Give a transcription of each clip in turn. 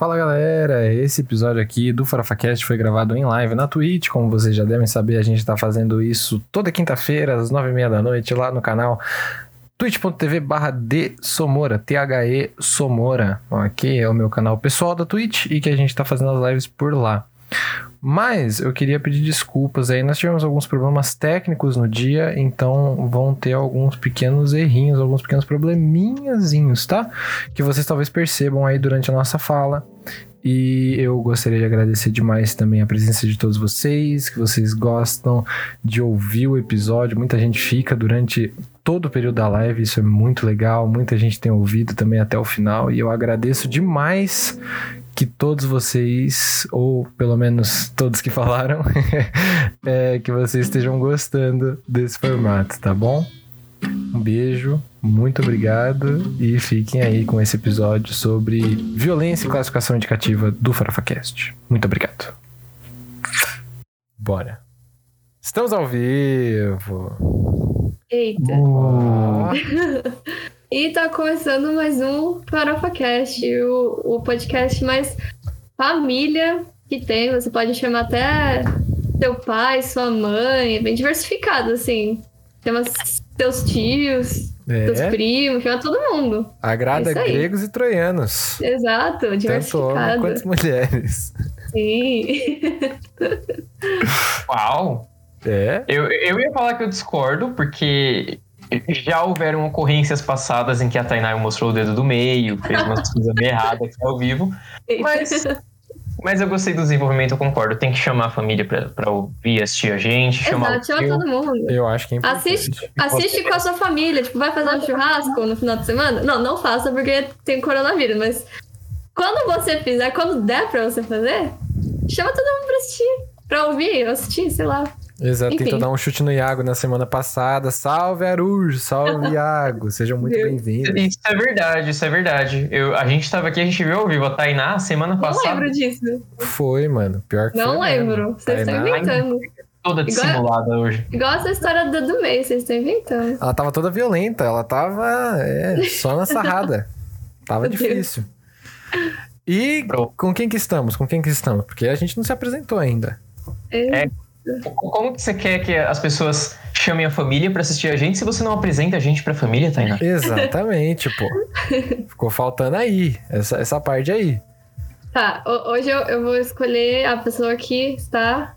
Fala galera, esse episódio aqui do FarafaCast foi gravado em live na Twitch. Como vocês já devem saber, a gente tá fazendo isso toda quinta-feira, às nove e meia da noite, lá no canal twitch.tv barra de Somora, T-H-E Somora. Aqui é o meu canal pessoal da Twitch e que a gente tá fazendo as lives por lá. Mas eu queria pedir desculpas aí. Nós tivemos alguns problemas técnicos no dia, então vão ter alguns pequenos errinhos, alguns pequenos probleminhazinhos, tá? Que vocês talvez percebam aí durante a nossa fala. E eu gostaria de agradecer demais também a presença de todos vocês, que vocês gostam de ouvir o episódio. Muita gente fica durante todo o período da live, isso é muito legal. Muita gente tem ouvido também até o final e eu agradeço demais que todos vocês, ou pelo menos todos que falaram, é, que vocês estejam gostando desse formato, tá bom? Um beijo, muito obrigado e fiquem aí com esse episódio sobre violência e classificação indicativa do FarafaCast. Muito obrigado. Bora. Estamos ao vivo. Eita. Uh. E tá começando mais um FarofaCast, o, o podcast mais família que tem. Você pode chamar até seu pai, sua mãe, é bem diversificado, assim. Chama seus tios, É. seus primos, chama todo mundo. Agrada É gregos e troianos. Exato, Tanto homens diversificado. quanto mulheres. Sim. Uau! É? Eu, eu ia falar que eu discordo, porque já houveram ocorrências passadas em que a Tainá mostrou o dedo do meio, fez umas coisas meio erradas aqui ao vivo. Mas, mas eu gostei do desenvolvimento, eu concordo. Tem que chamar a família pra, pra ouvir, assistir a gente, chamar Exato, o chama todo mundo. Eu acho que é importante. Assiste, assiste com a sua família. Tipo, vai fazer um churrasco no final de semana? Não, não faça porque tem coronavírus, mas quando você fizer, quando der pra você fazer, chama todo mundo pra assistir. Pra ouvir, assistir, sei lá. Exato, Enfim. tentou dar um chute no Iago na semana passada. Salve, Arujo! Salve, Iago! Sejam muito bem-vindos. Isso é verdade, isso é verdade. Eu, a gente tava aqui, a gente viu ao vivo a Tainá semana Não passada, lembro disso. Foi, mano. Pior que Não foi. lembro. Vocês estão inventando. toda Igual- dissimulada hoje. Igual essa história do, do mês, vocês estão inventando. Ela tava toda violenta, ela tava é, só na sarrada. tava Meu Deus. difícil. E Pronto. com quem que estamos? Com quem que estamos? Porque a gente não se apresentou ainda. É. Como que você quer que as pessoas chamem a família pra assistir a gente se você não apresenta a gente pra família, Tainá? Exatamente, pô. Ficou faltando aí, essa, essa parte aí. Tá, ho- hoje eu, eu vou escolher a pessoa que está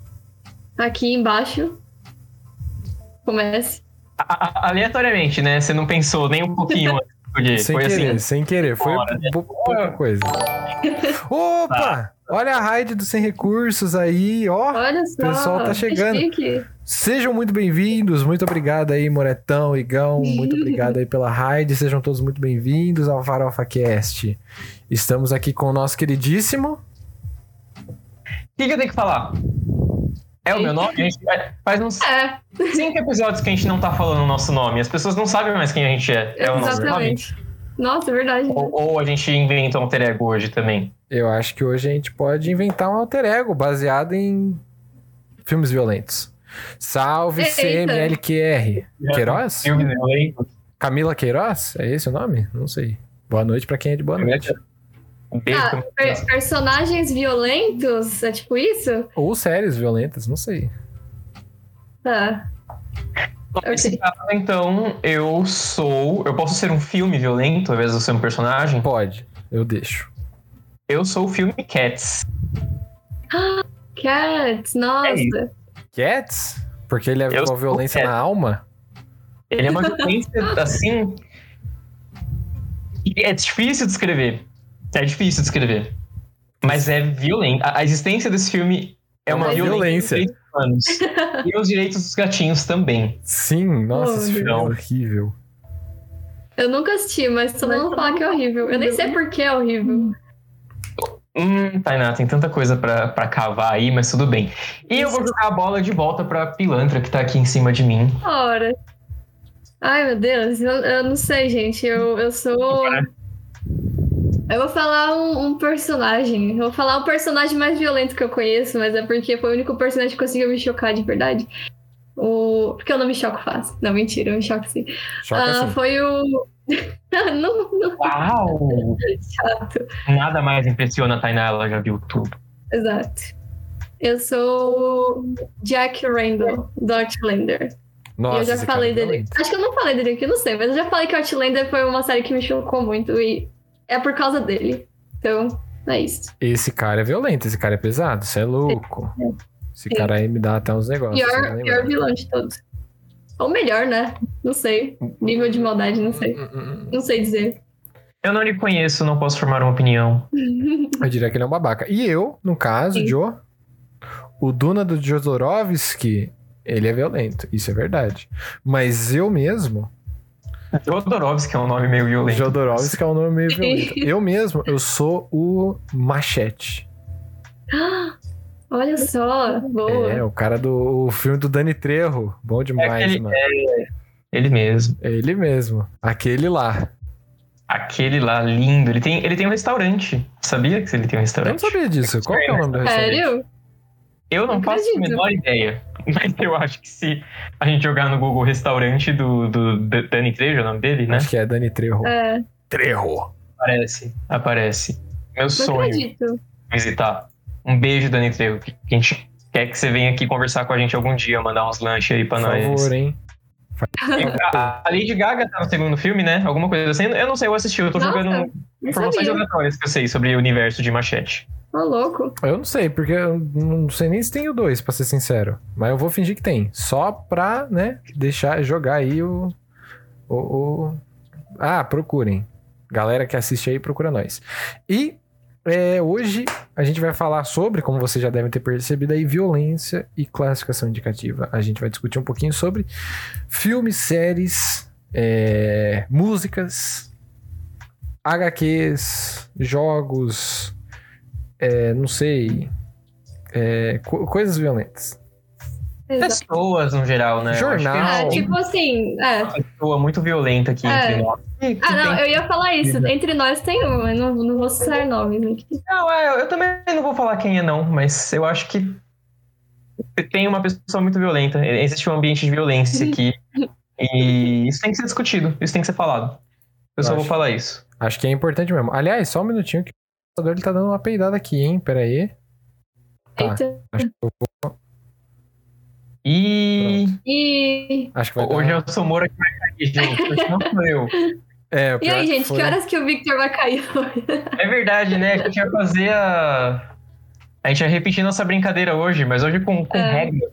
aqui embaixo. Comece. A- a- aleatoriamente, né? Você não pensou nem um pouquinho antes de escolher. Sem Foi querer, assim. sem querer. Foi Bora, né? pouca coisa. Opa! Olha a raid do Sem Recursos aí, ó. Olha só. pessoal tá chegando. chique. Sejam muito bem-vindos, muito obrigado aí, Moretão, Igão, muito obrigado aí pela raid, sejam todos muito bem-vindos ao Farofa Cast. Estamos aqui com o nosso queridíssimo. O que, que eu tenho que falar? É o meu nome? A gente faz uns É, cinco episódios que a gente não tá falando o nosso nome. As pessoas não sabem mais quem a gente é. É o nosso nome. Nossa, é verdade. Ou, ou a gente inventa um alter ego hoje também. Eu acho que hoje a gente pode inventar um alter ego baseado em filmes violentos. Salve Eita. CMLQR. Queiroz? Filme violento. Camila Queiroz? É esse o nome? Não sei. Boa noite pra quem é de boa noite. Ah, per- personagens violentos? É tipo isso? Ou séries violentas, não sei. Tá. Nesse caso, então, eu sou. Eu posso ser um filme violento ao invés de eu ser um personagem? Pode, eu deixo. Eu sou o filme Cats. Cats, nossa. É. Cats? Porque ele é Eu com sou violência Cats. na alma? Ele é uma violência assim. É difícil de escrever. É difícil de escrever. Mas é violento. A existência desse filme é É uma, uma violência. violência. Humanos. e os direitos dos gatinhos também. Sim, nossa, Oh, esse filme é horrível. Eu nunca assisti, mas todo mundo fala que é horrível. Eu nem sei por que é horrível. Hum, Tainá, tem tanta coisa pra, pra cavar aí, mas tudo bem. E eu vou jogar a bola de volta pra pilantra que tá aqui em cima de mim. Ora. Ai, meu Deus. Eu, eu não sei, gente. Eu, eu sou. Eu vou falar um, um personagem. Eu vou falar o personagem mais violento que eu conheço, mas é porque foi o único personagem que conseguiu me chocar de verdade. O... Porque eu não me choco fácil. Não, mentira, eu me choco sim. Choca Ah, assim. foi o, não, não, Uau! chato. Nada mais impressiona a Tainá, ela já viu tudo. Exato. Eu sou o Jack Randall, do Outlander. Nossa, eu já falei é dele. violento. Acho que eu não falei dele aqui, não sei, mas eu já falei que Outlander foi uma série que me chocou muito e é por causa dele. Então, é isso. Esse cara é violento, esse cara é pesado, você é louco. Esse Sim. cara aí me dá até uns negócios. Pior, pior vilão de todos. Ou melhor, né? Não sei. Nível de maldade, não sei. Hum, hum, hum. Não sei dizer. Eu não lhe conheço, não posso formar uma opinião. Eu diria que ele é um babaca. E eu, no caso, Sim. Joe, o Duna do Jodorowsky, ele é violento. Isso é verdade. Mas eu mesmo, Jodorowsky é um nome meio violento. Jodorowsky é um nome meio violento. Eu mesmo, eu sou o Machete. Olha só, boa. É, o cara do o filme do Dani Trejo. Bom demais, aquele- mano. Ele mesmo. É ele mesmo. Aquele lá. Aquele lá, lindo. Ele tem, ele tem um restaurante. Sabia que ele tem um Eu não restaurante? sabia disso. Qual que é o nome do restaurante? Sério? Eu não Não faço a menor ideia. Mas eu acho que se a gente jogar no Google restaurante do, do, do Dani Trejo, é o nome dele, né? Acho que é Dani Trejo. É, Trejo. Aparece, aparece. Meu não sonho acredito. visitar. Um beijo, Dani Trejo. Que a gente quer que você venha aqui conversar com a gente algum dia, mandar uns lanches aí pra Por nós. favor, hein? A Lady Gaga tá no segundo filme, né? Alguma coisa assim. Eu não sei, eu assisti. Eu tô Nossa, jogando informações aleatórias que eu sei sobre o universo de Machete. Ô, louco. Eu não sei, porque eu não sei nem se tem o 2, pra ser sincero. Mas eu vou fingir que tem. Só pra, né, deixar jogar aí o. o, o- Ah, procurem. Galera que assiste aí, procura nós. E é, hoje a gente vai falar sobre, como vocês já devem ter percebido aí, violência e classificação indicativa. A gente vai discutir um pouquinho sobre filmes, séries, é, músicas, HQs, jogos, é, não sei, é, co- coisas violentas. Pessoas, no geral, né? Eu acho que Jornal. É, Não. tipo assim, é. uma pessoa muito violenta aqui É. entre nós. Que- Ah, não, tem- eu ia falar isso. Entre nós tem um, mas não, não vou citar nomes aqui. Não, é, eu também não vou falar quem é, não, mas eu acho que tem uma pessoa muito violenta. Existe um ambiente de violência aqui. e isso tem que ser discutido, isso tem que ser falado. Eu só Eu vou acho. falar isso. Acho que é importante mesmo. Aliás, só um minutinho que o computador ele tá dando uma peidada aqui, hein? Pera aí. Tá. Eita. Acho que, eu- E E. acho que vai hoje dar... é o Somora que vai cair, gente. Não sou eu. É, o E aí, que gente, foi- que horas que o Victor vai cair? É verdade, né? A gente ia fazer a. A gente ia repetir nossa brincadeira hoje, mas hoje com, com É. regras.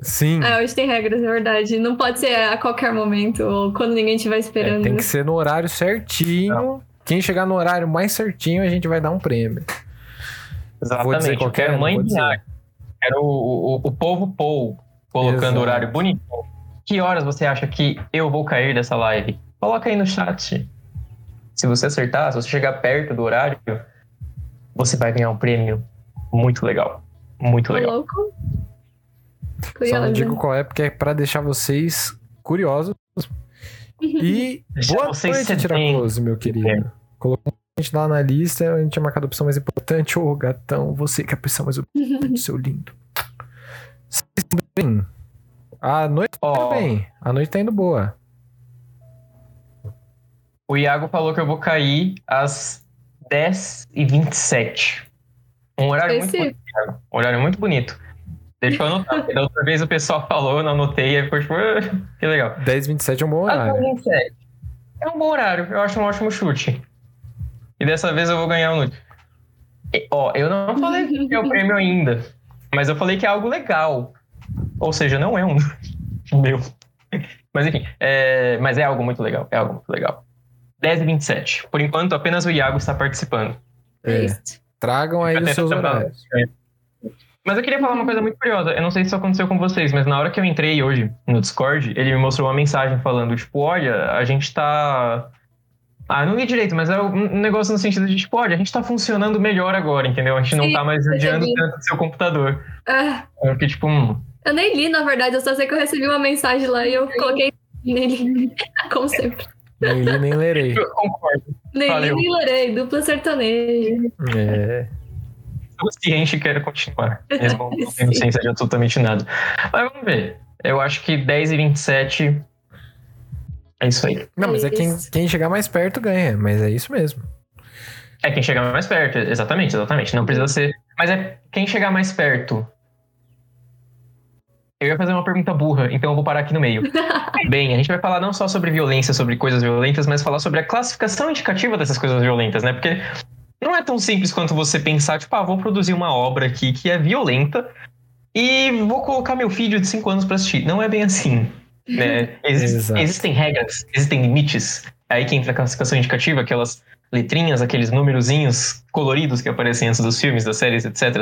Sim. Ah, hoje tem regras, é verdade. Não pode ser a qualquer momento ou quando ninguém estiver É, esperando. tem que ser no horário certinho. Quem chegar no horário mais certinho, a gente vai dar um prêmio. Exatamente. Vou dizer eu qualquer, não mãe de água. Quero o, o, o povo Paul colocando Exato. horário bonito. Que horas você acha que eu vou cair dessa live? Coloca aí no chat. Se você acertar, se você chegar perto do horário, você vai ganhar um prêmio muito legal. Muito Ô, legal. louco. Só não digo qual é, porque é pra deixar vocês curiosos. E Deixar boa vocês noite. Tiraclose, meu querido. Colocou a gente lá na lista, a gente tinha marcado a opção mais importante. Ô, gatão, você que é a opção mais importante, seu lindo. Vocês estão bem? A noite tá indo Ó, bem. A noite tá indo boa. O Iago falou que eu vou cair às 10h27. Um horário muito Esse- bonito, Iago. Um horário muito bonito. Deixa eu anotar, porque da outra vez o pessoal falou, eu não anotei, aí ficou tipo, "Ah, que legal. 10h27 é um bom horário. 27. É um bom horário, eu acho um ótimo chute. E dessa vez eu vou ganhar um nude. E, Ó, eu não falei que é o prêmio ainda, mas eu falei que é algo legal. Ou seja, não é um meu. Mas enfim, é, mas é algo muito legal, é algo muito legal. 10 e 27. Por enquanto, apenas o Iago está participando. É. Tragam aí os seus horários. Mas eu queria falar uma coisa muito curiosa. Eu não sei se isso aconteceu com vocês, mas na hora que eu entrei hoje no Discord, ele me mostrou uma mensagem falando, tipo, olha, a gente tá. Ah, não li direito, mas é um negócio no sentido de, tipo, olha, a gente tá funcionando melhor agora, entendeu? A gente não Sim, tá mais entendi. tanto do seu computador. Ah, Eu fiquei, tipo, hum, eu nem li, na verdade. Eu só sei que eu recebi uma mensagem lá e eu coloquei nele. Como sempre. Nem li, nem lerei. eu concordo. Nem li, Valeu. nem lerei. Dupla sertaneja. É. Sou ciente e quero continuar. Mesmo não tendo ciência de absolutamente nada. Mas vamos ver. Eu acho que 10 e 27 É isso aí. Não, mas é quem, quem chegar mais perto ganha, mas é isso mesmo. É quem chegar mais perto, exatamente, exatamente. Não precisa ser. Mas é quem chegar mais perto. Eu ia fazer uma pergunta burra, então eu vou parar aqui no meio. Bem, a gente vai falar não só sobre violência, sobre coisas violentas, mas falar sobre a classificação indicativa dessas coisas violentas, né? Porque não é tão simples quanto você pensar, tipo, ah, vou produzir uma obra aqui que é violenta e vou colocar meu filho de 5 anos pra assistir. Não é bem assim. Né? Exato. existem regras, existem limites. É aí que entra a classificação indicativa, aquelas letrinhas, aqueles númerozinhos coloridos que aparecem antes dos filmes, das séries, etc.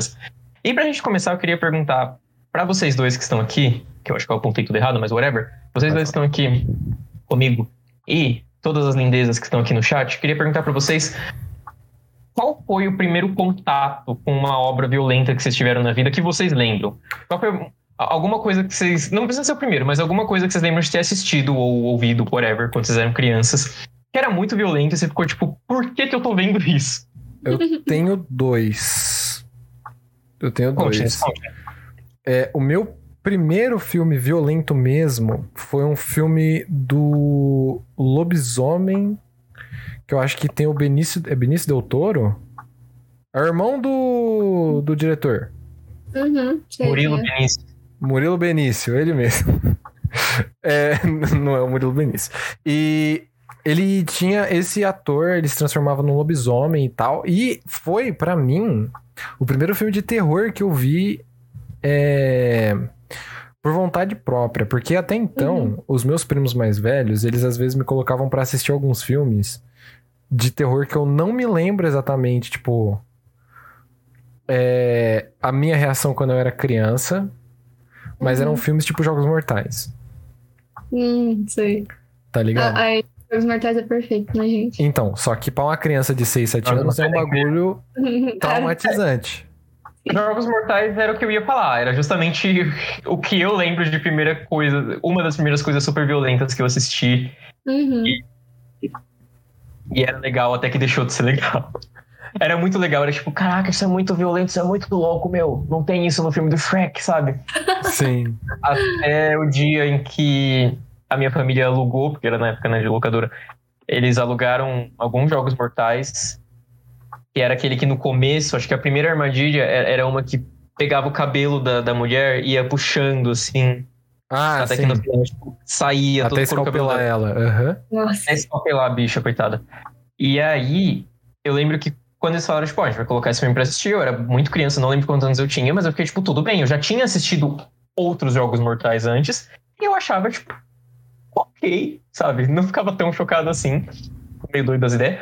E pra gente começar, eu queria perguntar pra vocês dois que estão aqui, que eu acho que eu apontei tudo errado, mas whatever. Vocês dois que estão aqui comigo e todas as lindezas que estão aqui no chat, eu queria perguntar pra vocês qual foi o primeiro contato com uma obra violenta que vocês tiveram na vida que vocês lembram? Qual foi alguma coisa que vocês. Não precisa ser o primeiro, mas alguma coisa que vocês lembram de ter assistido ou ouvido, whatever, quando vocês eram crianças, que era muito violento e você ficou tipo, por que, que eu tô vendo isso? Eu tenho dois. Eu tenho Conte, dois. conte. É, o meu primeiro filme violento mesmo foi um filme do Lobisomem, que eu acho que tem o Benício, é Benício Del Toro? É o irmão do, do diretor. Uhum, Murilo sei. Benício. Murilo Benício, ele mesmo. É, não é o Murilo Benício. E ele tinha esse ator, ele se transformava num lobisomem e tal. E foi, pra mim, o primeiro filme de terror que eu vi é, por vontade própria. Porque até então, Uhum. os meus primos mais velhos, eles às vezes me colocavam pra assistir alguns filmes de terror que eu não me lembro exatamente, tipo. é, a minha reação quando eu era criança, mas Uhum. eram filmes tipo Jogos Mortais, Hum, sei. tá ligado? Ah, aí, Jogos Mortais é perfeito, né, gente? Então, só que pra uma criança de 6, 7 Jogos anos é um é bagulho traumatizante. Jogos Mortais era o que eu ia falar, era justamente o que eu lembro de primeira coisa, uma das primeiras coisas super violentas que eu assisti, Uhum. e era legal até que deixou de ser legal. Era muito legal, era tipo, caraca, isso é muito violento, isso é muito louco, meu. Não tem isso no filme do Shrek, sabe? Sim. Até o dia em que a minha família alugou, porque era na época né, de locadora, eles alugaram alguns jogos mortais, que era aquele que no começo, acho que a primeira armadilha era uma que pegava o cabelo da, da mulher e ia puxando assim, Ah, até sim. que no final tipo, saía Até todo o cabelo escalpelar dela. ela. Aham. Nossa. Até escapelar a bicha, coitada. E aí, eu lembro que quando eles falaram, tipo, a gente vai colocar esse filme pra assistir, eu era muito criança, não lembro quantos anos eu tinha, mas eu fiquei, tipo, tudo bem, eu já tinha assistido outros jogos mortais antes, e eu achava, tipo, ok, sabe? Não ficava tão chocado assim, meio doido das ideias.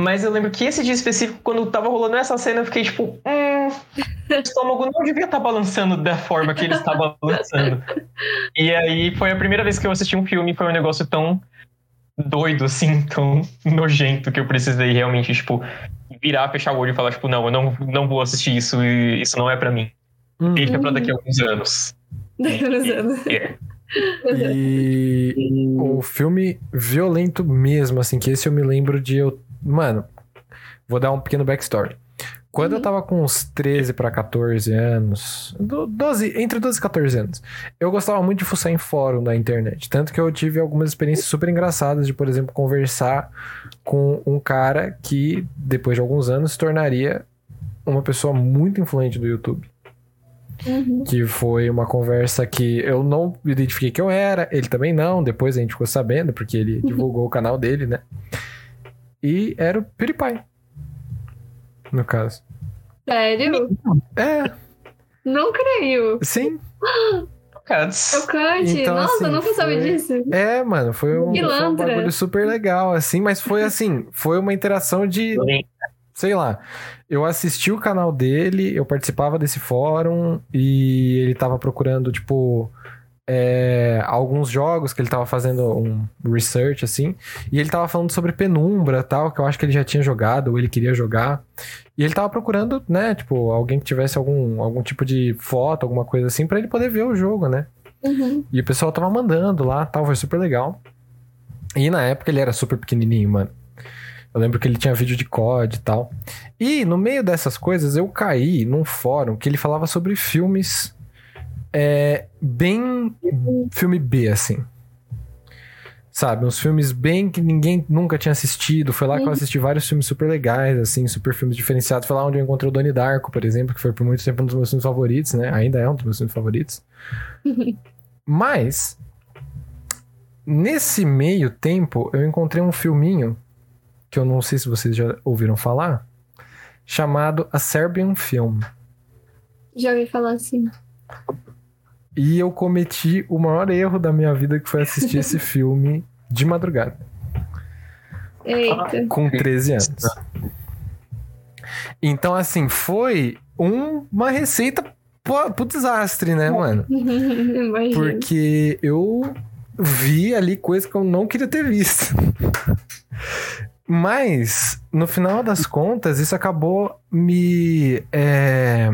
Mas eu lembro que esse dia específico, quando tava rolando essa cena, eu fiquei tipo, hum, o estômago não devia estar balançando da forma que ele está balançando. E aí foi a primeira vez que eu assisti um filme e foi um negócio tão doido, assim, tão nojento, que eu precisei realmente, tipo, virar, fechar o olho e falar, tipo, não, eu não, não vou assistir isso e isso não é pra mim. Hum. Deixa pra daqui a alguns anos. Daqueles anos. É. E o filme violento mesmo, assim, que esse eu me lembro de eu. Mano, vou dar um pequeno backstory. Quando eu Uhum. tava com uns 13 pra 14 anos, do- 12, entre 12 e 14 anos, eu gostava muito de fuçar em fórum da internet. Tanto que eu tive algumas experiências super engraçadas de, por exemplo, conversar com um cara que, depois de alguns anos, se tornaria uma pessoa muito influente do YouTube. Uhum. Que foi uma conversa que eu não identifiquei que eu era, ele também não, depois a gente ficou sabendo, porque ele divulgou o canal dele, né? E era o PewDiePie. No caso. Sério? É, Não creio. sim. Cara, Chocante. Então, Nossa, assim, eu nunca soube foi- disso. É, mano, foi um, foi um bagulho super legal, assim, mas foi assim, foi uma interação de, sei lá, eu assisti o canal dele, eu participava desse fórum e ele tava procurando, tipo, é, alguns jogos que ele tava fazendo um research, assim, e ele tava falando sobre Penumbra tal, que eu acho que ele já tinha jogado, ou ele queria jogar, e ele tava procurando, né, tipo, alguém que tivesse algum, algum tipo de foto, alguma coisa assim, pra ele poder ver o jogo, né. Uhum. E o pessoal tava mandando lá, tal, foi super legal. E na época ele era super pequenininho, mano. Eu lembro que ele tinha vídeo de COD e tal. E no meio dessas coisas eu caí num fórum que ele falava sobre filmes é, bem filme B, assim. Sabe? Uns filmes bem que ninguém nunca tinha assistido. Foi lá que eu assisti vários filmes super legais, assim, super filmes diferenciados. Foi lá onde eu encontrei o Donnie Darko, por exemplo, que foi por muito tempo um dos meus filmes favoritos, né? Ainda é um dos meus filmes favoritos. Mas, nesse meio tempo, eu encontrei um filminho que eu não sei se vocês já ouviram falar, chamado A Serbian Film. Já ouvi falar assim. E eu cometi o maior erro da minha vida, que foi assistir esse filme de madrugada, Eita. com 13 anos. Então, assim, foi um- uma receita pro, pro desastre, né, mano? Imagina. Porque eu vi ali coisa que eu não queria ter visto. Mas, no final das contas, isso acabou me. é,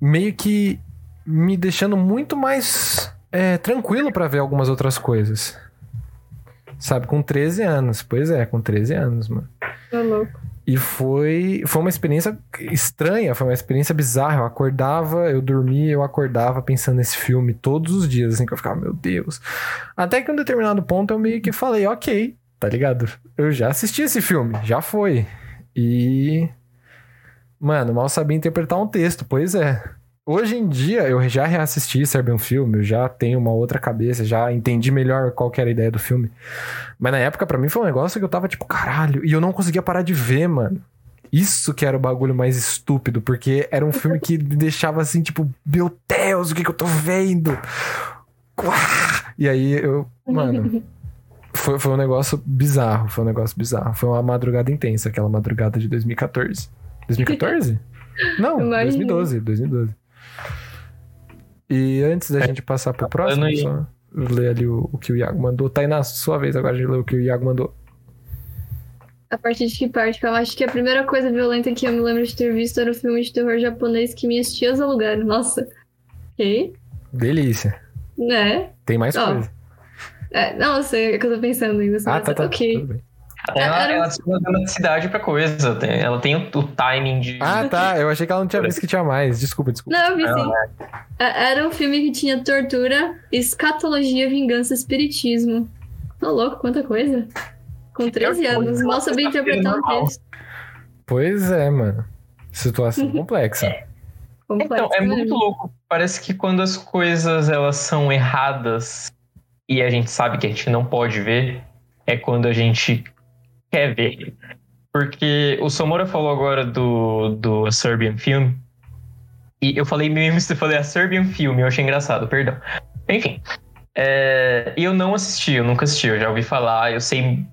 meio que me deixando muito mais é, tranquilo pra ver algumas outras coisas. Sabe, com 13 anos. Pois é, com 13 anos, mano. Tá louco. E foi, foi uma experiência estranha, foi uma experiência bizarra. Eu acordava, eu dormia, eu acordava pensando nesse filme todos os dias, assim, que eu ficava, meu Deus. Até que em um determinado ponto eu meio que falei, ok, tá ligado? Eu já assisti esse filme, já foi. E. Mano, mal sabia interpretar um texto, pois é. Hoje em dia, eu já reassisti Serbian Filme, eu já tenho uma outra cabeça, já entendi melhor qual era a ideia do filme. Mas na época, pra mim, foi um negócio que eu tava tipo, caralho, e eu não conseguia parar de ver, mano. Isso que era o bagulho mais estúpido, porque era um filme que me deixava assim, tipo, meu Deus, o que que eu tô vendo? Uá! E aí eu, mano, foi, foi um negócio bizarro, foi um negócio bizarro. Foi uma madrugada intensa, aquela madrugada de 2014. 2014? Não, Imagina. 2012, 2012. E antes da gente passar pro próximo, aí. só ler ali o, o que o Iago mandou. Tá aí na sua vez agora de ler o que o Iago mandou. A partir de que parte? Eu acho que a primeira coisa violenta que eu me lembro de ter visto era o filme de terror japonês que minhas tias alugaram. Nossa. Ok. Delícia. Né? Tem mais Ó, coisa. É, não, eu sei, é que eu tô pensando ainda. Ah, mas tá, tá. Ok. Tudo bem. Ela, ela se mudando de cidade pra coisa. tem- Ela tem o, o timing de. Ah, tá. Eu achei que ela não tinha visto que tinha mais. Desculpa, desculpa. Não, eu vi sim. É, Era um filme que tinha tortura, escatologia, vingança, espiritismo. Tô louco, quanta coisa. Com 13 Pior anos, mal sabia interpretar normal. texto. Pois é, mano. Situação Uhum. complexa. Então, é né? muito louco. Parece que quando as coisas elas são erradas e a gente sabe que a gente não pode ver, é quando a gente quer ver. Porque o Somora falou agora do, do A Serbian Film. E eu falei mesmo se eu falei A Serbian Film, eu achei engraçado, perdão. Enfim. é, E eu não assisti, eu nunca assisti, eu já ouvi falar, eu sei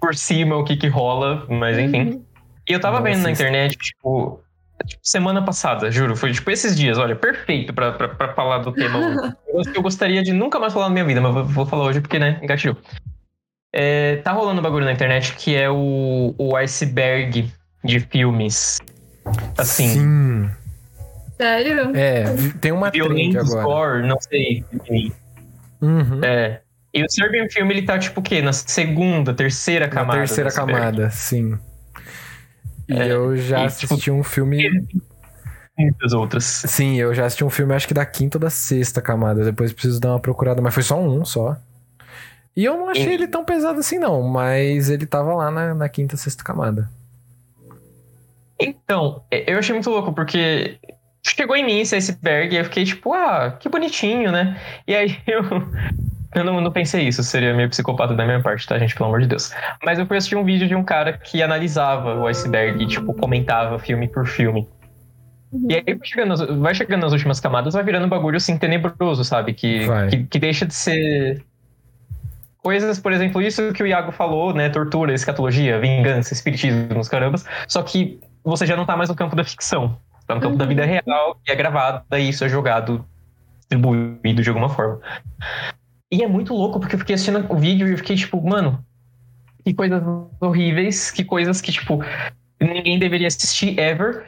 por cima o que que rola, mas enfim. Uhum. E eu tava Não vendo na internet, tipo, tipo, semana passada, juro, foi tipo esses dias, olha, perfeito pra, pra, pra falar do tema hoje. Eu- Eu gostaria de nunca mais falar na minha vida, mas vou, vou falar hoje porque, né, engatilhou. É, tá rolando um bagulho na internet que é o, o iceberg de filmes. Assim, Sim. Sério? É, tem uma violento, agora. score, não sei. Uhum. É. E o Serbian Film, ele tá tipo o quê? Na segunda, terceira Na camada. do terceira camada, sim. E É, eu já e, tipo, assisti um filme. Muitas outras. Sim, eu já assisti um filme, acho que da quinta ou da sexta camada. Depois preciso dar uma procurada, mas foi só um só. E eu não achei E- ele tão pesado assim, não. Mas ele tava lá na, na quinta, sexta camada. Então, é, eu achei muito louco, porque chegou em mim esse iceberg e eu fiquei tipo, ah, que bonitinho, né? E aí eu. Eu não, não pensei isso, seria meio psicopata da minha parte, tá, gente? Pelo amor de Deus. Mas eu fui assistir um vídeo de um cara que analisava o iceberg e, tipo, comentava filme por filme. E aí, vai chegando, nas- vai chegando nas últimas camadas, vai virando um bagulho, assim, tenebroso, sabe? Que, que, que deixa de ser... Coisas, por exemplo, isso que o Iago falou, né? Tortura, escatologia, vingança, espiritismo, os carambas. Só que você já não tá mais no campo da ficção. Tá no campo da Uhum. vida real e é gravado, e isso é jogado, distribuído de alguma forma. E é muito louco, porque eu fiquei assistindo o vídeo e eu fiquei tipo, mano, que coisas horríveis, que coisas que, tipo, ninguém deveria assistir ever.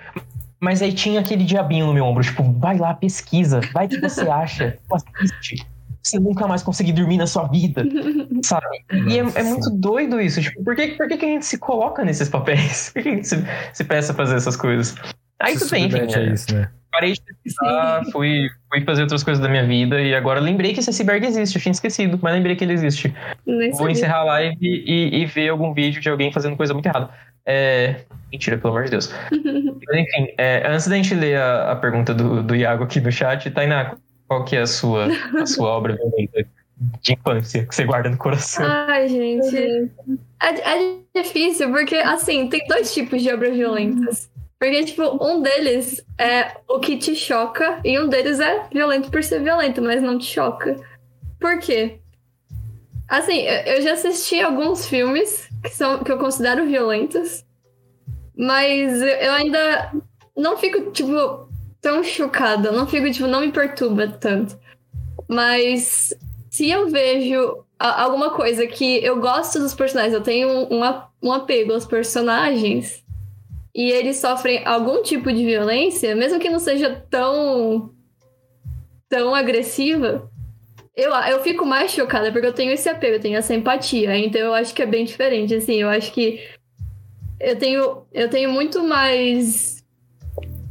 Mas aí tinha aquele diabinho no meu ombro, tipo, vai lá, pesquisa, vai que você acha, assiste. Você nunca mais conseguir dormir na sua vida, sabe? E é, é muito doido isso, tipo, por que, por que, que a gente se coloca nesses papéis? Por que a gente se, se peça a fazer essas coisas? Aí Se tudo bem, enfim, né? isso, né? parei de pesquisar, fui, fui fazer outras coisas da minha vida e agora lembrei que esse iceberg existe. Eu tinha esquecido, mas lembrei que ele existe. Vou encerrar a live e, e ver algum vídeo de alguém fazendo coisa muito errada. É... Mentira, pelo amor de Deus. Mas enfim, é, antes da gente ler a, a pergunta do, do Iago aqui no chat, Tainá, qual que é a sua, a sua obra violenta de infância que você guarda no coração? Ai, gente. É, é difícil, porque, assim, tem dois tipos de obras violentas. Porque, tipo, um deles é o que te choca, e um deles é violento por ser violento, mas não te choca. Por quê? Assim, eu já assisti alguns filmes que, são, que eu considero violentos, mas eu ainda não fico, tipo, tão chocada. Não fico, tipo, não me perturba tanto. Mas se eu vejo alguma coisa que eu gosto dos personagens, eu tenho um, um apego aos personagens, e eles sofrem algum tipo de violência, mesmo que não seja tão tão agressiva, eu, eu fico mais chocada, porque eu tenho esse apego, eu tenho essa empatia, então eu acho que é bem diferente, assim, eu acho que eu tenho, eu tenho muito mais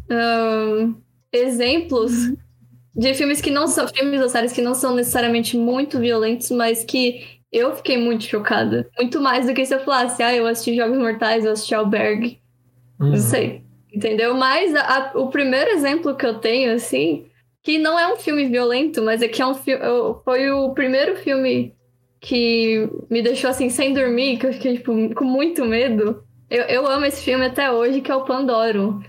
ahn, exemplos de filmes que não são filmes ou séries que não são necessariamente muito violentos, mas que eu fiquei muito chocada. Muito mais do que se eu falasse, ah, eu assisti Jogos Mortais, eu assisti Albergue. Uhum. Não sei. Entendeu? Mas a- a- o primeiro exemplo que eu tenho, assim, que não é um filme violento, mas é que é um filme. Foi o primeiro filme que me deixou assim sem dormir, que eu fiquei, tipo, com muito medo. Eu, eu amo esse filme até hoje, que é o Pandoro.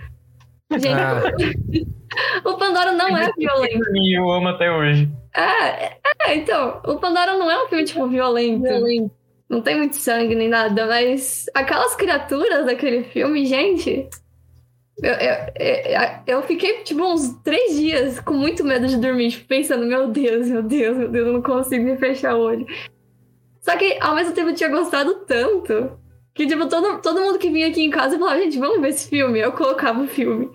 Gente, Ah, o Pandoro não é violento. E eu amo até hoje. É, é, então, o Pandora não é um filme, tipo, violento. Não tem muito sangue nem nada, mas aquelas criaturas daquele filme, gente. Eu, eu, eu, eu fiquei, tipo, uns três dias com muito medo de dormir, tipo, pensando, meu Deus, meu Deus, meu Deus, eu não consigo me fechar o olho. Só que, ao mesmo tempo, eu tinha gostado tanto que, tipo, todo, todo mundo que vinha aqui em casa falava, gente, vamos ver esse filme. Eu colocava o filme.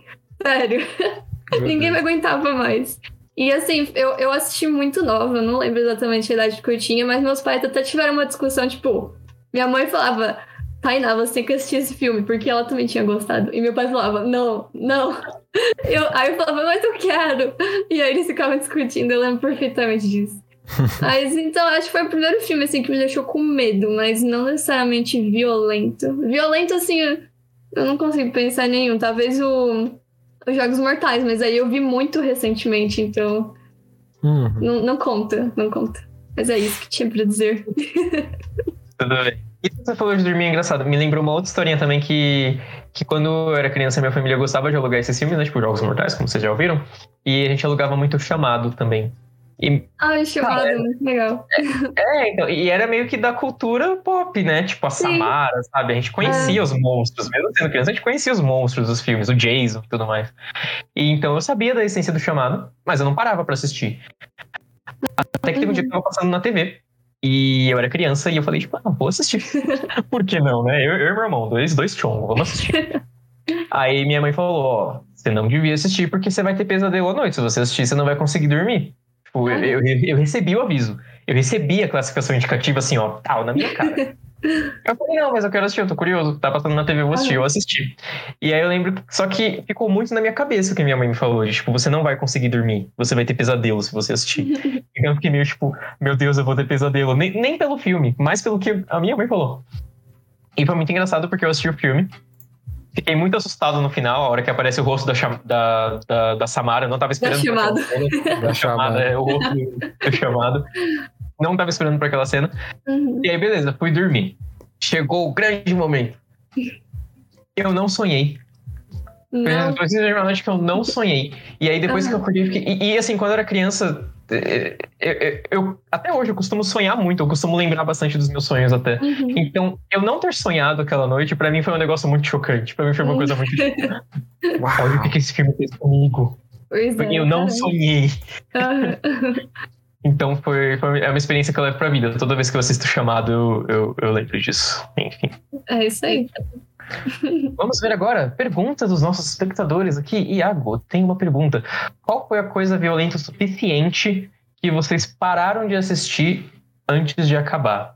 Sério. Ninguém me aguentava mais. E assim, eu, eu assisti muito nova, eu não lembro exatamente a idade que eu tinha, mas meus pais até tiveram uma discussão, tipo, minha mãe falava, Tainá, você tem que assistir esse filme, porque ela também tinha gostado. E meu pai falava, não, não. Eu, aí eu falava, mas eu quero. E aí eles ficavam discutindo, eu lembro perfeitamente disso. Mas então, acho que foi o primeiro filme assim que me deixou com medo, mas não necessariamente violento. Violento, assim, eu, eu não consigo pensar em nenhum. Talvez o os Jogos Mortais, mas aí eu vi muito recentemente, então Uhum. não, não conta, não conta. Mas é isso que tinha pra dizer. Tudo bem. E você falou de dormir é engraçado. Me lembrou uma outra historinha também que, que quando eu era criança, minha família gostava de alugar esses filmes, né? Tipo Jogos Mortais, como vocês já ouviram. E a gente alugava muito chamado também. E, Ai, chamado, Ah, é. legal. é, então, e era meio que da cultura pop, né? Tipo a Sim. Samara, sabe? A gente conhecia os monstros, mesmo sendo criança, a gente conhecia os monstros dos filmes, o Jason e tudo mais. E então eu sabia da essência do chamado, mas eu não parava pra assistir. Até que teve um dia que eu tava passando na TV. E eu era criança e eu falei, tipo, ah, vou assistir. Por que não, né? Eu, eu e meu irmão, dois, dois chongos, vamos assistir. Aí minha mãe falou, ó, você não devia assistir porque você vai ter pesadelo à noite. Se você assistir, você não vai conseguir dormir. Tipo, eu, eu, eu recebi o aviso. Eu recebi a classificação indicativa assim, ó, tal, na minha cara. Eu falei, não, mas eu quero assistir, eu tô curioso. Tá passando na TV, eu vou assistir, eu assisti. E aí eu lembro, só que ficou muito na minha cabeça o que minha mãe me falou. De, tipo, você não vai conseguir dormir, você vai ter pesadelo se você assistir. Então eu fiquei meio tipo, meu Deus, eu vou ter pesadelo. Nem, nem pelo filme, mas pelo que a minha mãe falou. E foi muito engraçado porque eu assisti o filme. Fiquei muito assustado no final, a hora que aparece o rosto da, da, da, da Samara. Eu não tava esperando. por chamada. cena. Da Da chamada, é o rosto do, do chamado. Não tava esperando por aquela cena. Uhum. E aí, beleza, fui dormir. Chegou o grande momento. Eu não sonhei. Não, foi uma noite que eu não sonhei. E aí, depois que eu acordei, fiquei. E, e, assim, quando eu era criança, eh, eh, eu, até hoje eu costumo sonhar muito, eu costumo lembrar bastante dos meus sonhos até. uhum. Então, eu não ter sonhado aquela noite, pra mim foi um negócio muito chocante. Pra mim foi uma coisa muito. Olha o que esse filme fez comigo. Pois é, Porque eu não sonhei. Aham. Então, foi, foi é uma experiência que eu levo pra vida. Toda vez que eu assisto o chamado, eu, eu, eu lembro disso. Enfim. É isso aí. Vamos ver agora perguntas dos nossos espectadores aqui. Iago, tem uma pergunta. Qual foi a coisa violenta o suficiente que vocês pararam de assistir antes de acabar?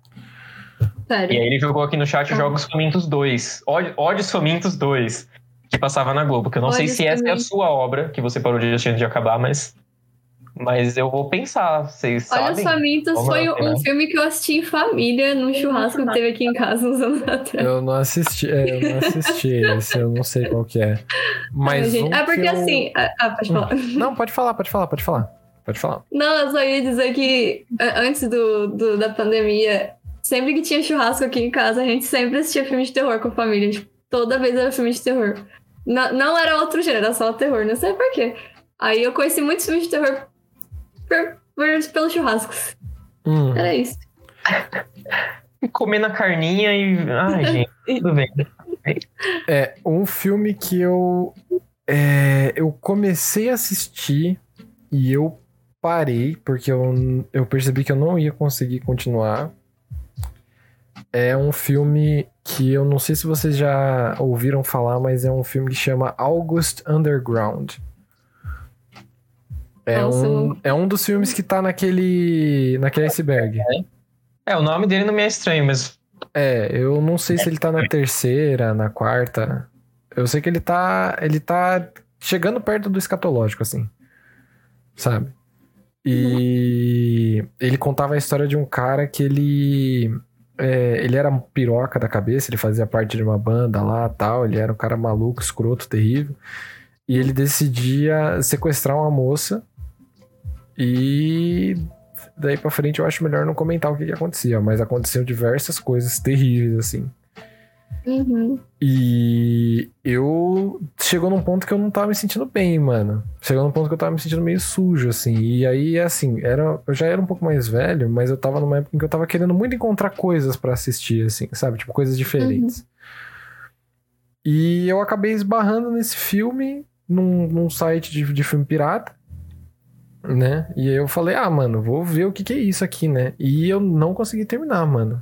E aí ele jogou aqui no chat Ah. Jogos Famintos 2. Ódio- Ódios Famintos 2. que passava na Globo. Que eu não sei se essa é a sua obra que você parou de assistir antes de acabar, mas. Mas eu vou pensar. Vocês Olha, sabem? os Famintos foi um filme que eu assisti em família, num churrasco que teve aqui em casa uns anos atrás. Eu não assisti, é, eu não assisti esse, eu não sei qual que é. Mas Ai, gente, um é porque que eu- assim. Ah, ah, pode falar. Não, pode falar, pode falar, pode falar. Pode falar. Não, eu só ia dizer que antes do, do- da pandemia, sempre que tinha churrasco aqui em casa, a gente sempre assistia filme de terror com a família. Tipo, toda vez era filme de terror. Não, não era outro gênero, era só terror, não sei porquê. Aí eu conheci muitos filmes de terror pelos churrascos. Hum, Era isso. Comendo a carninha e. Ai, gente, tudo bem. É, um filme que eu. é, eu comecei a assistir e eu parei, porque eu, eu percebi que eu não ia conseguir continuar. É um filme que eu não sei se vocês já ouviram falar, mas é um filme que chama August Underground. É, Nossa, um, é um dos filmes que tá naquele, naquele iceberg. É, o nome dele não me é estranho, mas. É, eu não sei se ele tá na terceira, na quarta. Eu sei que ele tá. Ele tá chegando perto do escatológico, assim. Sabe? E ele contava a história de um cara que ele. é, ele era um piroca da cabeça, ele fazia parte de uma banda lá tal. Ele era um cara maluco, escroto, terrível. E ele decidia sequestrar uma moça. E daí pra frente eu acho melhor não comentar o que, que acontecia, mas aconteciam diversas coisas terríveis, assim. Uhum. E eu chegou num ponto que eu não tava me sentindo bem, mano. Chegou num ponto que eu tava me sentindo meio sujo, assim. E aí, assim, era, eu já era um pouco mais velho, mas eu tava numa época em que eu tava querendo muito encontrar coisas pra assistir, assim, sabe? Tipo, coisas diferentes. E eu acabei esbarrando nesse filme num, num site de, de filme pirata, né? E eu falei, ah, mano, vou ver o que, que é isso aqui, né? E eu não consegui terminar, mano.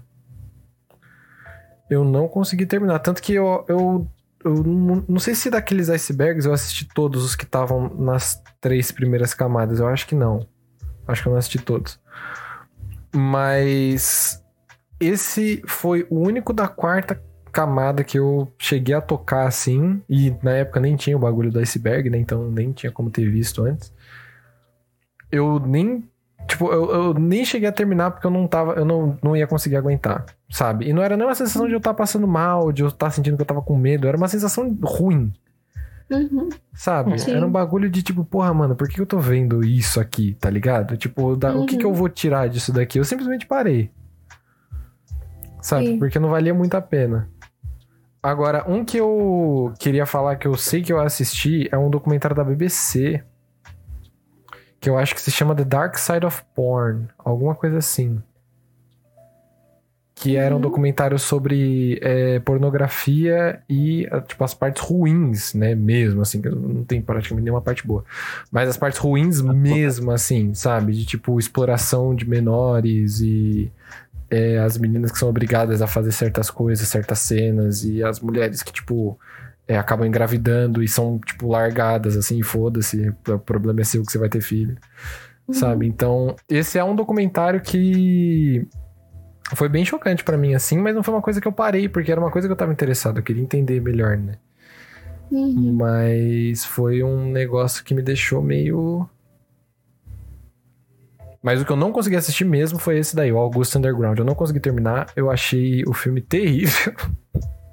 Eu não consegui terminar. Tanto que eu, eu, eu não, não sei se daqueles icebergs eu assisti todos os que estavam nas três primeiras camadas. Eu acho que não. Acho que eu não assisti todos. Mas esse foi o único da quarta camada que eu cheguei a tocar assim. E na época nem tinha o bagulho do iceberg, né? Então nem tinha como ter visto antes. Eu nem. Tipo, eu, eu nem cheguei a terminar porque eu não tava. Eu não, não ia conseguir aguentar, sabe? E não era nem uma sensação de eu estar passando mal, de eu estar sentindo que eu tava com medo. Era uma sensação ruim, Uhum. sabe? Sim. Era um bagulho de tipo, porra, mano, por que eu tô vendo isso aqui, tá ligado? Tipo, da- o que, Uhum. que eu vou tirar disso daqui? Eu simplesmente parei. Sabe? Sim. Porque não valia muito a pena. Agora, um que eu queria falar que eu sei que eu assisti é um documentário da BBC. Que eu acho que se chama The Dark Side of Porn. Alguma coisa assim. Que era um Uhum. documentário sobre é, pornografia e, tipo, as partes ruins, né? Mesmo, assim, que não tem praticamente nenhuma parte boa. Mas as partes ruins mesmo, assim, sabe? De, tipo, exploração de menores e é, as meninas que são obrigadas a fazer certas coisas, certas cenas, e as mulheres que, tipo, é, acabam engravidando e são, tipo, largadas, assim, foda-se, o problema é seu que você vai ter filho, sabe? Então, esse é um documentário que foi bem chocante pra mim, assim, mas não foi uma coisa que eu parei, porque era uma coisa que eu tava interessado, eu queria entender melhor, né? Uhum. Mas foi um negócio que me deixou meio. Mas o que eu não consegui assistir mesmo foi esse daí, o August Underground. Eu não consegui terminar, eu achei o filme terrível.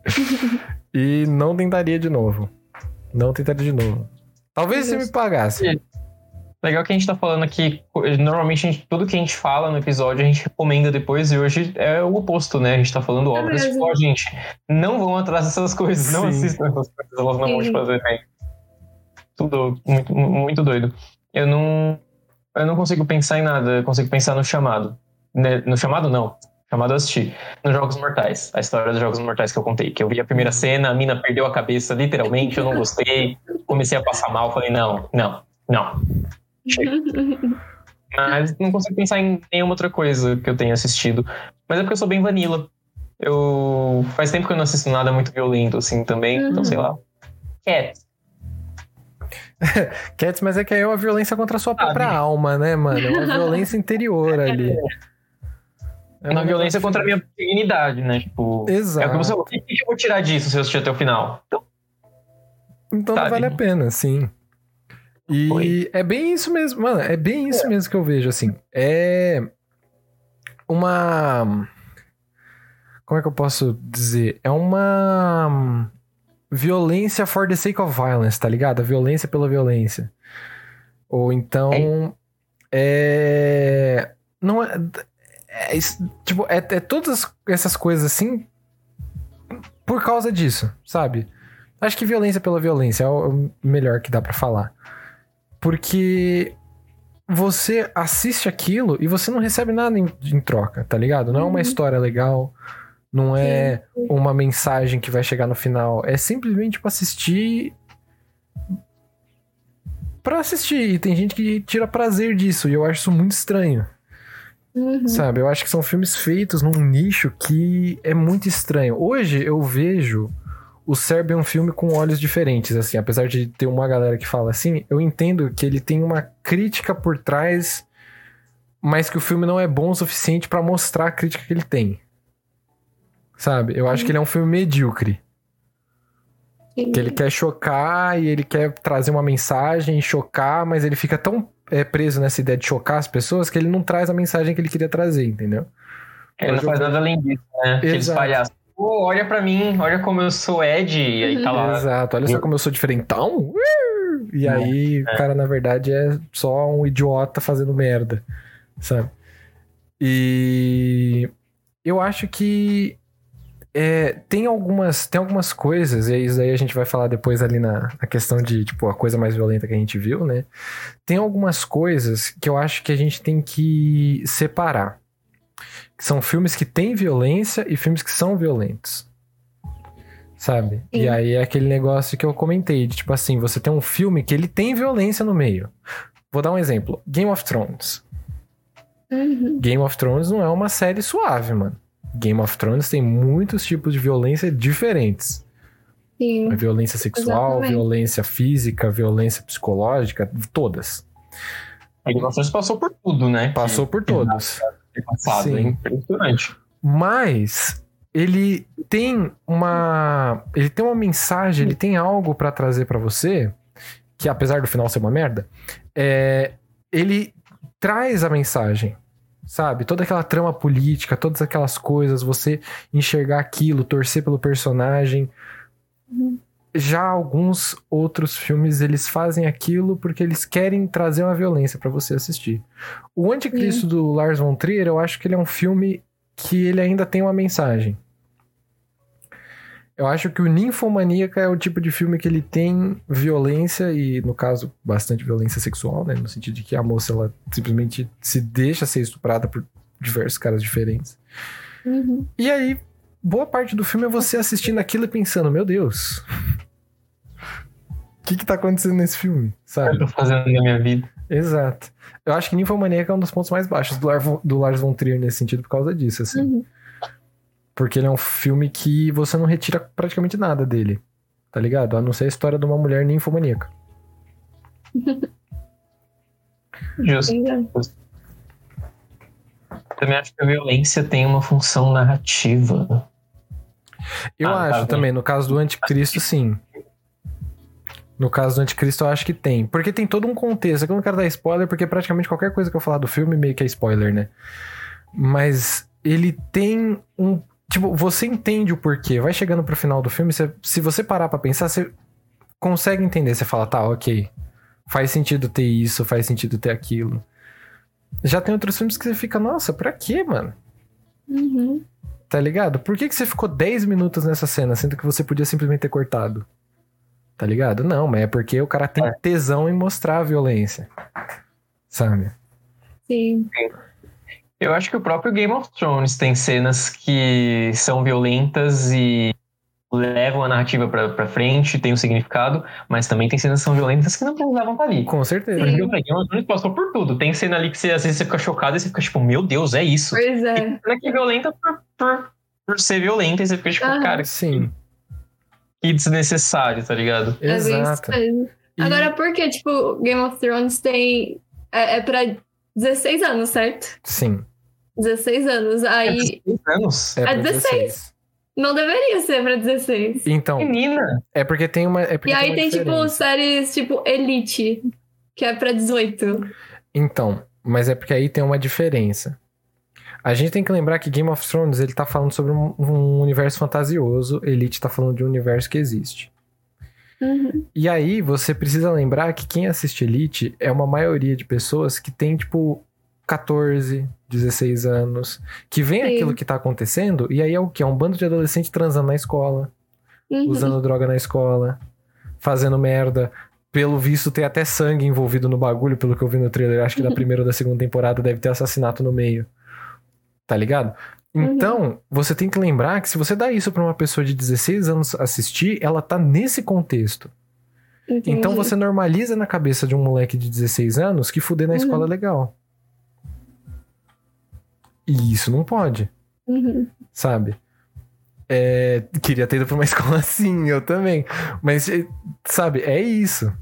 e não tentaria de novo. Não tentaria de novo. Talvez se me pagasse. Legal que a gente tá falando aqui, normalmente gente- tudo que a gente fala no episódio a gente recomenda depois e hoje é o oposto, né? A gente tá falando É obras, tipo, ó, gente, não vão atrás dessas coisas, não Sim. assistam essas coisas, elas não vão te Sim. fazer bem. Tudo muito, muito doido. Eu não, eu não consigo pensar em nada, eu consigo pensar no chamado. Né? No chamado, não. Chamado eu assisti. Nos Jogos Mortais. A história dos Jogos Mortais que eu contei. Que eu vi a primeira cena, a mina perdeu a cabeça, literalmente, eu não gostei. Comecei a passar mal, falei, não, não, não. Mas não consigo pensar em nenhuma outra coisa que eu tenha assistido. Mas é porque eu sou bem vanilla. Eu. Faz tempo que eu não assisto nada muito violento, assim, também. Então, Uhum. sei lá. Cat. Cats, mas é que aí é uma violência contra a sua própria alma, né, mano? É uma violência interior ali. É uma um violência negócio- contra a minha dignidade, né? Tipo. É o que, Exato. você, o que eu vou tirar disso se eu assistir até o final? Então, Então não vale a pena, sim. E Foi. é bem isso mesmo, mano. É bem isso mesmo que eu vejo, assim. É uma. Como é que eu posso dizer? É uma violência for the sake of violence, tá ligado? A violência pela violência. Ou então. É. Não é. É isso- tipo, é, é todas essas coisas assim. Por causa disso, sabe? Acho que violência pela violência é o melhor que dá pra falar. Porque você assiste aquilo e você não recebe nada em, em troca, tá ligado? Não é uma Uhum. história legal, não é uma mensagem que vai chegar no final. É simplesmente pra assistir. Pra assistir. E tem gente que tira prazer disso, e eu acho isso muito estranho. Uhum. Sabe? Eu acho que são filmes feitos num nicho que é muito estranho. Hoje eu vejo o Serbian um filme com olhos diferentes, assim. Apesar de ter uma galera que fala assim, eu entendo que ele tem uma crítica por trás, mas que o filme não é bom o suficiente pra mostrar a crítica que ele tem. Sabe? Eu acho que ele é um filme medíocre. Que ele quer chocar e ele quer trazer uma mensagem chocar, mas ele fica tão é, preso nessa ideia de chocar as pessoas que ele não traz a mensagem que ele queria trazer, entendeu? Ele não eu faz nada além disso, né? Aqueles Exato. palhaços. Pô, olha pra mim, olha como eu sou Ed. E aí tá lá. Exato, olha só como eu sou diferentão. E aí, o cara, na verdade, é só um idiota fazendo merda, sabe? E eu acho que é, tem algumas tem algumas coisas, e isso aí a gente vai falar depois ali na, na questão de, tipo, a coisa mais violenta que a gente viu, né? Tem algumas coisas que eu acho que a gente tem que separar. Que são filmes que têm violência e filmes que são violentos. Sabe? E Sim. aí é aquele negócio que eu comentei, de tipo assim, você tem um filme que ele tem violência no meio. Vou dar um exemplo. Game of Thrones. Uhum. Game of Thrones não é uma série suave, mano. Game of Thrones tem muitos tipos de violência diferentes. Sim. A violência sexual, Exatamente. violência física, violência psicológica, todas. A Game of Thrones passou por tudo, né? Passou por todos. É passado, Sim. é impressionante. Mas ele tem uma, ele tem uma mensagem, ele tem algo pra trazer pra você que apesar do final ser uma merda, é, ele traz a mensagem, sabe? Toda aquela trama política, todas aquelas coisas, você enxergar aquilo, torcer pelo personagem. Já alguns outros filmes eles fazem aquilo porque eles querem trazer uma violência pra você assistir. O Anticristo do Lars von Trier, eu acho que ele é um filme que ele ainda tem uma mensagem. Eu acho que o Ninfomaníaca é o tipo de filme que ele tem violência e, no caso, bastante violência sexual, né? No sentido de que a moça, ela simplesmente se deixa ser estuprada por diversos caras diferentes. Uhum. E aí, boa parte do filme é você assistindo aquilo e pensando, meu Deus, o que que tá acontecendo nesse filme, O que sabe? eu tô fazendo na minha vida? Exato. Eu acho que Ninfomaníaca é um dos pontos mais baixos do, Lar- do Lars von Trier nesse sentido por causa disso, assim. Uhum. Porque ele é um filme que você não retira praticamente nada dele. Tá ligado? A não ser a história de uma mulher ninfomaníaca. Justo. Também acho que a violência tem uma função narrativa. Eu Ah, tá acho bem. também, no caso do Anticristo, sim. No caso do Anticristo, eu acho que tem. Porque tem todo um contexto. Aqui eu não quero dar spoiler, porque praticamente qualquer coisa que eu falar do filme meio que é spoiler, né? Mas ele tem um. Tipo, você entende o porquê. Vai chegando pro final do filme, você- se você parar pra pensar, você consegue entender. Você fala, tá, ok. Faz sentido ter isso, faz sentido ter aquilo. Já tem outros filmes que você fica, nossa, pra quê, mano? Uhum. Tá ligado? Por que, que você ficou 10 minutos nessa cena, sendo que você podia simplesmente ter cortado? Tá ligado? Não, mas é porque o cara tem É. tesão em mostrar a violência. Sabe? Sim. Eu acho que o próprio Game of Thrones tem cenas que são violentas e levam a narrativa pra, pra frente, tem um significado, mas também tem cenas que são violentas que não precisavam estar ali. Com certeza. Porque eu falei, Game of Thrones passou por tudo. Tem cena ali que você, às vezes você fica chocado e você fica tipo, meu Deus, é isso. Pois é. tem cena que é violenta por, por, por ser violenta e você fica tipo, cara, Sim, que desnecessário, tá ligado? É bem isso exato. E- Agora, por que, tipo, Game of Thrones tem. É, é pra 16 anos, certo? Sim. 16 anos. É Aí. 16 anos. É, É pra 16. não deveria ser pra 16. Então, Menina! é porque tem uma. É porque E aí uma tem, tipo, séries tipo Elite, que é pra 18. Então, mas é porque aí tem uma diferença. A gente tem que lembrar que Game of Thrones ele tá falando sobre um, um universo fantasioso, Elite tá falando de um universo que existe. Uhum. E aí você precisa lembrar que quem assiste Elite é uma maioria de pessoas que tem, tipo, 14, 16 anos, que vê Sim. aquilo que tá acontecendo, e aí é o que? É um bando de adolescente transando na escola, Uhum. usando droga na escola, fazendo merda. Pelo visto, tem até sangue envolvido no bagulho, pelo que eu vi no trailer. Acho que da primeira ou da segunda temporada deve ter assassinato no meio. Tá ligado? Então, você tem que lembrar que se você dá isso pra uma pessoa de 16 anos assistir, ela tá nesse contexto. Entendi. Então você normaliza na cabeça de um moleque de 16 anos que fuder na Uhum. escola é legal. E isso não pode, Uhum. sabe? É, queria ter ido pra uma escola assim, eu também. Mas, é, sabe, é isso.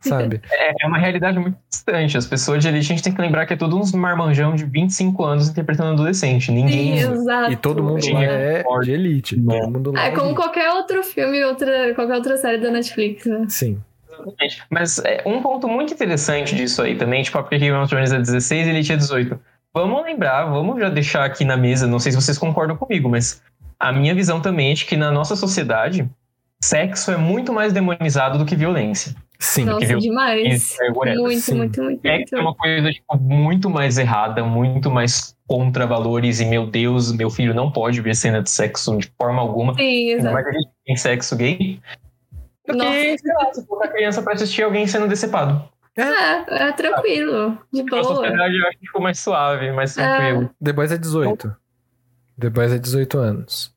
Sabe? É uma realidade muito distante. As pessoas de elite, a gente tem que lembrar que é tudo uns marmanjão de 25 anos interpretando adolescente. Ninguém. Sim, exato. E todo mundo lá é de elite. Né? Todo mundo lá É é como elite. qualquer outro filme, outra, qualquer outra série da Netflix, né? Sim. Exatamente. Mas é, um ponto muito interessante disso aí também, tipo, porque Game of Thrones é 16 e Elite é 18. Vamos lembrar, vamos já deixar aqui na mesa, não sei se vocês concordam comigo, mas a minha visão também é de que na nossa sociedade, sexo é muito mais demonizado do que violência. Sim. Nossa, viu? demais. Isso, é. Muito, Sim. muito, muito, Sexo é muito. uma coisa tipo, muito mais errada, muito mais contra valores, e meu Deus, meu filho não pode ver cena de sexo de forma alguma. Sim, Ainda exato. mais a gente tem sexo gay. Do Nossa. que, sei lá, se colocar a criança pra assistir alguém sendo decepado. É, é tranquilo, de boa. sociedade eu acho que ficou mais suave, mais É. tranquilo. The Boys é 18. The Boys é 18 anos.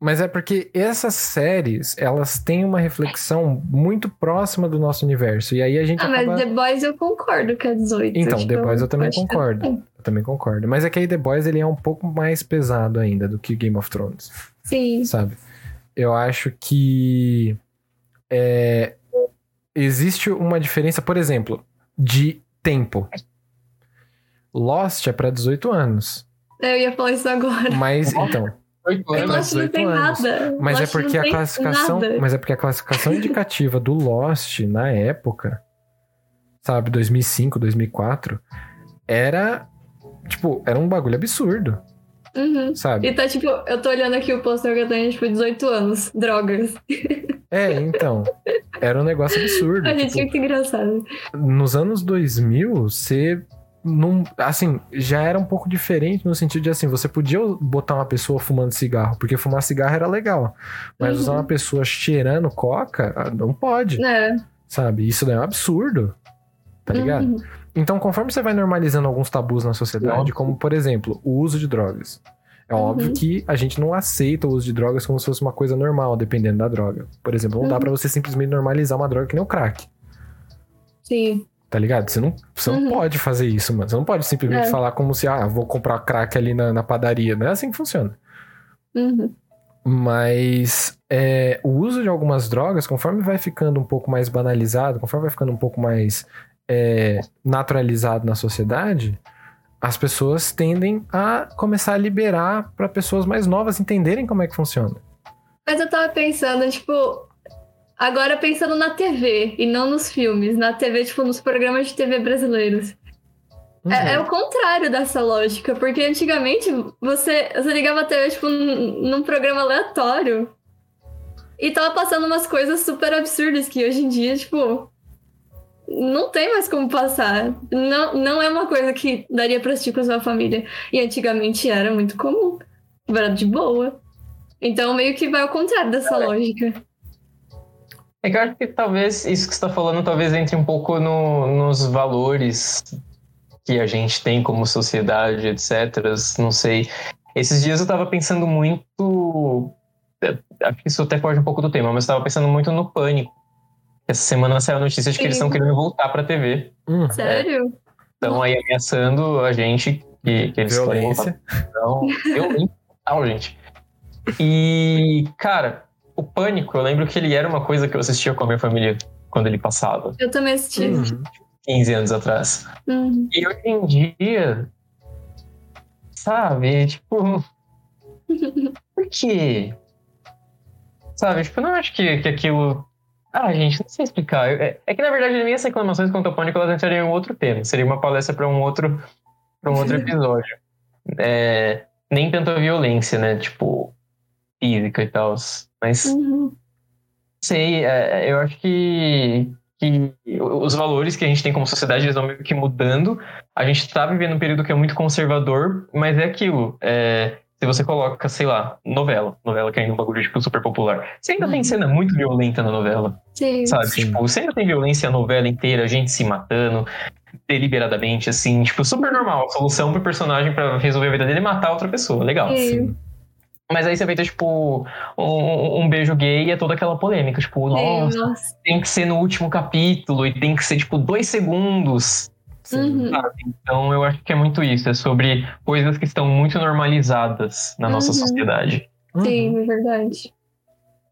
Mas é porque essas séries, elas têm uma reflexão muito próxima do nosso universo. E aí a gente Ah, acaba... mas The Boys eu concordo que é 18. Então, tipo, The Boys eu também acho que concordo. Eu também concordo. Mas é que aí The Boys ele é um pouco mais pesado ainda do que Game of Thrones, Sim. sabe? Eu acho que é, existe uma diferença, por exemplo, de tempo. Lost é pra 18 anos. Eu ia falar isso agora. Mas, então, É, anos. mas Lost não tem 18 anos. nada. Mas é porque a classificação, nada. mas é porque a classificação indicativa do Lost na época, sabe, 2005, 2004, era tipo, era um bagulho absurdo, Uhum. sabe? E tá tipo, eu tô olhando aqui o pôster que eu tenho, tipo, 18 anos. Drogas. É, então, era um negócio absurdo. A gente tipo, muito engraçado. nos anos 2000, você não, assim, já era um pouco diferente no sentido de assim, você podia botar uma pessoa fumando cigarro, porque fumar cigarro era legal, mas Uhum. usar uma pessoa cheirando coca, ah, não pode. É. Sabe? Isso daí é um absurdo. Tá ligado? Uhum. Então, conforme você vai normalizando alguns tabus na sociedade, Óbvio. como por exemplo, o uso de drogas. É óbvio Uhum. que a gente não aceita o uso de drogas como se fosse uma coisa normal, dependendo da droga. Por exemplo, não dá Uhum. pra você simplesmente normalizar uma droga que nem o crack. Sim. Tá ligado? Você não, você não Uhum. pode fazer isso, mano. Você não pode simplesmente É. falar como se, ah, vou comprar crack ali na, na padaria. Não é assim que funciona. Uhum. Mas é, o uso de algumas drogas, conforme vai ficando um pouco mais banalizado, conforme vai ficando um pouco mais é, naturalizado na sociedade, as pessoas tendem a começar a liberar para pessoas mais novas entenderem como é que funciona. Mas eu tava pensando, tipo, agora pensando na TV e não nos filmes, na TV, tipo, nos programas de TV brasileiros. É, é Uhum. o contrário dessa lógica, porque antigamente você, você ligava a TV, tipo, num programa aleatório e tava passando umas coisas super absurdas que hoje em dia, tipo, não tem mais como passar. Não, não é uma coisa que daria pra assistir com a sua família. E antigamente era muito comum. Era de boa. Então meio que vai ao contrário dessa lógica. É que eu acho que talvez isso que você está falando talvez entre um pouco no- nos valores que a gente tem como sociedade, etc. Não sei. Esses dias eu estava pensando muito. é, Acho que isso até foge um pouco do tema, mas eu estava pensando muito no pânico. Essa semana saiu a notícia de que eles estão querendo voltar para a TV. Hum, Sério? Estão aí ameaçando a gente que, que eles violência. Então, violento total, gente. E, cara, o Pânico, eu lembro que ele era uma coisa que eu assistia com a minha família quando ele passava, Eu também assisti. Uhum. 15 anos atrás. Uhum. E hoje em dia, sabe, tipo, Por quê? Sabe, tipo, eu não acho que, que aquilo. Ah, gente, não sei explicar. É, é que, na verdade, minhas reclamações contra o Pânico, elas entrariam em outro tema. Seria uma palestra para um outro, pra um outro episódio. É, nem tanto a violência, né? Tipo, física e tal. Mas, Uhum. sei, é, eu acho que, que os valores que a gente tem como sociedade, eles vão meio que mudando. A gente tá vivendo um período que é muito conservador, mas é aquilo. É, se você coloca, sei lá, novela, novela que é ainda um bagulho tipo, super popular, você ainda tem Uhum. cena muito violenta na novela, Sim. sabe? Sim. Tipo, você ainda tem violência a novela inteira, gente se matando deliberadamente, assim, tipo, super normal. Solução pro personagem pra resolver a vida dele é matar outra pessoa, legal. Sim. Sim. Mas aí você ter, tipo, um, um beijo gay e é toda aquela polêmica, tipo, nossa, nossa. tem que ser no último capítulo e tem que ser, tipo, dois segundos. Sim. Uhum. Então eu acho que é muito isso, é sobre coisas que estão muito normalizadas na nossa Uhum. sociedade. Uhum. Sim, é verdade.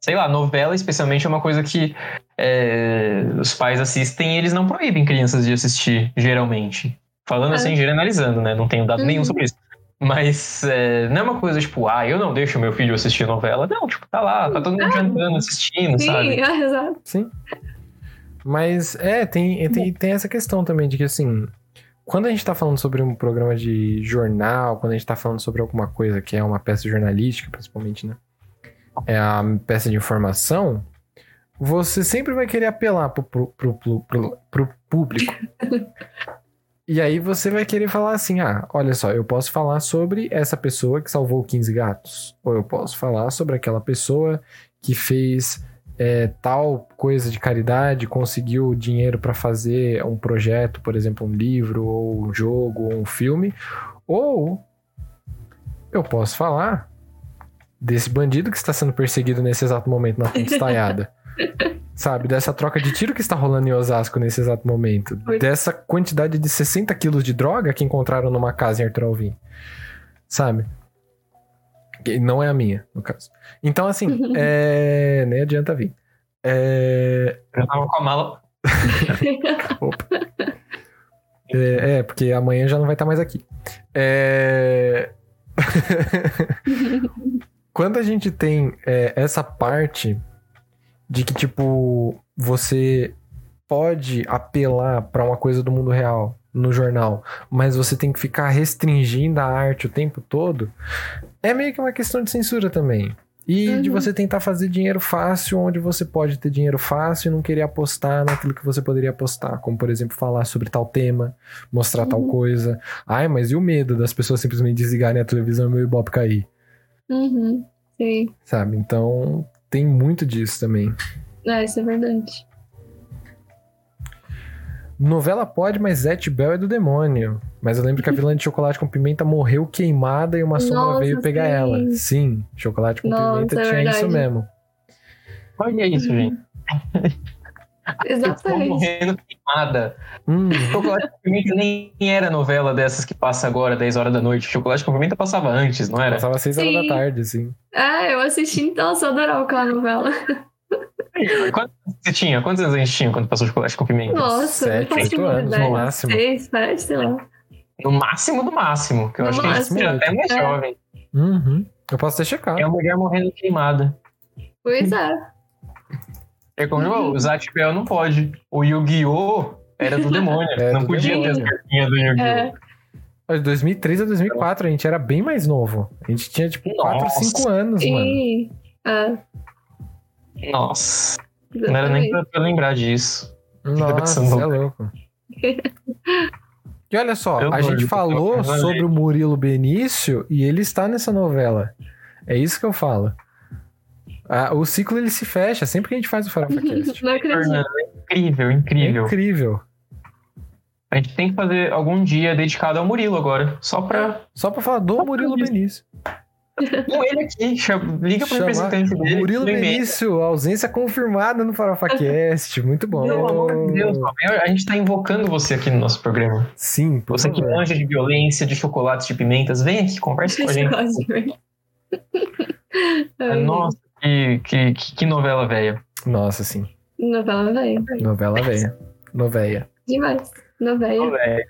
Sei lá, novela especialmente é uma coisa que é, os pais assistem e eles não proíbem crianças de assistir, geralmente. Falando É. assim, generalizando, né? Não tenho dado Uhum. nenhum sobre isso. Mas é, não é uma coisa tipo, ah, eu não deixo meu filho assistir novela. Não, tipo, tá lá, tá todo mundo jantando, assistindo, Sim, sabe? é, exato. Sim. Mas é, tem, tem, tem essa questão também de que assim, quando a gente tá falando sobre um programa de jornal, quando a gente tá falando sobre alguma coisa que é uma peça jornalística, principalmente, né? É a peça de informação, você sempre vai querer apelar pro, pro, pro, pro, pro- pro público. E aí você vai querer falar assim: ah, olha só, eu posso falar sobre essa pessoa que salvou 15 gatos. Ou eu posso falar sobre aquela pessoa que fez é, tal coisa de caridade, conseguiu dinheiro para fazer um projeto, por exemplo, um livro, ou um jogo, ou um filme. Ou eu posso falar desse bandido que está sendo perseguido nesse exato momento na ponte estaiada. Sabe, dessa troca de tiro que está rolando em Osasco nesse exato momento. Oi. Dessa quantidade de 60 quilos de droga que encontraram numa casa em Arthur Alvim. Sabe? Que não é a minha, no caso. Então, assim, é... nem adianta vir. É... Eu tava com a mala. É, é, porque amanhã já não vai estar mais aqui. É... Quando a gente tem é, essa parte de que, tipo, você pode apelar pra uma coisa do mundo real no jornal, mas você tem que ficar restringindo a arte o tempo todo, é meio que uma questão de censura também. E de Uhum. você tentar fazer dinheiro fácil onde você pode ter dinheiro fácil e não querer apostar naquilo que você poderia apostar. Como, por exemplo, falar sobre tal tema, mostrar tal Uhum. coisa. Ai, mas e o medo das pessoas simplesmente desligarem a televisão e meu ibope cair? Uhum. Sim. Sabe? Então, tem muito disso também. É, isso é verdade. Novela pode, mas Zete Bell é do demônio. Mas eu lembro que a vilã de chocolate com pimenta morreu queimada e uma sombra Nossa, veio pegar sim. ela. Sim, chocolate com Nossa, pimenta é tinha isso verdade. mesmo. Olha isso, gente. Eu tô Exatamente. morrendo queimada. Hum, Chocolate com Pimenta nem era novela dessas que passa agora, 10 horas da noite. Chocolate com Pimenta passava antes, não era? passava seis horas da Sim. tarde, assim. É, eu assisti então, só adorava aquela novela. Quantos você tinha? Quantos anos a gente tinha quando passou Chocolate com Pimenta? Nossa, Sete, oito anos, no máximo. Seis, sete, sei lá. No máximo do máximo, que eu No acho que a gente máximo, até mais é. jovem. Uhum. Eu posso ter checado. É uma mulher morrendo queimada. Pois é. É como o Zat Bell não pode. O Yu-Gi-Oh! era do demônio. É não do podia ter as demônio. cartinhas do Yu-Gi-Oh! É. Mas De 2003 a 2004, a gente era bem mais novo. A gente tinha, tipo, 4, Nossa. 5 anos, mano. E. É, Nossa, não era nem exatamente. pra, pra lembrar disso. Nossa, é louco. E olha só, Eu a gente falou sobre o Murilo Benício e ele está nessa novela. É isso que eu falo. Ah, o ciclo ele se fecha sempre que a gente faz o FarofaCast. Não acredito. Fernando, é incrível, É incrível. incrível. A gente tem que fazer algum dia dedicado ao Murilo agora. Só pra. Só pra falar do Murilo isso. Benício. Com ele aqui. chama- Liga pro representante dele. Murilo. Benício, ausência confirmada no FarofaCast. Muito bom. Pelo amor de Deus, a gente tá invocando você aqui no nosso programa. Sim, por Você que manja de violência, de chocolates, de pimentas, vem aqui, conversa com a gente. Nossa, que, que, que, que novela velha. Nossa, sim. Novela velha. Novela velha. Noveia. Demais. Novela. Velha.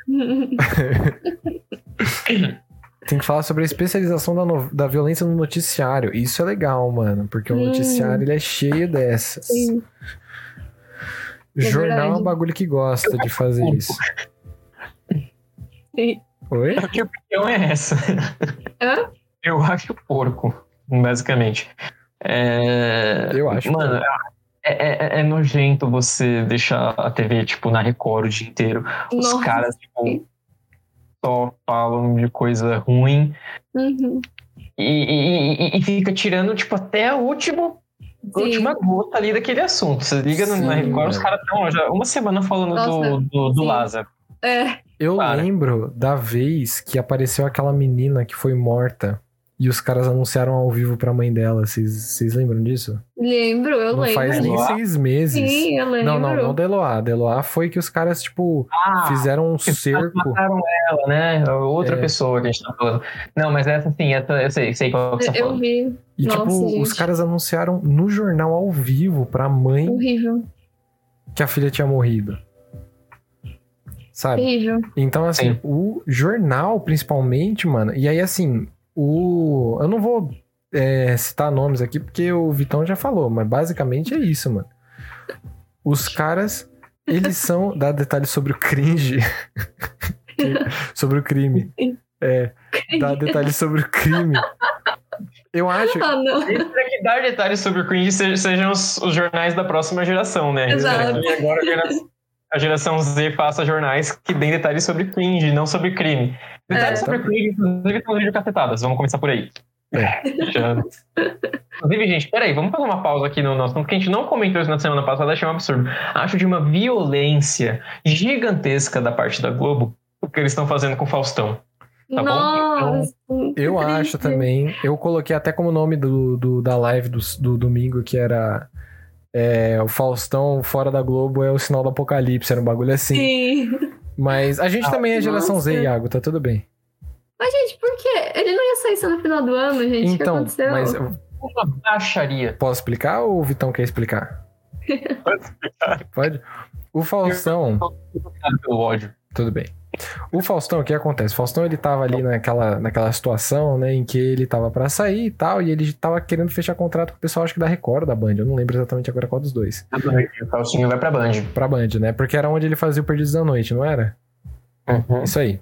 Tem que falar sobre a especialização da, no- da violência no noticiário. Isso é legal, mano, porque o Hum. noticiário ele é cheio dessas. Sim. É Jornal é um bagulho que gosta de fazer isso. Sim. Oi? Que opinião é essa? Hã? Eu acho porco, basicamente. É... Eu acho Mano, é, é- é nojento você deixar a TV, tipo, na Record o dia inteiro. Os Nossa. caras, tipo, só falam de coisa ruim Uhum. e, e- e- fica tirando, tipo, até a última, a Sim. última gota ali daquele assunto. Você liga no- na Sim, Record, os caras estão já uma semana falando Nossa, do, do, do sim. Lázaro. É. Eu Para. lembro da vez que apareceu aquela menina que foi morta e os caras anunciaram ao vivo pra mãe dela. Vocês lembram disso? Lembro, eu não lembro. faz nem Eloá? seis meses. Sim, eu lembro. Não, não, não da Eloá. Da Eloá foi que os caras, tipo, Ah, fizeram um cerco. mataram ela, né? Outra É. pessoa que a gente tá falando. Não, mas essa sim, essa, eu sei, sei qual que você tá Eu falando. vi. E, Nossa, tipo, gente. os caras anunciaram no jornal ao vivo pra mãe Horrível. que a filha tinha morrido. Sabe? Horrível. Então, assim, Sim. o jornal, principalmente, mano. E aí, assim, o. Eu não vou é, citar nomes aqui porque o Vitão já falou, mas basicamente é isso, mano. Os caras, eles são. Dá detalhes sobre o cringe. sobre o crime. É, dá detalhes sobre o crime. Eu acho. Ah, não. É que dar detalhes sobre o cringe se- sejam os, os jornais da próxima geração, né? Exato. E agora a geração, a geração Z faça jornais que deem detalhes sobre cringe, não sobre crime. Detalhes É. sobre crime, inclusive, são vídeo cacetadas. Vamos começar por aí. É. Já- Inclusive, gente, peraí, vamos fazer uma pausa aqui no nosso, porque a gente não comentou isso na semana passada, achei um absurdo. Acho de uma violência gigantesca da parte da Globo o que eles estão fazendo com o Faustão. Tá bom? Nossa. Eu acho também. Eu coloquei até como nome do, do- da live do, do domingo, que era. é, o Faustão fora da Globo é o sinal do apocalipse, era um bagulho assim. Sim. Mas a gente Ah, também é geração Z, nossa. Iago, tá tudo bem. Mas, gente, por quê? Ele não ia sair só no final do ano, gente. o que então, aconteceu? mas eu Uma baixaria. posso explicar ou o Vitão quer explicar? Pode explicar. Pode? O Faustão, pelo ódio. tudo bem. O Faustão, o que acontece? O Faustão, ele tava ali naquela, naquela situação, né, em que ele tava pra sair e tal, e ele tava querendo fechar contrato com o pessoal, acho que da Record, da Band, eu não lembro exatamente agora qual dos dois. O Faustinho vai pra Band. Pra Band, né? Porque era onde ele fazia o Perdidos da Noite, não era? Uhum. Isso aí.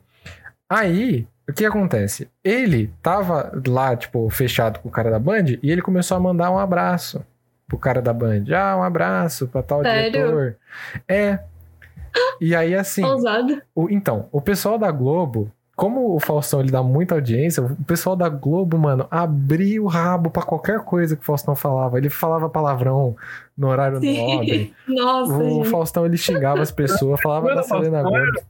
Aí, o que acontece? Ele tava lá, tipo, fechado com o cara da Band e ele começou a mandar um abraço pro cara da Band. Ah, um abraço pra tal Sério? diretor. É. E aí, assim, Ousado. o- então, o pessoal da Globo, como o Faustão ele dá muita audiência, o pessoal da Globo, mano, abria o rabo pra qualquer coisa que o Faustão falava. Ele falava palavrão no horário Sim. nobre. Nossa, O gente. Faustão ele xingava as pessoas, falava da Selena Gomes.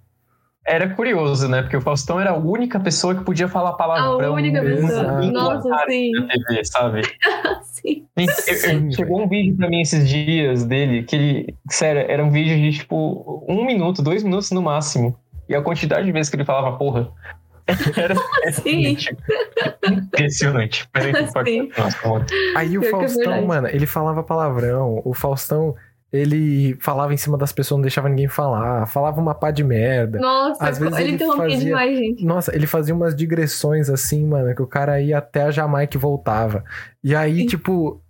Era curioso, né? Porque o Faustão era a única pessoa que podia falar palavrão. A única pessoa. Nossa, sim. na TV, sabe? Sim. Gente, eu- eu- Sim, chegou um vídeo pra mim esses dias dele, que ele, sério, era um vídeo de tipo um minuto, dois minutos no máximo. E a quantidade de vezes que ele falava porra era, Sim. impressionante. Peraí. Aí o é Faustão, mano, ele falava palavrão. O Faustão, ele falava em cima das pessoas, não deixava ninguém falar. Falava uma pá de merda. Nossa, Às vezes ele, ele interrompia fazia- demais, gente. Nossa, ele fazia umas digressões assim, mano, que o cara ia até a Jamaica e voltava. E aí, Sim. tipo,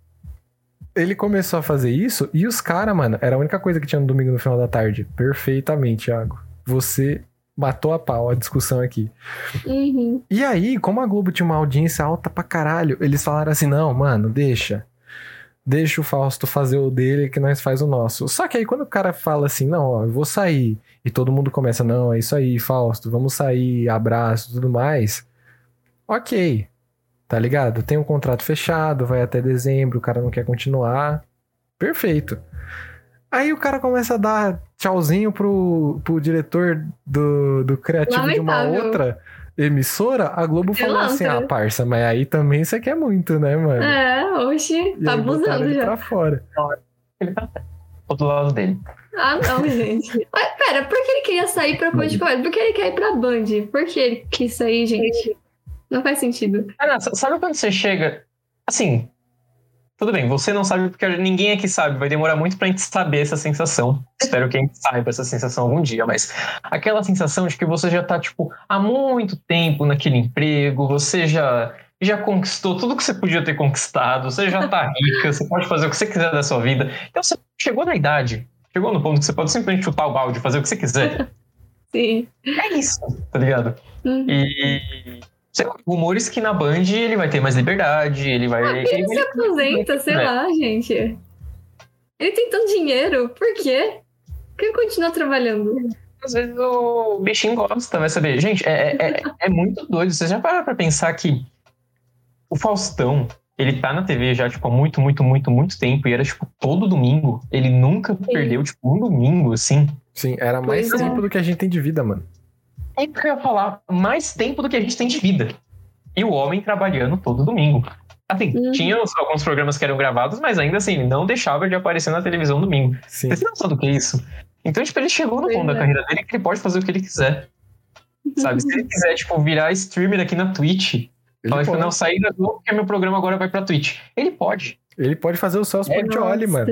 ele começou a fazer isso e os caras, mano, era a única coisa que tinha no domingo no final da tarde. Perfeitamente, Thiago. Você matou a pau a discussão aqui. Uhum. E aí, como a Globo tinha uma audiência alta pra caralho, eles falaram assim: não, mano, deixa. Deixa o Fausto fazer o dele que nós faz o nosso. Só que aí quando o cara fala assim, não, ó, eu vou sair, e todo mundo começa, não, é isso aí, Fausto, vamos sair, abraço, tudo mais. Ok. Tá ligado? Tem um contrato fechado, vai até dezembro, o cara não quer continuar. Perfeito. Aí o cara começa a dar tchauzinho pro, pro diretor do, do criativo de uma Lamentável. outra emissora, a Globo falou assim: ah, parça, mas aí também você quer muito, né, mano? É, oxi, E tá abusando ele já. pra fora. Ele tá. Outro lado dele. Ah, não, gente. Mas pera, por que ele queria sair pra podcast? Por que ele quer ir pra Band? Por que ele quis sair, gente? Não faz sentido. Ah, não, sabe quando você chega. Assim. Tudo bem, você não sabe porque ninguém aqui sabe, vai demorar muito pra gente saber essa sensação. Espero que a gente saiba essa sensação algum dia, mas aquela sensação de que você já tá, tipo, há muito tempo naquele emprego, você já já conquistou tudo que você podia ter conquistado, você já tá rica, você pode fazer o que você quiser da sua vida. Então você chegou na idade, chegou no ponto que você pode simplesmente chutar o balde, fazer o que você quiser. Sim. É isso, tá ligado? Uhum. E sei lá, rumores que na Band ele vai ter mais liberdade, ele vai. Ah, ele, ele se aposenta, sei É. lá, gente. Ele tem tanto dinheiro, por quê? Por que ele continua trabalhando? Às vezes o bichinho gosta, vai saber. Gente, é, é, é, é muito doido. Vocês já pararam pra pensar que o Faustão, ele tá na TV já, tipo, há muito, muito, muito, muito tempo. E era, tipo, todo domingo. Ele nunca perdeu, tipo, um domingo, assim. Sim, era mais Pois é. tempo do que a gente tem de vida, mano. É isso que eu ia falar. Mais tempo do que a gente tem de vida. E o homem trabalhando todo domingo. Assim, Uhum. tinha alguns programas que eram gravados, mas ainda assim, ele não deixava de aparecer na televisão domingo. Sim. Vocês têm noção do que é isso? Então, tipo, ele chegou no ponto da é. carreira dele que ele pode fazer o que ele quiser. Sabe? Se ele quiser, tipo, virar streamer aqui na Twitch, Ele falar, tipo, pode. não, sair da Globo porque meu programa agora vai pra Twitch. Ele pode. Ele pode fazer o Celso É, Portioli, mano.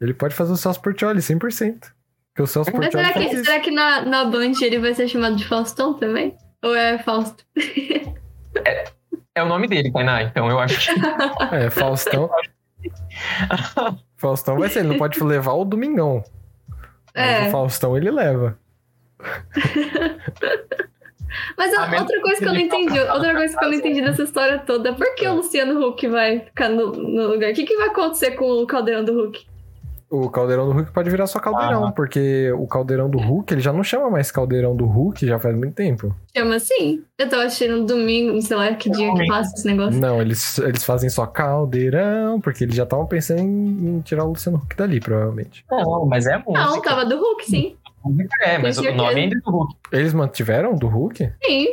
Ele pode fazer o Celso Portioli, 100%. Porque o Celso Mas Portioli será que, faz será que na, na Band ele vai ser chamado de Faustão também? Ou é Fausto? É o nome dele, Tainá. Então eu acho que. É, Faustão. Faustão vai ser, ele não pode levar o Domingão. Mas É. o Faustão ele leva. Mas A outra coisa que eu não entendi, outra coisa que eu não entendi dessa história toda, por que o Luciano Huck vai ficar no, no lugar? O que, que vai acontecer com o caldeirão do Huck? O caldeirão do Hulk pode virar só caldeirão, Ah. porque o caldeirão do Hulk, ele já não chama mais caldeirão do Hulk já faz muito tempo. Chama assim? Eu tava assistindo no domingo, sei lá que dia que passa esse negócio. Não, eles, eles fazem só caldeirão, porque eles já estavam pensando em, em tirar o Luciano Huck dali, provavelmente. Não, mas é música. Não, tava do Hulk, sim. É, mas o nome ainda é do Hulk. Eles mantiveram do Hulk? Sim,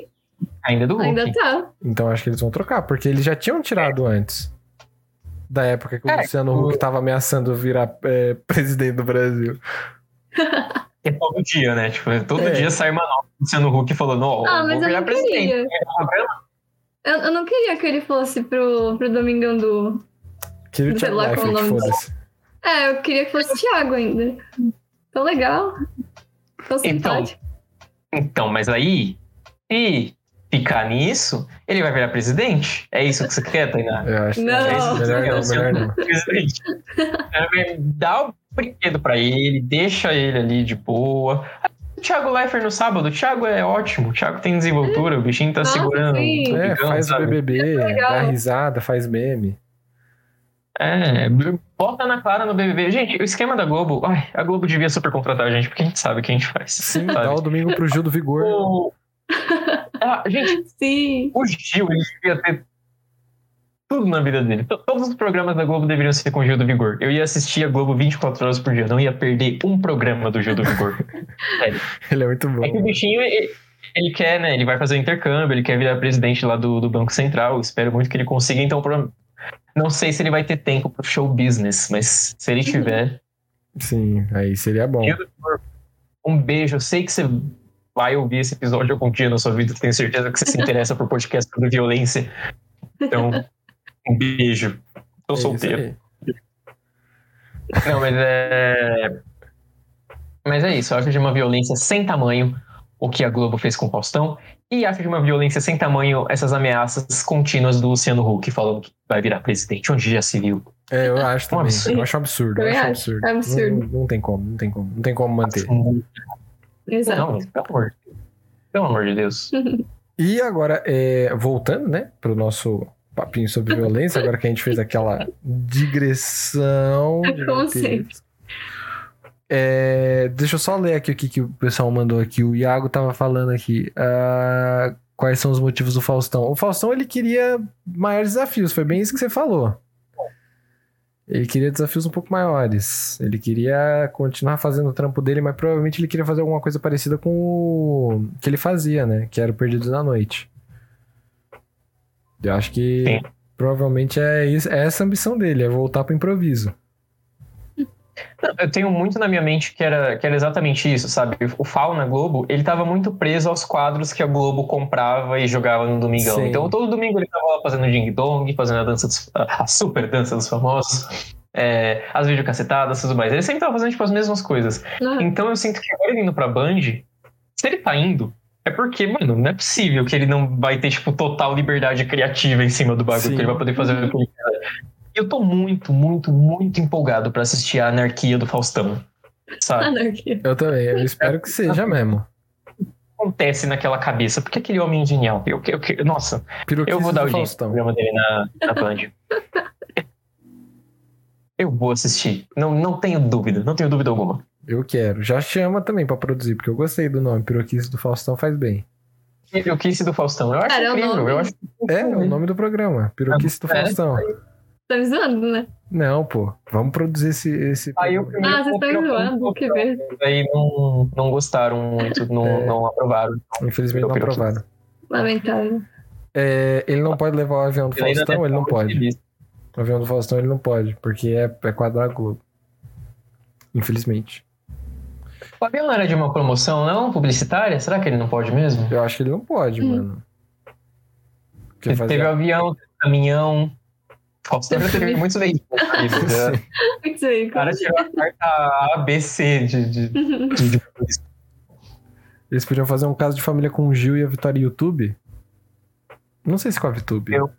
Ainda é do Hulk. ainda tá. Então acho que eles vão trocar, porque eles já tinham tirado antes. Da época que o É, Luciano o- Huck tava ameaçando virar é, presidente do Brasil. É todo dia, né? Tipo, todo É. dia sai uma nova Luciano Huck falando, ó, Ah, vou virar presidente. queria. Eu, eu não queria que ele fosse pro, pro Domingão do. Queria o Sei lá qual é o nome foda-se. É, eu queria que fosse o Thiago ainda. Tão legal. Tão Então, simpático. Então, mas aí, se ficar nisso, ele vai virar presidente? É isso que você quer, Tainá? Eu acho que Não. é isso. melhor não, Luciano melhor não. presidente. Ela vai dar o brinquedo pra ele, deixa ele ali de boa. O Thiago Leifert no sábado, o Thiago é ótimo, o Thiago tem desenvoltura, o bichinho tá Nossa, segurando. sim. É, faz o? BBB, legal. dá risada, faz meme. É, bota na clara no BBB. Gente, o esquema da Globo, ai, a Globo devia super contratar a gente, porque a gente sabe o que a gente faz. Sim, sabe? dá o domingo pro Gil do Vigor. O- Ah, gente, Sim. o Gil, ele devia ter tudo na vida dele. Todos os programas da Globo deveriam ser com o Gil do Vigor. Eu ia assistir a Globo 24 horas por dia, não ia perder um programa do Gil do Vigor. Sério. Ele é muito bom. É que o bichinho, ele, ele quer, né? Ele vai fazer o intercâmbio, ele quer virar presidente lá do, do Banco Central. Espero muito que ele consiga, então. pro- Não sei se ele vai ter tempo pro show business, mas se ele tiver. Sim, aí seria bom. Gil do Vigor, um beijo. Eu sei que você vai ouvir esse episódio algum dia na sua vida, tenho certeza que você se interessa por podcast sobre violência. Então, um beijo. Tô É solteiro. Não, mas é. Mas é isso, eu acho de uma violência sem tamanho o que a Globo fez com o Faustão. E acho de uma violência sem tamanho essas ameaças contínuas do Luciano Huck falando que vai virar presidente, onde já se viu. É, eu acho Um também. absurdo. Eu acho absurdo. Eu acho acho. absurdo. Absurdo. Não, não tem como, não tem como. Não tem como manter. Exato. Não, pelo amor de Deus. Pelo amor de Deus. E agora, é, voltando, né, pro nosso papinho sobre violência, agora que a gente fez aquela digressão. roteiro. É, deixa eu só ler aqui o que, que o pessoal mandou aqui. O Iago tava falando aqui. ah, quais são os motivos do Faustão? O Faustão, ele queria maiores desafios. Foi bem isso que você falou. Ele queria desafios um pouco maiores. Ele queria continuar fazendo o trampo dele, mas provavelmente ele queria fazer alguma coisa parecida com o que ele fazia, né? Que era o Perdidos na Noite. Eu acho que Sim. provavelmente é, isso, é essa a ambição dele, é voltar pro improviso. Eu tenho muito na minha mente que era, que era exatamente isso, sabe? O Fauna Globo, ele tava muito preso aos quadros que a Globo comprava e jogava no Domingão. Sim. Então todo domingo ele tava lá fazendo ding-dong, fazendo a dança dos, a super dança dos famosos, é, as videocacetadas e tudo mais. Ele sempre tava fazendo tipo, as mesmas coisas. Uhum. Então eu sinto que agora ele indo pra Band, se ele tá indo, é porque, mano, não é possível que ele não vai ter, tipo, total liberdade criativa em cima do bagulho, Sim. que ele vai poder fazer o que ele quer. Eu tô muito, muito, muito empolgado pra assistir a anarquia do Faustão. Sabe? Anarquia. Eu também, eu espero que seja mesmo. acontece naquela cabeça? Porque aquele homem é genial. Eu, eu, eu- nossa, Piroquice eu vou dar o jeito do programa dele na, na Band. eu vou assistir. Não, não tenho dúvida, não tenho dúvida alguma. Eu quero. Já chama também pra produzir, porque eu gostei do nome. Piroquice do Faustão faz bem. Eu quis do Faustão. Eu acho Cara, é o incrível. nome. Eu acho É, é o nome do programa. Piroquice do É. Faustão. Tá me zoando, né? Não, pô. Vamos produzir esse. esse Aí o programa. primeiro Ah, vocês estão comprou zoando, que ver. Aí não, não gostaram muito, não, É. não aprovaram. Infelizmente não aprovaram. Lamentável. É, ele não pode levar o avião do Ele Faustão? deve Ele não pode. O avião do Faustão ele não pode, porque é, é Globo. Infelizmente. O avião não era de uma promoção, não? Publicitária? Será que ele não pode mesmo? Eu acho que ele não pode, Hum. mano. Porque Teve avião, teve caminhão. Já teve muitos veículos na vida. já. Muito aí, O cara tirou a carta ABC de, de, de, de Eles podiam fazer um caso de família com o Gil e a Vitória YouTube. Não sei se com a VTube. Eu-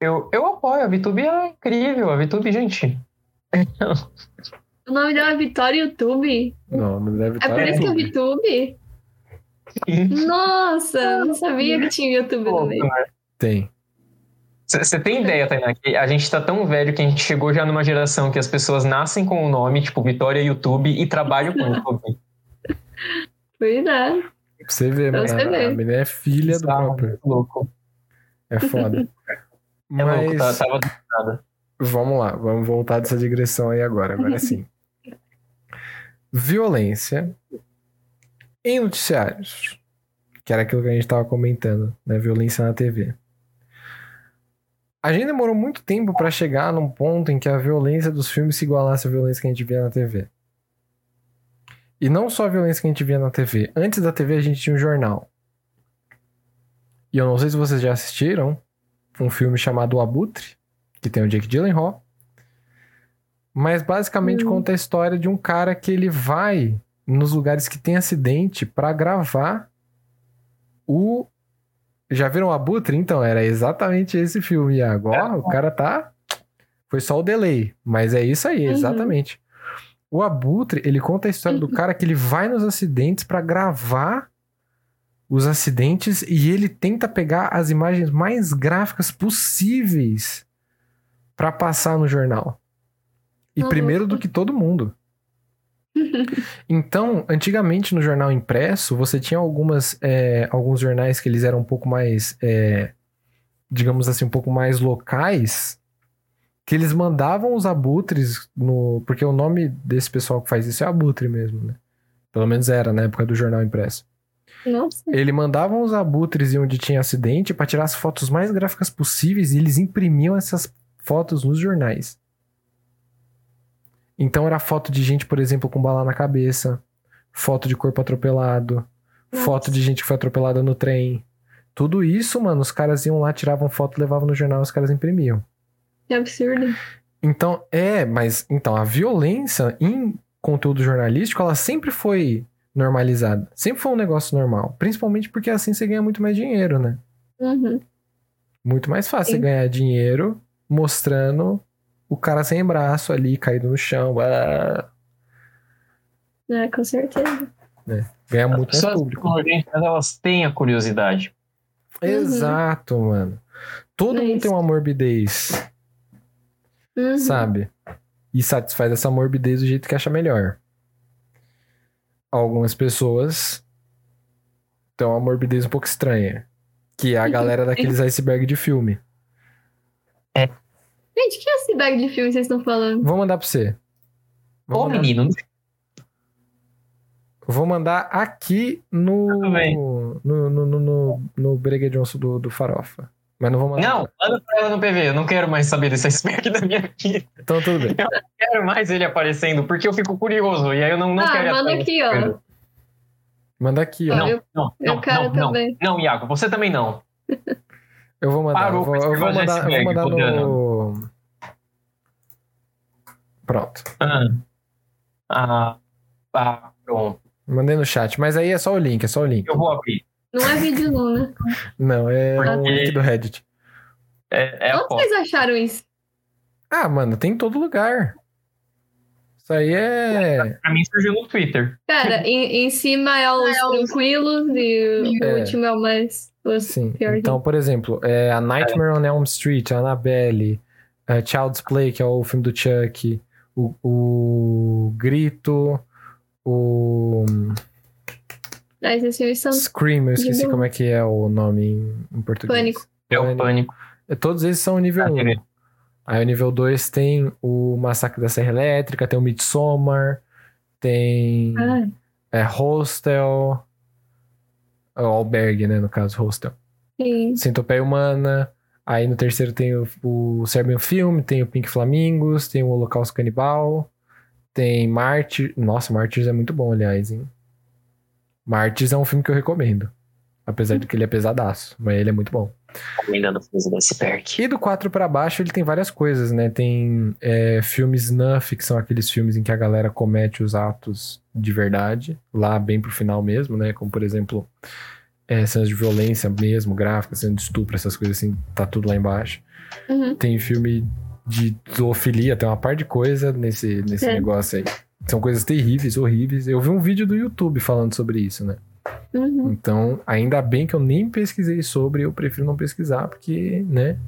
Eu, eu apoio, a VTube é incrível. A VTube, gente. O nome dela é Vitória YouTube. Não, não deve É estar. por isso que é VTube? Nossa, não sabia que tinha YouTube no meio. Tem. Você tem ideia, Tainá, que a gente tá tão velho que a gente chegou já numa geração que as pessoas nascem com o nome, tipo, Vitória YouTube, e trabalham com o YouTube. Cuidado. Pra você Pra mano. você a- ver. A menina é filha do próprio. muito louco. É foda. É louco, tá, Mas tava nada. vamos lá, vamos voltar dessa digressão aí agora. Agora sim. Violência em noticiários. Que era aquilo que a gente tava comentando, né? Violência na TV. A gente demorou muito tempo pra chegar num ponto em que a violência dos filmes se igualasse à violência que a gente via na TV. E não só a violência que a gente via na TV. Antes da TV a gente tinha um jornal. E eu não sei se vocês já assistiram um filme chamado O Abutre, que tem o Jake Gyllenhaal. Mas basicamente Hum. conta a história de um cara que ele vai nos lugares que tem acidente pra gravar o já viram o Abutre? Então, era exatamente esse filme, Iago. Ó, o cara tá. Foi só o delay, mas é isso aí, Uhum. exatamente. O Abutre, ele conta a história do cara que ele vai nos acidentes pra gravar os acidentes e ele tenta pegar as imagens mais gráficas possíveis pra passar no jornal. E primeiro do que todo mundo. Então, antigamente no jornal impresso, você tinha algumas, é, alguns jornais que eles eram um pouco mais, é, digamos assim, um pouco mais locais, que eles mandavam os abutres no. Porque o nome desse pessoal que faz isso é abutre mesmo, né? Pelo menos era na época do jornal impresso. Nossa. Ele mandavam os abutres em onde tinha acidente para tirar as fotos mais gráficas possíveis e eles imprimiam essas fotos nos jornais. Então era foto de gente, por exemplo, com bala na cabeça, foto de corpo atropelado, Nossa. foto de gente que foi atropelada no trem. Tudo isso, mano, os caras iam lá, tiravam foto, levavam no jornal, os caras imprimiam. Que absurdo. Então, é, mas então a violência em conteúdo jornalístico, ela sempre foi normalizada. Sempre foi um negócio normal, principalmente porque assim você ganha muito mais dinheiro, né? Uhum. Muito mais fácil você Sim. ganhar dinheiro mostrando o cara sem braço ali, caído no chão. ah, É, com certeza. ganha As muito mais pessoas público. elas têm a curiosidade. Exato, mano. Todo É mundo tem isso. uma morbidez, Uhum. sabe? E satisfaz essa morbidez do jeito que acha melhor. Algumas pessoas têm uma morbidez um pouco estranha. Que é a galera daqueles iceberg de filme. Gente, que é esse bag de filme que vocês estão falando? Vou mandar pra você. Vou Ô, mandar, menino, vou mandar aqui no. Tudo bem. No, no, no, no, no Brega Johnson do, do Farofa. Mas não vou mandar. não, manda pra ela no PV. Eu não quero mais saber desse iceberg da minha vida. Então tudo bem. Eu não quero mais ele aparecendo, porque eu fico curioso. E aí eu não, não ah, quero manda aqui, ó. Manda aqui, ó. Não, eu- não, eu não, quero não, não. também. Não, Iago, você também não. Eu vou mandar. Parou eu vou, eu vou mandar, eu vou mandar no. Pronto. Ah, ah, ah, pronto. Mandei no chat. Mas aí é só o link, é só o link. Eu vou abrir. Não é vídeo, não, né? Não, é Porque- um link do Reddit. É, é Onde vocês acharam isso? Ah, mano, tem em todo lugar. Isso aí é. Pra mim surgiu no Twitter. Cara, em, em cima é os tranquilos e o É. último é o mais. Os Sim. Então, por exemplo, é a Nightmare on Elm Street, a Annabelle, a Child's Play, que é o filme do Chuck, o, o Grito, o Mas esses filmes são. Scream, eu esqueci como é que é o nome em, em português. Pânico. É o Pânico. pânico. É, Todos esses são nível Ah, 1. Aí o nível 2 tem o Massacre da Serra Elétrica, tem o Midsommar, tem Ah, é, Hostel, o Albergue, né, no caso, Hostel. sim. Centopeia Humana. Aí no terceiro tem o, o Serbian Film, tem o Pink Flamingos, tem o Holocausto Canibal, tem Mártir. Nossa, Mártires é muito bom, aliás, hein? Mártires é um filme que eu recomendo. Apesar de que ele é pesadaço, mas ele é muito bom. E do 4 pra baixo ele tem várias coisas, né? Tem é, filmes snuff, que são aqueles filmes em que a galera comete os atos de verdade, lá bem pro final mesmo, né? Como por exemplo, é, cenas de violência mesmo, gráficas, cenas de estupro, essas coisas assim, tá tudo lá embaixo. Uhum. Tem filme de zoofilia, tem uma par de coisa nesse, nesse É. negócio aí. São coisas terríveis, horríveis. Eu vi um vídeo do YouTube falando sobre isso, né? Uhum. Então, ainda bem que eu nem pesquisei sobre, eu prefiro não pesquisar, porque, né?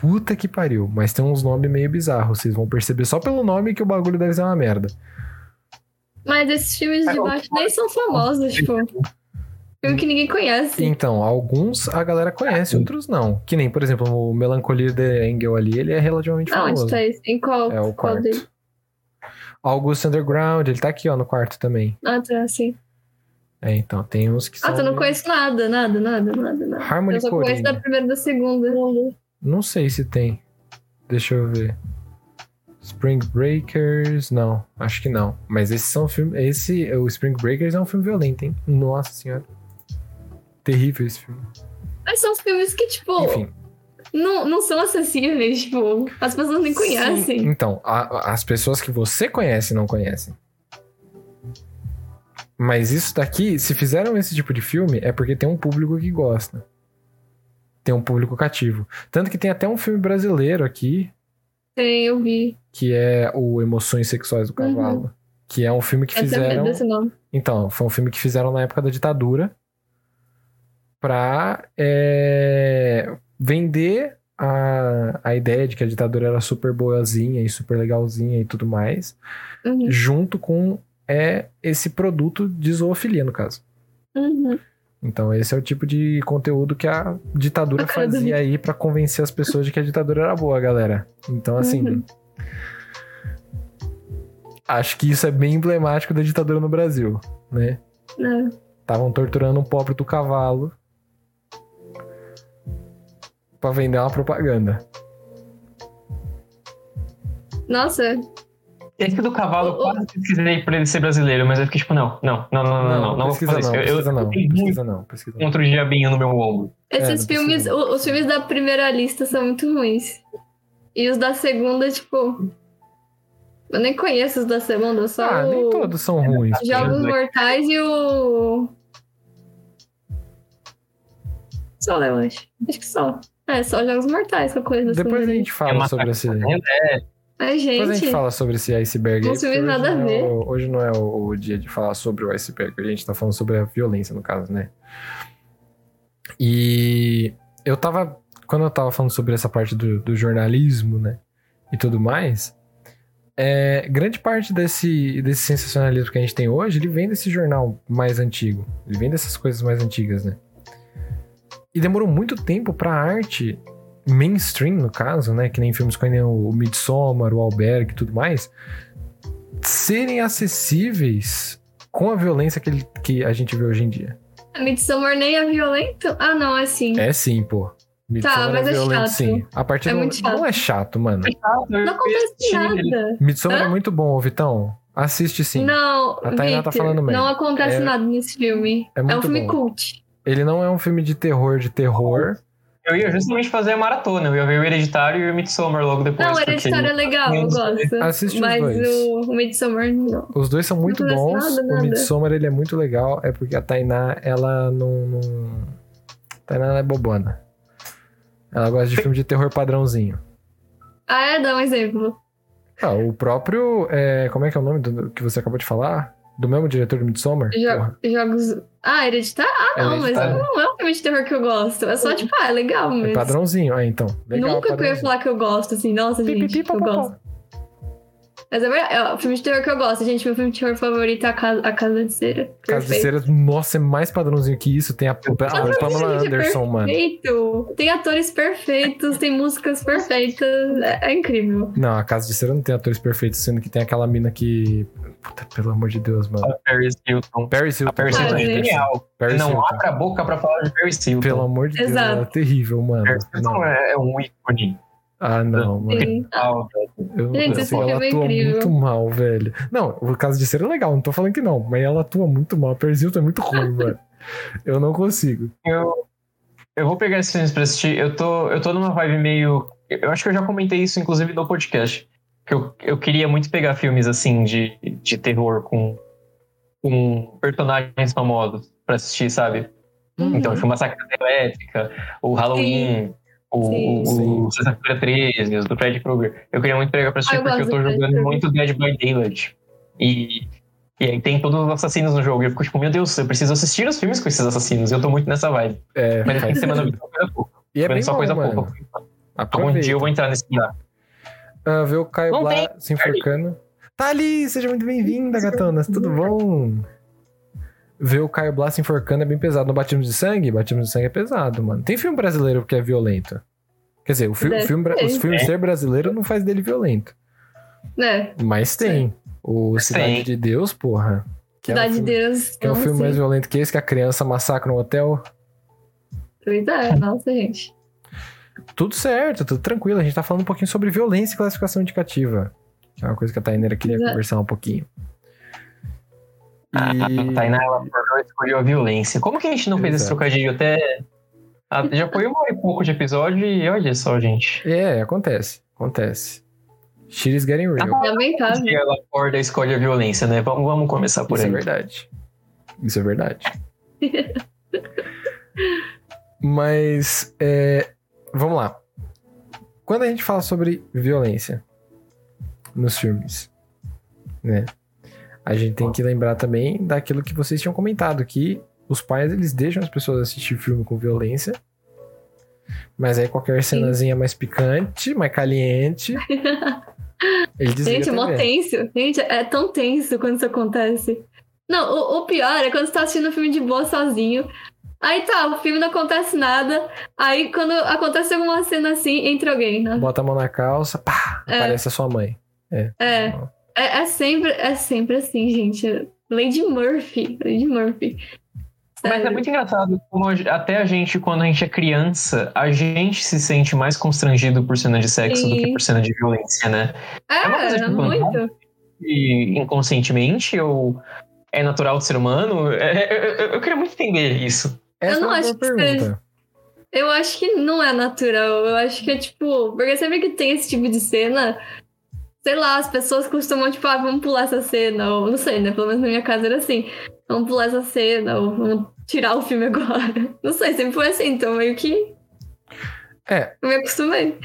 Puta que pariu. Mas tem uns nomes meio bizarros. Vocês vão perceber só pelo nome que o bagulho deve ser uma merda. Mas esses filmes de É, baixo nem são famosos, tipo. Filme que ninguém conhece. Então, alguns a galera conhece, outros não. Que nem, por exemplo, o Melancholia de Engel ali, ele é relativamente Aonde famoso. tá isso? Em qual? É o qual quarto. dele? August Underground, ele tá aqui, ó, no quarto também. Ah, tá, sim. É, então, tem uns que Ah, são... tu não conhece nada, nada, nada, nada, nada. Harmony Eu só conheço da primeira e da segunda. Não sei se tem. Deixa eu ver. Spring Breakers, não, acho que não. Mas esses são filmes. Esse, o Spring Breakers é um filme violento, hein? Nossa senhora. Terrível esse filme. Mas são os filmes que, tipo, Enfim. não, não são acessíveis, tipo, as pessoas nem Sim, conhecem. Então, a- as pessoas que você conhece não conhecem. Mas isso daqui, se fizeram esse tipo de filme, é porque tem um público que gosta. Tem um público cativo. Tanto que tem até um filme brasileiro aqui, Tem, eu vi. que é o Emoções Sexuais do Cavalo. Que é um filme que Eu fizeram. desse nome. Então, foi um filme que fizeram na época da ditadura pra é, vender a, a ideia de que a ditadura era super boazinha e super legalzinha e tudo mais, Uhum, junto com é, esse produto de zoofilia, no caso. uhum. Então, esse é o tipo de conteúdo que a ditadura A do fazia aí pra convencer as pessoas de que a ditadura era boa, galera. Então, assim. Uhum. Acho que isso é bem emblemático da ditadura no Brasil, né? É. Estavam torturando um pobre do cavalo pra vender uma propaganda. Nossa, Esse do cavalo, eu quase pesquisei por ele ser brasileiro, mas eu fiquei tipo, não, não, não, não, não, não, não, pesquisa fazer não. Eu- pesquisa eu, não, eu pesquisa não, pesquisa não. contra o diabinho no meu ombro. esses não filmes, precisa. os filmes da primeira lista são muito ruins. E os da segunda, tipo. Eu nem conheço os da segunda, só Ah, o nem todos são ruins. Jogos Sim. Mortais e o. Só, eu acho. Acho que só. É, só Jogos Mortais, qualquer coisa assim. Depois a gente É fala uma sobre esse. É, Ai, Depois a gente gente. fala sobre esse iceberg Não aí. nada hoje a não é ver. o- hoje não é o, o dia de falar sobre o iceberg. A gente tá falando sobre a violência, no caso, né? E eu tava. Quando eu tava falando sobre essa parte do, do jornalismo, né? E tudo mais. É, grande parte desse, desse sensacionalismo que a gente tem hoje, ele vem desse jornal mais antigo. Ele vem dessas coisas mais antigas, né? E demorou muito tempo pra arte mainstream, no caso, né? Que nem filmes como o Midsommar, o Albergue e tudo mais, serem acessíveis com a violência que, ele- que a gente vê hoje em dia. A Midsommar nem é violento? Ah, não, é sim. É sim, pô. Midsommar mas é violento, chato. sim. A partir É do muito chato. Não é chato, mano. Não acontece nada. Midsommar Hã? é muito bom, Vitão. Assiste sim. Não, A Tainá tá Victor, falando mesmo. não acontece É- nada nesse filme. é É, um filme bom. cult. Ele não é um filme de terror de terror. Eu ia justamente fazer a maratona. Eu ia ver o Hereditário e o Midsommar logo depois. Não, o Hereditário é legal, eu gosto. Assiste os Mas dois. o, o Midsommar não. Os dois são muito bons. nada, O nada. Midsommar, ele é muito legal. É porque a Tainá, ela não... não... A Tainá é bobona. Ela gosta de filme de terror padrãozinho. Ah, é? Dá um exemplo. Ah, o próprio... é, como é que é o nome do, do que você acabou de falar? Do mesmo diretor do Midsommar? Jo- jogos. Ah, Hereditário? Ah, não, Hereditário. mas não é um filme de terror que eu gosto. É só, tipo, ah, é legal É mesmo. padrãozinho. Ah, então. Legal, Nunca que eu ia falar que eu gosto, assim, nossa, Pi, pi, gente, pi, que eu gosto. Mas é verdade, é o filme de terror que eu gosto, gente. Meu filme de terror favorito é A Casa, a Casa de Cera. Casa de. Cera, nossa, é mais padrãozinho que isso. Tem a, a Pamela Gente, Anderson, mano. Perfeito. Tem atores perfeitos, tem músicas perfeitas. É, é incrível. Não, a Casa de Cera não tem atores perfeitos, sendo que tem aquela mina que. Puta, pelo amor de Deus, mano. A Paris Hilton. Paris Hilton. A Paris Ah, Hilton é genial. Paris não Hilton. abra a boca pra falar de Paris Hilton. Pelo amor de Deus, Exato. ela é terrível, mano. Paris Hilton Não. é é um ícone. Ah, não, mano. Sim. Eu, Gente, assim, ela é atua incrível. muito mal, velho. Não, o caso de ser é legal, não tô falando que não, mas ela atua muito mal. A Paris Hilton é muito ruim, mano. Eu não consigo. Eu, eu vou pegar esses filmes pra assistir. Eu tô, eu tô numa vibe meio. Eu acho que eu já comentei isso, inclusive, no podcast. Que eu, eu queria muito pegar filmes assim de, de terror com, com personagens famosos pra assistir, sabe? Uhum. Então, tipo, Massacre da Elétrica, o Halloween, o, Sim. o, o Sexta-feira 13, os do Fred Krueger. Eu queria muito pegar pra assistir Ah, eu porque eu tô Fred jogando muito Dead by Daylight. E, e aí tem todos os assassinos no jogo. E eu fico tipo, meu Deus, eu preciso assistir os filmes com esses assassinos. Eu tô muito nessa vibe. É, Mas de semana eu vi só coisa pouca. E é bem só bom, coisa mano. pouca. Algum dia eu vou entrar nesse lugar. Ah, ver o Caio Blá se enforcando. Tá ali, seja muito bem-vinda, gatonas. Tudo bom? Ver o Caio Blá se enforcando é bem pesado. No Batismo de Sangue, Batismo de Sangue é pesado, mano. Tem filme brasileiro que é violento. Quer dizer, o, fi- o Deve filme, ter. os filmes É. ser brasileiro não faz dele violento. É, Mas tem. O Mas Cidade tem. de Deus, porra. Que é um Cidade de Deus. Que é um nossa, filme mais violento que esse, que a criança massacra no hotel. Pois é, nossa, gente. Tudo certo, tudo tranquilo. A gente tá falando um pouquinho sobre violência e classificação indicativa. Que é uma coisa que a Taineira queria Exato. conversar um pouquinho. A E... Tainá, ela escolheu a violência. Como que a gente não fez esse Exato. trocadilho até. Ah, já foi uma e pouco de episódio e olha só, gente. É, acontece. Acontece. Shit is getting real. Lamentável. E ela acorda e escolhe a violência, né? Vamos, vamos começar por Isso aí. é verdade. Isso é verdade. Mas, é, vamos lá. Quando a gente fala sobre violência nos filmes, né? A gente tem que lembrar também daquilo que vocês tinham comentado, que os pais, eles deixam as pessoas assistir filme com violência, mas aí qualquer cenazinha mais picante, mais caliente, ele Gente, é mó tenso. Gente, é tão tenso quando isso acontece. Não, o, o pior é quando você tá assistindo um filme de boa sozinho. Aí tá, o filme não acontece nada. Aí quando acontece alguma cena assim, entra alguém, né? Bota a mão na calça, pá, É. aparece a sua mãe. É, é, é sempre, é sempre assim, gente. Lady Murphy. Lady Murphy. Mas é muito engraçado como até a gente, quando a gente é criança, a gente se sente mais constrangido por cena de sexo do que Sim. por cena de violência, né? É uma coisa É, tipo, muito. E inconscientemente ou é natural do ser humano? É- é- eu, eu queria muito entender isso. Essa Eu não é acho que pergunta. Eu acho que não é natural. Eu acho que é tipo. Porque sempre que tem esse tipo de cena, sei lá, as pessoas costumam, tipo, ah, vamos pular essa cena. Ou não sei, né? Pelo menos na minha casa era assim. Vamos pular essa cena, ou vamos tirar o filme agora. Não sei, sempre foi assim, então meio que. É. Eu me acostumei.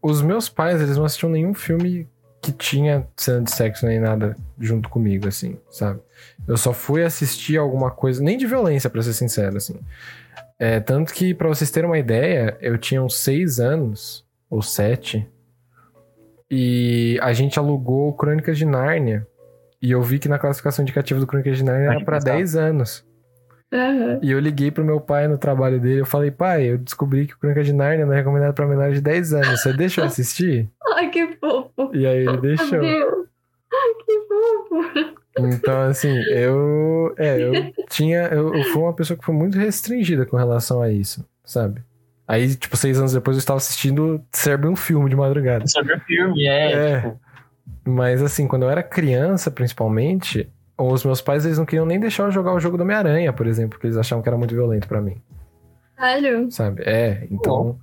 Os meus pais, eles não assistiam nenhum filme que tinha cena de sexo nem nada junto comigo, assim, sabe? Eu só fui assistir alguma coisa, nem de violência, pra ser sincero, assim. É, tanto que, pra vocês terem uma ideia, eu tinha uns seis anos, ou sete, e a gente alugou Crônicas de Nárnia, e eu vi que na classificação indicativa do Crônicas de Nárnia era pensar. 10 anos. Aham. E eu liguei pro meu pai no trabalho dele, eu falei, pai, eu descobri que o Crônica de Nárnia não é recomendado pra menores de 10 anos, você deixa eu assistir? Ai, que fofo. E aí ele Meu deixou. Deus. Ai, que fofo. Então, assim, eu. É, eu tinha. Eu, eu fui uma pessoa que foi muito restringida com relação a isso, sabe? Aí, tipo, seis anos depois eu estava assistindo Serve um filme de madrugada. Sobre o filme, é. É. tipo, Mas, assim, quando eu era criança, principalmente, os meus pais eles não queriam nem deixar eu jogar o jogo do Homem-Aranha, por exemplo, porque eles achavam que era muito violento pra mim. Sério? Sabe? É, então.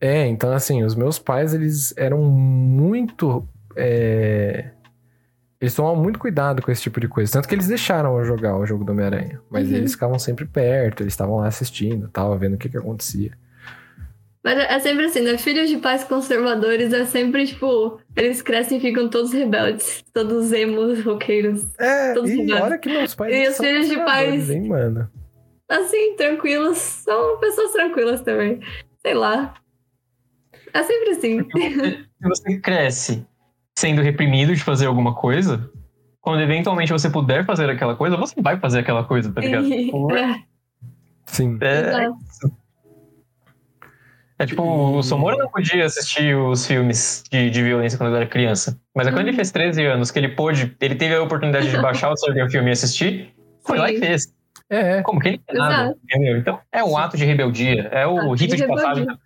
É, então assim, os meus pais, eles eram muito. é, Eles tomavam muito cuidado com esse tipo de coisa. Tanto que eles deixaram eu jogar o jogo do Homem-Aranha. Mas Uhum. eles ficavam sempre perto, eles estavam lá assistindo, tal, vendo o que que acontecia. Mas é é sempre assim, né? Filhos de pais conservadores é sempre, tipo, eles crescem e ficam todos rebeldes. Todos emos, roqueiros. É, Todos e rebeldes. olha que meus pais E os filhos de pais- hein, mano? Assim, tranquilos. São pessoas tranquilas também. Sei lá. É sempre assim. Se você cresce sendo reprimido de fazer alguma coisa, quando eventualmente você puder fazer aquela coisa, você vai fazer aquela coisa, tá ligado? É, Sim. É, exato. É tipo, o Somora não podia assistir os filmes de, de violência quando ele era criança. Mas é quando ele Uhum. fez 13 anos que ele pôde, ele teve a oportunidade de baixar o seu filme e assistir, foi lá e Sim. fez. É, Como que ele fez nada, Exato. entendeu? Então, é um ato de rebeldia, é o Ato de rito de passagem. rebeldia.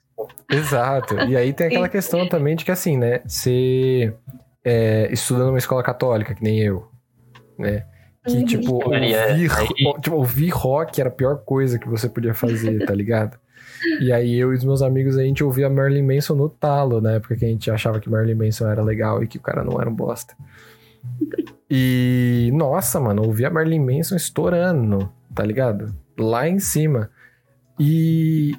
exato. E aí tem aquela Sim. questão também de que, assim, né? Você é, estuda numa escola católica, que nem eu, né? Que, Uhum. tipo, ouvir, tipo, ouvir rock era a pior coisa que você podia fazer, tá ligado? E aí eu e os meus amigos, a gente ouvia Marilyn Manson no talo, na época que a gente achava que Marilyn Manson era legal e que o cara não era um bosta. E, nossa, mano, ouvia Marilyn Manson estourando, tá ligado? Lá em cima. E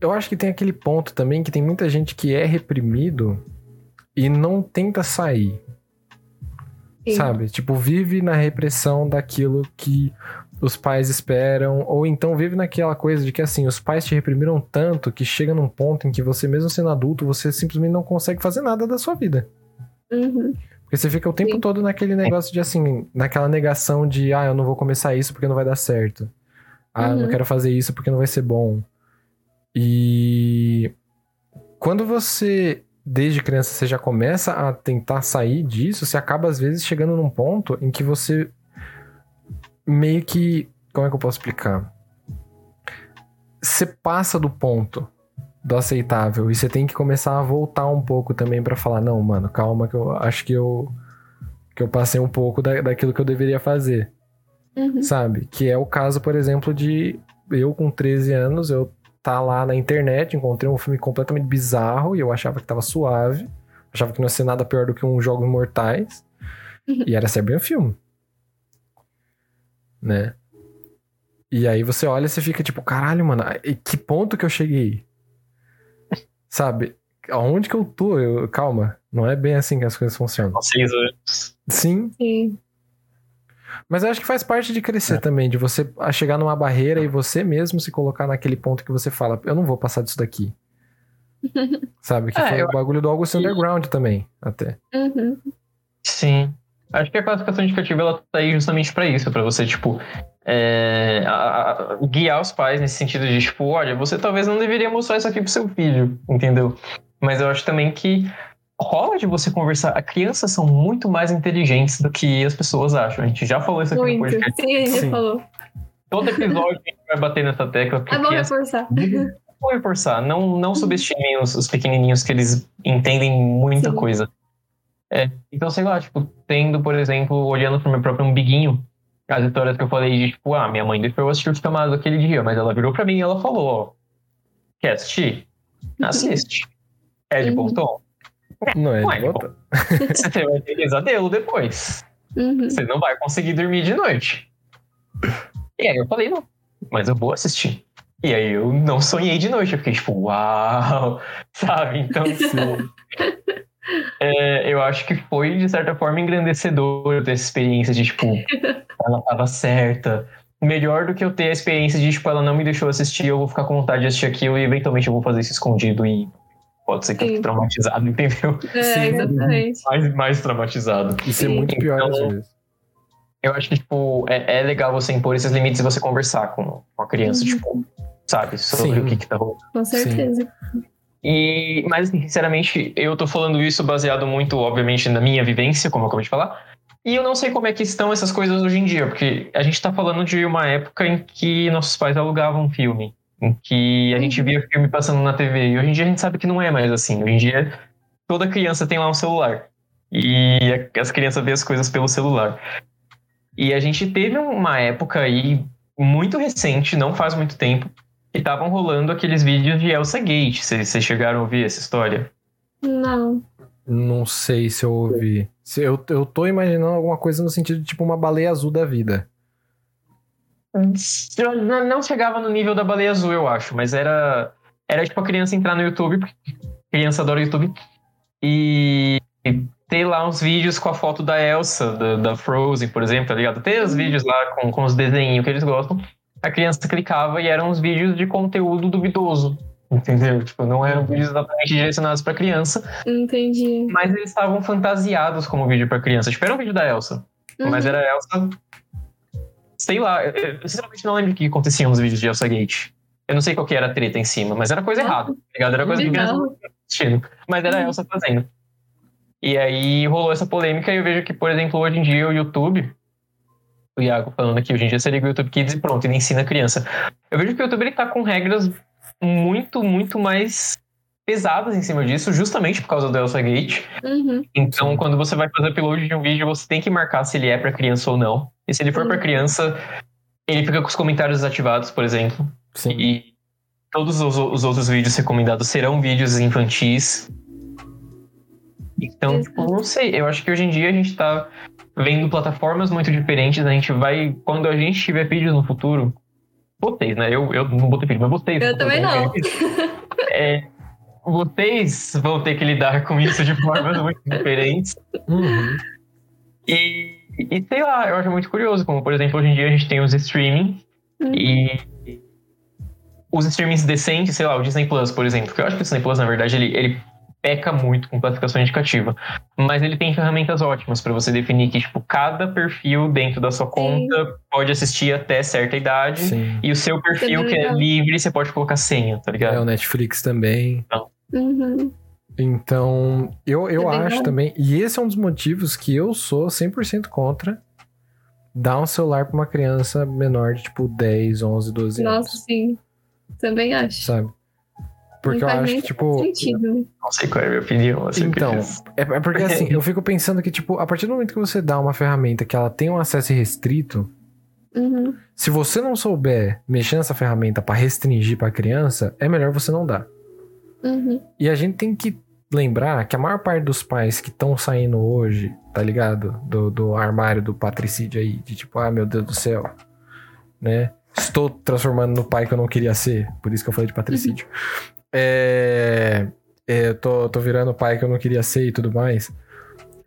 eu acho que tem aquele ponto também que tem muita gente que é reprimido e não tenta sair. Sim. Sabe? Tipo, vive na repressão daquilo que os pais esperam, ou então vive naquela coisa de que assim, os pais te reprimiram tanto que chega num ponto em que você, mesmo sendo adulto, você simplesmente não consegue fazer nada da sua vida. Uhum. Porque você fica o tempo Sim. todo naquele negócio de assim, naquela negação de, ah, eu não vou começar isso porque não vai dar certo. Ah, eu não Uhum. quero fazer isso porque não vai ser bom. E quando você, desde criança, você já começa a tentar sair disso, você acaba às vezes chegando num ponto em que você meio que. Como é que eu posso explicar? Você passa do ponto do aceitável e você tem que começar a voltar um pouco também pra falar: não, mano, calma, que eu acho que eu. Que eu passei um pouco da, daquilo que eu deveria fazer Uhum. sabe? Que é o caso, por exemplo, de eu com 13 anos, eu tá lá na internet, encontrei um filme completamente bizarro e eu achava que tava suave, achava que não ia ser nada pior do que um Jogos Mortais, e era ser bem um filme. Né? E aí você olha e você fica tipo, caralho, mano, e que ponto que eu cheguei? Sabe? Aonde que eu tô? Eu- calma, não é bem assim que as coisas funcionam. Sim, Sim. Mas eu acho que faz parte de crescer também, de você a chegar numa barreira e você mesmo se colocar naquele ponto que você fala, eu não vou passar disso daqui. Sabe? Que É, foi eu o bagulho do August Underground também, até. Uhum. Sim. Acho que a classificação indicativa ela tá aí justamente pra isso, pra você, tipo, é, a- a- guiar os pais nesse sentido de, tipo, olha, você talvez não deveria mostrar isso aqui pro seu filho, entendeu? Mas eu acho também que rola de você conversar. As crianças são muito mais inteligentes do que as pessoas acham. A gente já falou isso aqui no Muito. podcast. Sim, a gente Sim. falou. Todo episódio a gente vai bater nessa tecla. É bom criança- reforçar. Vou reforçar, não, não subestimem os, os pequenininhos que eles entendem muita Sim. coisa. É, então, sei lá, tipo, tendo, por exemplo, olhando pro meu próprio umbiguinho, as histórias que eu falei de, tipo, ah, minha mãe deixou eu assistir o Ficamado aquele dia, mas ela virou pra mim e ela falou, ó, quer assistir? Assiste. É de bom Uhum. tom? Não é de volta? Você vai ter pesadelo depois. Uhum. Você não vai conseguir dormir de noite. E aí eu falei, não, mas eu vou assistir. E aí eu não sonhei de noite, eu fiquei tipo, uau, sabe? Então, é, eu acho que foi, de certa forma, engrandecedor eu ter essa experiência de, tipo, ela tava certa. Melhor do que eu ter a experiência de, tipo, ela não me deixou assistir, eu vou ficar com vontade de assistir aquilo e eventualmente eu vou fazer isso escondido e pode ser que eu fique Sim. traumatizado, entendeu? É, Sim. exatamente. Mais, mais traumatizado. Isso é Sim. muito pior às Então, vezes. Eu acho que, tipo, é, é legal você impor esses limites e você conversar com, com a criança, Uhum. tipo, sabe, sobre Sim. o que que tá rolando. Com certeza. E, mas, assim, sinceramente, eu tô falando isso baseado muito, obviamente, na minha vivência, como eu acabei de falar. E eu não sei como é que estão essas coisas hoje em dia, porque a gente tá falando de uma época em que nossos pais alugavam filme, em que a gente Uhum. via filme passando na TV. E hoje em dia a gente sabe que não é mais assim. Hoje em dia, toda criança tem lá um celular. E as crianças vê as coisas pelo celular. E a gente teve uma época aí muito recente, não faz muito tempo, E estavam rolando aqueles vídeos de Elsa Gate. Vocês vocês chegaram a ouvir essa história? Não. Não sei se eu ouvi. Se eu, eu tô imaginando alguma coisa no sentido de tipo uma baleia azul da vida. Não não chegava no nível da baleia azul, eu acho, mas era. Era tipo a criança entrar no YouTube, porque criança adora o YouTube, e e ter lá uns vídeos com a foto da Elsa, da, da Frozen, por exemplo, tá ligado? Ter os vídeos lá com, com os desenhos que eles gostam. A criança clicava e eram uns vídeos de conteúdo duvidoso. Entendeu? Tipo, não eram vídeos exatamente direcionados pra criança, Entendi. mas eles estavam fantasiados como vídeo pra criança. Tipo, era um vídeo da Elsa. Mas Uhum. era a Elsa. Sei lá, eu, sinceramente não lembro o que acontecia nos vídeos de Elsa Gate. Eu não sei qual que era a treta em cima, mas era coisa Nossa. errada, tá ligado? Era coisa que criança Legal. não estava assistindo. Mas era a Uhum. Elsa fazendo. E aí rolou essa polêmica e eu vejo que, por exemplo, hoje em dia o YouTube. O Iago falando aqui, hoje em dia você liga o YouTube Kids e pronto, ele ensina a criança. Eu vejo que o YouTube ele tá com regras muito, muito mais pesadas em cima disso, justamente por causa do Elsa Gate. Uhum. Então, quando você vai fazer upload de um vídeo, você tem que marcar se ele é pra criança ou não. E se ele for pra Uhum. criança, ele fica com os comentários desativados, por exemplo. Sim. E todos os, os outros vídeos recomendados serão vídeos infantis. Então, tipo, não sei. Eu acho que hoje em dia a gente tá vendo plataformas muito diferentes. A gente vai. Quando a gente tiver vídeos no futuro. Vocês, né? Eu, eu não botei vídeo, mas vocês. Eu também não. É, vocês vão ter que lidar com isso de formas muito diferentes. Uhum. E, e sei lá, eu acho muito curioso, como por exemplo, hoje em dia a gente tem os streaming Uhum. e os streamings decentes, sei lá, o Disney Plus, por exemplo, que eu acho que o Disney Plus, na verdade, ele, ele peca muito com classificação indicativa, mas ele tem ferramentas ótimas para você definir que, tipo, cada perfil dentro da sua conta pode assistir até certa idade, Sim. e o seu perfil que é livre, você pode colocar senha, tá É, ligado? o Netflix também. Uhum. Então, eu, eu É acho também. E esse é um dos motivos que eu sou 100% contra dar um celular pra uma criança menor de tipo 10, 11, 12 Nossa, anos. sim. Também acho. Sabe? Porque Não eu acho que, tipo. Sentido. Não sei qual é a minha opinião. Assim, Então, é, é porque assim, eu fico pensando que, tipo, a partir do momento que você dá uma ferramenta que ela tem um acesso restrito, Uhum. se você não souber mexer nessa ferramenta pra restringir pra criança, é melhor você não dar. Uhum. E a gente tem que lembrar que a maior parte dos pais que estão saindo hoje, tá ligado? Do, do armário do patricídio aí, de tipo, ah, meu Deus do céu, né? Estou transformando no pai que eu não queria ser, por isso que eu falei de patricídio. É, é, eu tô, tô virando o pai que eu não queria ser e tudo mais.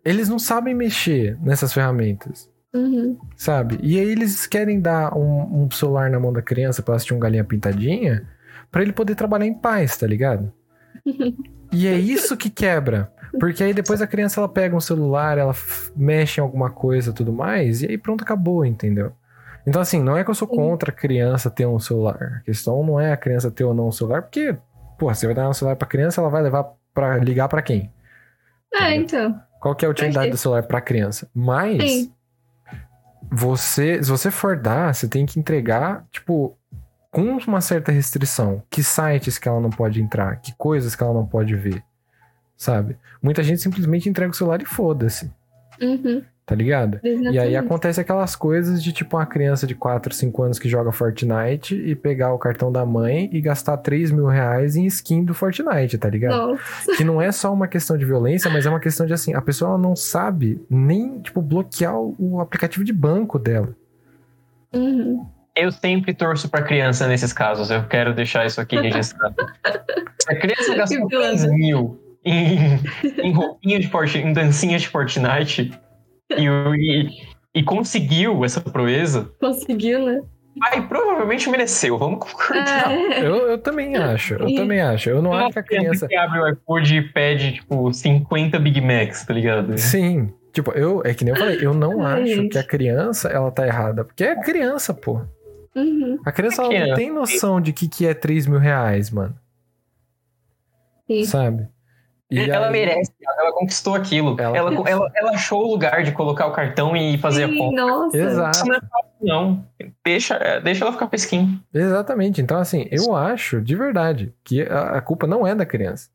Eles não sabem mexer nessas ferramentas, Uhum. sabe? E aí eles querem dar um, um celular na mão da criança pra assistir um galinha pintadinha, pra ele poder trabalhar em paz, tá ligado? E é isso que quebra. Porque aí depois a criança ela pega um celular, ela mexe em alguma coisa e tudo mais, e aí pronto, acabou, entendeu? Então, assim, não é que eu sou contra a criança ter um celular. A questão não é a criança ter ou não um celular, porque, porra, você vai dar um celular pra criança, ela vai levar pra ligar pra quem? É, então. Qual que é a utilidade do celular pra criança? Mas Sim. você, se você for dar, você tem que entregar, tipo, com uma certa restrição. Que sites que ela não pode entrar, que coisas que ela não pode ver, sabe? Muita gente simplesmente entrega o celular e foda-se, Uhum. Tá ligado? E aí Exatamente. acontece aquelas coisas de tipo uma criança de 4, 5 anos que joga Fortnite e pegar o cartão da mãe e gastar 3 mil reais em skin do Fortnite, tá ligado? Nossa. que não é só uma questão de violência, mas é uma questão de assim, a pessoa não sabe nem, tipo, bloquear o, aplicativo de banco dela. Uhum. Eu sempre torço pra criança nesses casos. Eu quero deixar isso aqui registrado. Se a criança gastou Que 15 mil em, em roupinha de Fortnite, em dancinha de Fortnite e, e, e conseguiu essa proeza, Conseguiu, né? aí provavelmente mereceu. Vamos concordar. É. Eu, eu também acho, eu também acho. Eu não Uma acho que a criança. que abre o iPod e pede, tipo, 50 Big Macs, tá ligado? Sim. Tipo, eu, é que nem eu falei, eu não Ai, acho gente. que a criança, ela tá errada. Porque é criança, pô. Uhum. A criança, ela não tem noção de que, que é 3 mil reais, mano. Sim. Sabe? E ela aí- merece, ela conquistou aquilo. Ela- Ela, ela, ela achou o lugar de colocar o cartão e fazer a Sim, compra. nossa. Exato. Isso não é fácil, não. Deixa, é, deixa ela ficar pesquinho. Exatamente. Então, assim, eu acho, de verdade, que a, a culpa não é da criança.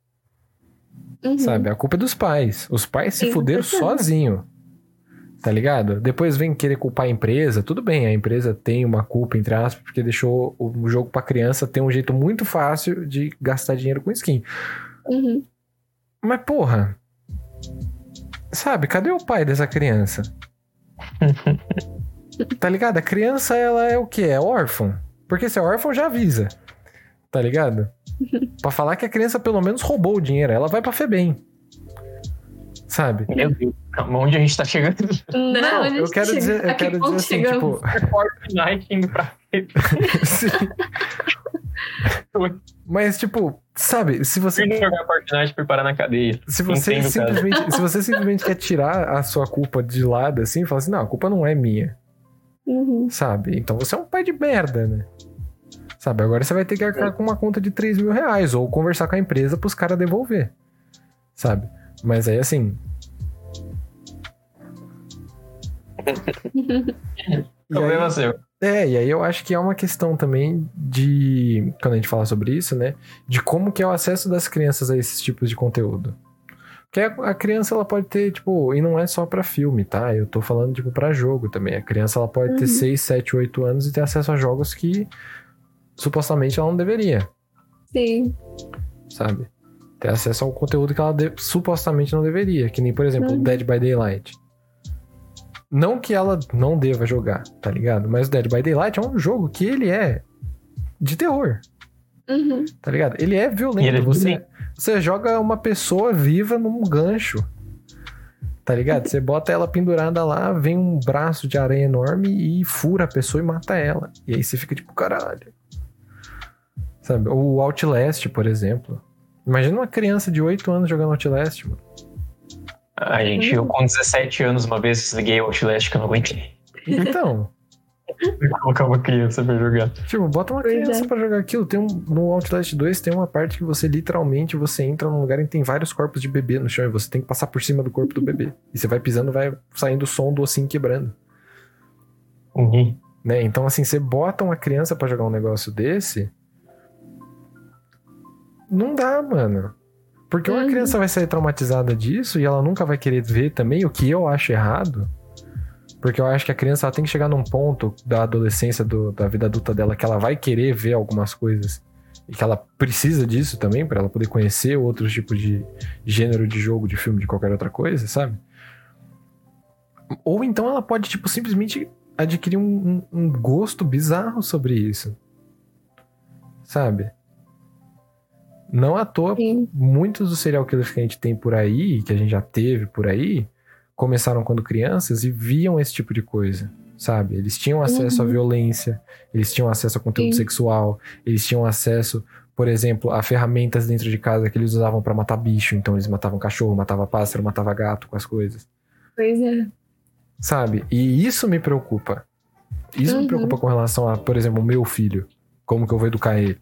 Uhum. Sabe? A culpa é dos pais. Os pais se Sim, fuderam com sozinho. Tá ligado? Depois vem querer culpar a empresa. Tudo bem, a empresa tem uma culpa, entre aspas, porque deixou o jogo pra criança ter um jeito muito fácil de gastar dinheiro com skin. Uhum. Mas, porra. Sabe, cadê o pai dessa criança? tá ligado? A criança, ela é o quê? É órfã. Porque se é órfão, já avisa. Tá ligado? pra falar que a criança pelo menos roubou o dinheiro. Ela vai pra Febem. Sabe? Meu Deus, onde a gente tá chegando? Não, Não, a gente eu quero chega- dizer, eu quero dizer assim, chegamos? tipo. Fortnite indo pra Sim. Mas, tipo, sabe, se você Fui jogar Fortnite e parar na cadeia. Se você, Entendo, cara. simplesmente, se você simplesmente quer tirar a sua culpa de lado, assim, fala assim, não, a culpa não é minha, Uhum. sabe? Então você é um pai de merda, né? Sabe, agora você vai ter que arcar com uma conta de 3 mil reais, ou conversar com a empresa pros caras devolver, sabe? Mas aí, assim... E Problema aí, seu. É, e aí eu acho que é uma questão também de, quando a gente fala sobre isso, né? De como que é o acesso das crianças a esses tipos de conteúdo. Porque a, criança, ela pode ter, tipo, e não é só pra filme, tá? Eu tô falando, tipo, pra jogo também. A criança, ela pode ter Uhum. 6, 7, 8 anos e ter acesso a jogos que supostamente ela não deveria, Sim. sabe? Ter acesso ao conteúdo que ela de- supostamente não deveria. Que nem, por exemplo, Uhum. Dead by Daylight. Não que ela não deva jogar, tá ligado? Mas o Dead by Daylight é um jogo que ele é de terror, Uhum. tá ligado? Ele é violento. Ele é você, você joga uma pessoa viva num gancho. Tá ligado? Você bota ela pendurada lá, vem um braço de aranha enorme e fura a pessoa e mata ela. E aí você fica tipo, caralho. Sabe? O Outlast, por exemplo. Imagina uma criança de 8 anos jogando Outlast, mano. A gente, eu com 17 anos, uma vez desliguei o Outlast que eu não aguentei. Então, colocar uma criança pra jogar. tipo, bota uma criança é. pra jogar aquilo. Tem um, no Outlast 2 tem uma parte que você literalmente você entra num lugar e tem vários corpos de bebê no chão e você tem que passar por cima do corpo do bebê. E você vai pisando, vai saindo o som do ossinho quebrando. Uhum. né? Então, assim, você bota uma criança pra jogar um negócio desse. Não dá, mano. Porque uma Uhum. criança vai sair traumatizada disso e ela nunca vai querer ver também, o que eu acho errado. Porque eu acho que a criança tem que chegar num ponto da adolescência, do- da vida adulta dela, que ela vai querer ver algumas coisas. E que ela precisa disso também, pra ela poder conhecer outros tipos de gênero de jogo, de filme, de qualquer outra coisa, sabe? Ou então ela pode, tipo, simplesmente adquirir um, um- um gosto bizarro sobre isso. Sabe? Não à toa, Sim. muitos dos serial killers que a gente tem por aí, que a gente já teve por aí, começaram quando crianças e viam esse tipo de coisa, sabe? Eles tinham acesso à Uhum. violência, eles tinham acesso a conteúdo Sim. sexual, eles tinham acesso, por exemplo, a ferramentas dentro de casa que eles usavam pra matar bicho, então eles matavam cachorro, matavam pássaro, matavam gato com as coisas, Pois é. sabe? E isso me preocupa. Isso me Uhum. preocupa com relação a, por exemplo, o meu filho, como que eu vou educar ele.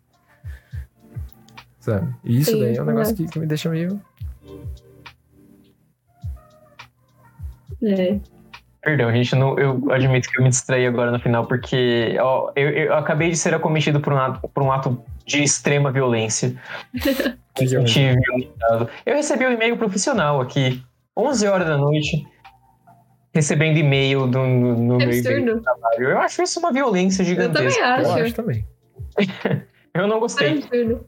Sabe? E isso Sim, daí é um negócio exato. que, que me deixa meio É. Perdão, gente, não, eu admito que eu me distraí agora no final, porque ó, eu, eu acabei de ser acometido por um ato, por um ato de extrema violência. Que Eu tive. Eu recebi um e-mail profissional aqui, 11 horas da noite, recebendo e-mail do, no, no Que meu e-mail absurdo. do trabalho. Eu acho isso uma violência Eu gigantesca. também Eu acho. acho também. Eu não É gostei. absurdo.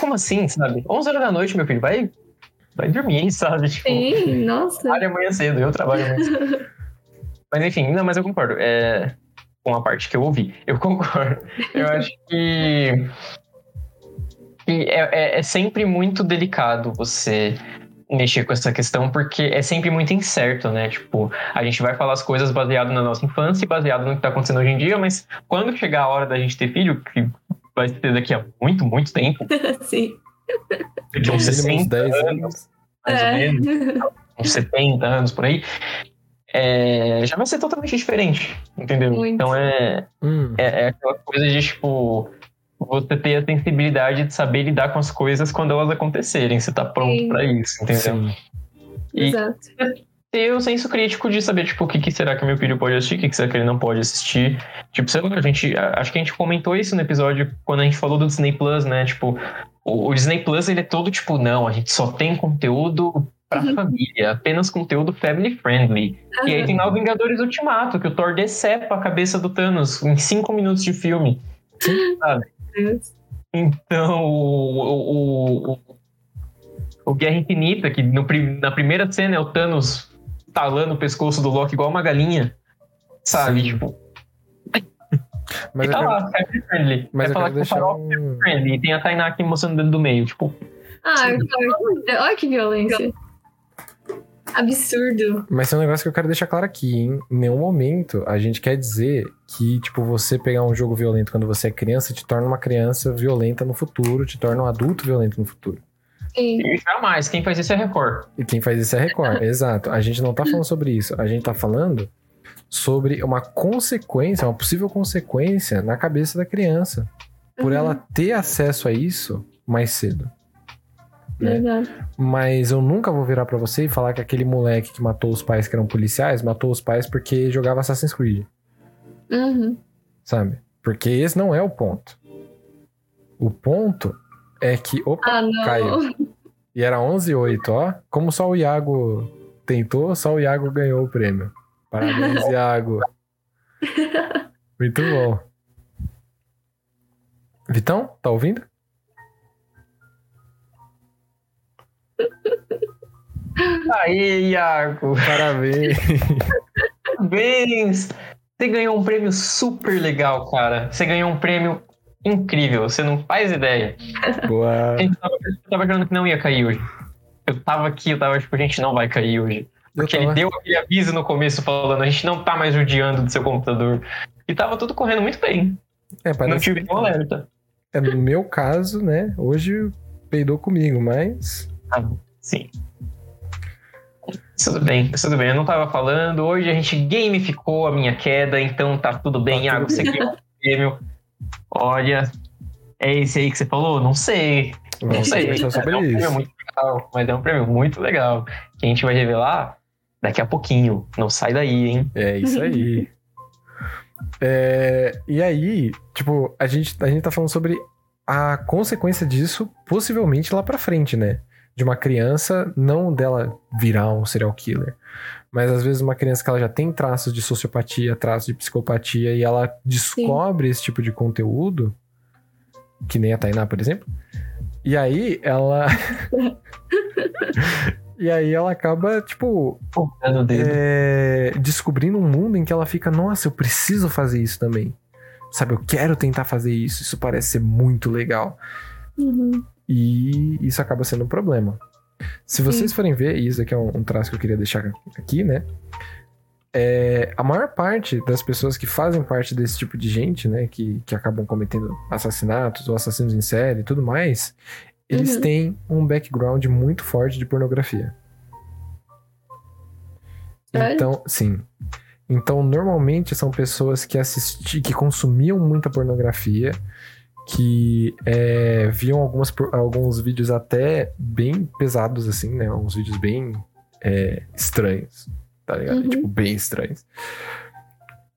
Como assim, sabe? 11 horas da noite, meu filho, vai, vai dormir, sabe? Tipo, Sim, nossa. trabalho amanhã cedo, eu trabalho amanhã cedo. mas enfim, não, mas eu concordo. É, com a parte que eu ouvi. Eu concordo. Eu acho que, que é, é- é sempre muito delicado você mexer com essa questão, porque é sempre muito incerto, né? Tipo, a gente vai falar as coisas baseado na nossa infância e baseado no que tá acontecendo hoje em dia, mas quando chegar a hora da gente ter filho, que vai ser daqui a muito, muito tempo, Sim. daqui a uns No mínimo uns 60 10 anos, anos. mais ou É. menos, uns 70 anos por aí, é, já vai ser totalmente diferente, entendeu? Muito. Então é, Hum, é, é aquela coisa de, tipo, você ter a sensibilidade de saber lidar com as coisas quando elas acontecerem, você tá pronto pra isso, entendeu? sim. E Exato. Ter o senso crítico de saber, tipo, o que, que será que meu filho pode assistir, o que, que será que ele não pode assistir. Tipo, sei lá, a gente, acho que a gente comentou isso no episódio quando a gente falou do Disney Plus, né? Tipo, o, o Disney Plus, ele é todo tipo, não, a gente só tem conteúdo pra família, apenas conteúdo family friendly. E aí tem lá o Vingadores Ultimato, que o Thor decepa a cabeça do Thanos em cinco minutos de filme. Sabe? Então, o, o, o, o Guerra Infinita, que no, na primeira cena é o Thanos talando o pescoço do Loki igual uma galinha. Sabe? Sim. Tipo. Mas e eu tá quero, lá, family friendly. mas Vai eu falar quero que o deixar farol é um... friendly. E tem a Tainá aqui mostrando o dedo do meio. Tipo, Ah, olha que violência. Absurdo. Mas tem um negócio que eu quero deixar claro aqui, hein? Em nenhum momento a gente quer dizer que, tipo, você pegar um jogo violento quando você é criança te torna uma criança violenta no futuro, te torna um adulto violento no futuro. Sim. e jamais. Quem faz isso é Record. E quem faz isso é Record. Exato. A gente não tá falando sobre isso. A gente tá falando sobre uma consequência, uma possível consequência na cabeça da criança. Por Uhum. ela ter acesso a isso mais cedo. né? Verdade. Mas eu nunca vou virar pra você e falar que aquele moleque que matou os pais que eram policiais, matou os pais porque jogava Assassin's Creed. Uhum. sabe? Porque esse não é o ponto. O ponto é que. Opa, Ah, não. Caiu. e era 11 e 8, ó. Como só o Iago tentou, só o Iago ganhou o prêmio. Parabéns, Iago. Muito bom. Vitão, tá ouvindo? Aê, Iago! Parabéns. Parabéns! Você ganhou um prêmio super legal, cara. Você ganhou um prêmio incrível. Você não faz ideia. Boa. Eu tava achando que não ia cair hoje. Eu tava aqui, eu tava tipo, a gente não vai cair hoje. Porque ele deu aquele aviso no começo falando, a gente não tá mais judiando do seu computador. E tava tudo correndo muito bem. É, Não parece tive nenhum alerta. é no meu caso, né? Hoje peidou comigo, mas. Sim. Tudo bem, tudo bem. Eu não tava falando. Hoje a gente gamificou a minha queda, então tá tudo bem. Tá Iago, tudo você ganhou o prêmio. Olha, é esse aí que você falou? Não sei. Não Vamos sei. conversar É sobre um prêmio isso. muito legal, mas é um prêmio muito legal. Que a gente vai revelar daqui a pouquinho. Não sai daí, hein? É isso aí. É, e aí, tipo, a gente, a gente tá falando sobre a consequência disso, possivelmente lá pra frente, né? De uma criança, não dela virar um serial killer, mas às vezes uma criança que ela já tem traços de sociopatia, traços de psicopatia, e ela descobre esse tipo de conteúdo, que nem a Tainá, por exemplo, e aí ela. e aí ela acaba, tipo, Focando o dedo. é, descobrindo um mundo em que ela fica, nossa, eu preciso fazer isso também. Sabe, eu quero tentar fazer isso, isso parece ser muito legal. Uhum. E isso acaba sendo um problema. Se vocês forem ver, e isso aqui é um, um traço que eu queria deixar aqui, né? É, a maior parte das pessoas que fazem parte desse tipo de gente, né? Que, que acabam cometendo assassinatos ou assassinos em série e tudo mais, eles Uhum. têm um background muito forte de pornografia. Sério? Então, sim. Então, normalmente são pessoas que assisti, que consumiam muita pornografia, que é, viam algumas, alguns vídeos até bem pesados, assim, né? Uns vídeos bem é, estranhos, tá ligado? Uhum. Tipo, bem estranhos.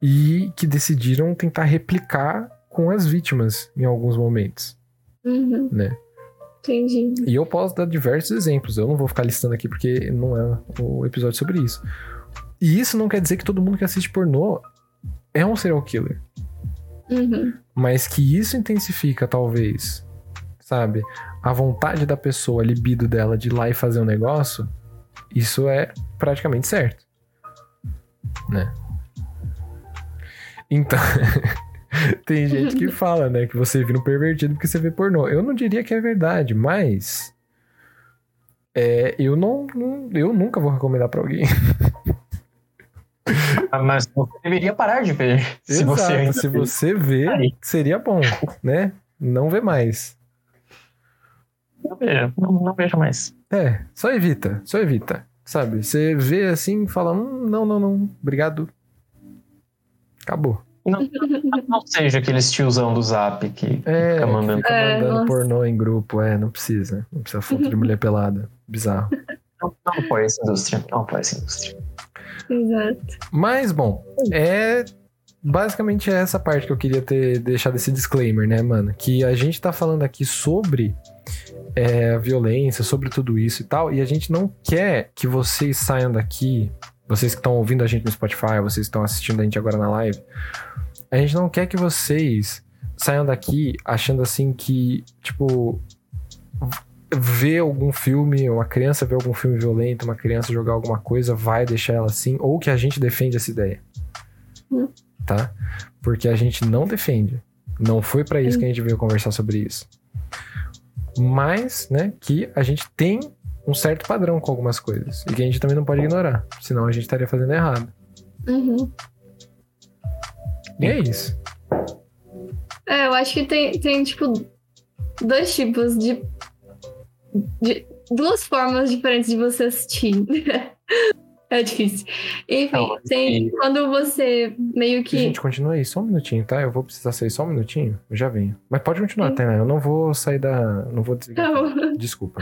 E que decidiram tentar replicar com as vítimas em alguns momentos, Uhum. né? Entendi. E eu posso dar diversos exemplos. Eu não vou ficar listando aqui porque não é o episódio sobre isso. E isso não quer dizer que todo mundo que assiste pornô é um serial killer. Uhum. Mas que isso intensifica, talvez, sabe? A vontade da pessoa, a libido dela de ir lá e fazer um negócio, isso é praticamente certo. Né? Então. Tem gente que fala, né, que você vira um pervertido porque você vê pornô. Eu não diria que é verdade, mas. É, eu não, não- Eu nunca vou recomendar pra alguém. Mas você deveria parar de ver. Se Exato, você ainda se vê. você vê, Aí. seria bom, né? Não vê mais. Não vejo, não, não vejo mais. É, só evita, só evita. Sabe? Você vê assim e fala: hum, não, não, não, obrigado. Acabou. Não seja aqueles tiozão do zap que É, fica que mandando. fica É, mandando nossa. pornô em grupo, é, não precisa. Não precisa foto de mulher pelada. Bizarro. Não, não apoia essa indústria. Não apoia essa indústria. Exato. Mas, bom, é basicamente é essa parte que eu queria ter deixado esse disclaimer, né, mano? Que a gente tá falando aqui sobre é, violência, sobre tudo isso e tal, e a gente não quer que vocês saiam daqui, vocês que estão ouvindo a gente no Spotify, vocês que estão assistindo a gente agora na live, a gente não quer que vocês saiam daqui achando assim que, tipo, ver algum filme, uma criança ver algum filme violento, uma criança jogar alguma coisa, vai deixar ela assim, ou que a gente defende essa ideia. Hum. Tá? Porque a gente não defende. Não foi para isso que a gente veio conversar sobre isso. Mas, né, que a gente tem um certo padrão com algumas coisas. E que a gente também não pode ignorar. Senão a gente estaria fazendo errado. Uhum. E é isso. É, eu acho que tem, tem tipo, dois tipos de. Duas formas diferentes de você assistir. é difícil. Enfim, Não, tem e- quando você meio que. Gente, continua aí só um minutinho, tá? Eu vou precisar sair só um minutinho. Eu já venho. Mas pode continuar, Sim. Tainá. Eu não vou sair da. Não vou desligar. Tá bom. Desculpa.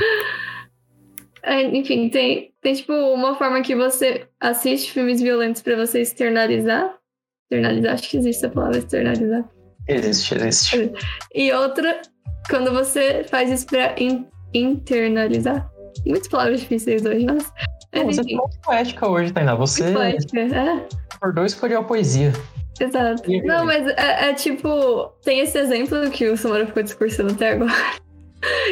É, enfim, tem, tem tipo uma forma que você assiste filmes violentos pra você externalizar. Externalizar, acho que existe a palavra externalizar. Existe, existe. E outra, quando você faz isso pra in- internalizar. Muitas palavras difíceis hoje, mas. Não, você tá muito poética hoje, Tainá. Você poética. É, acordou e escolheu a poesia. exato. Não, mas é, é tipo. Tem esse exemplo que o Samara ficou discursando até agora.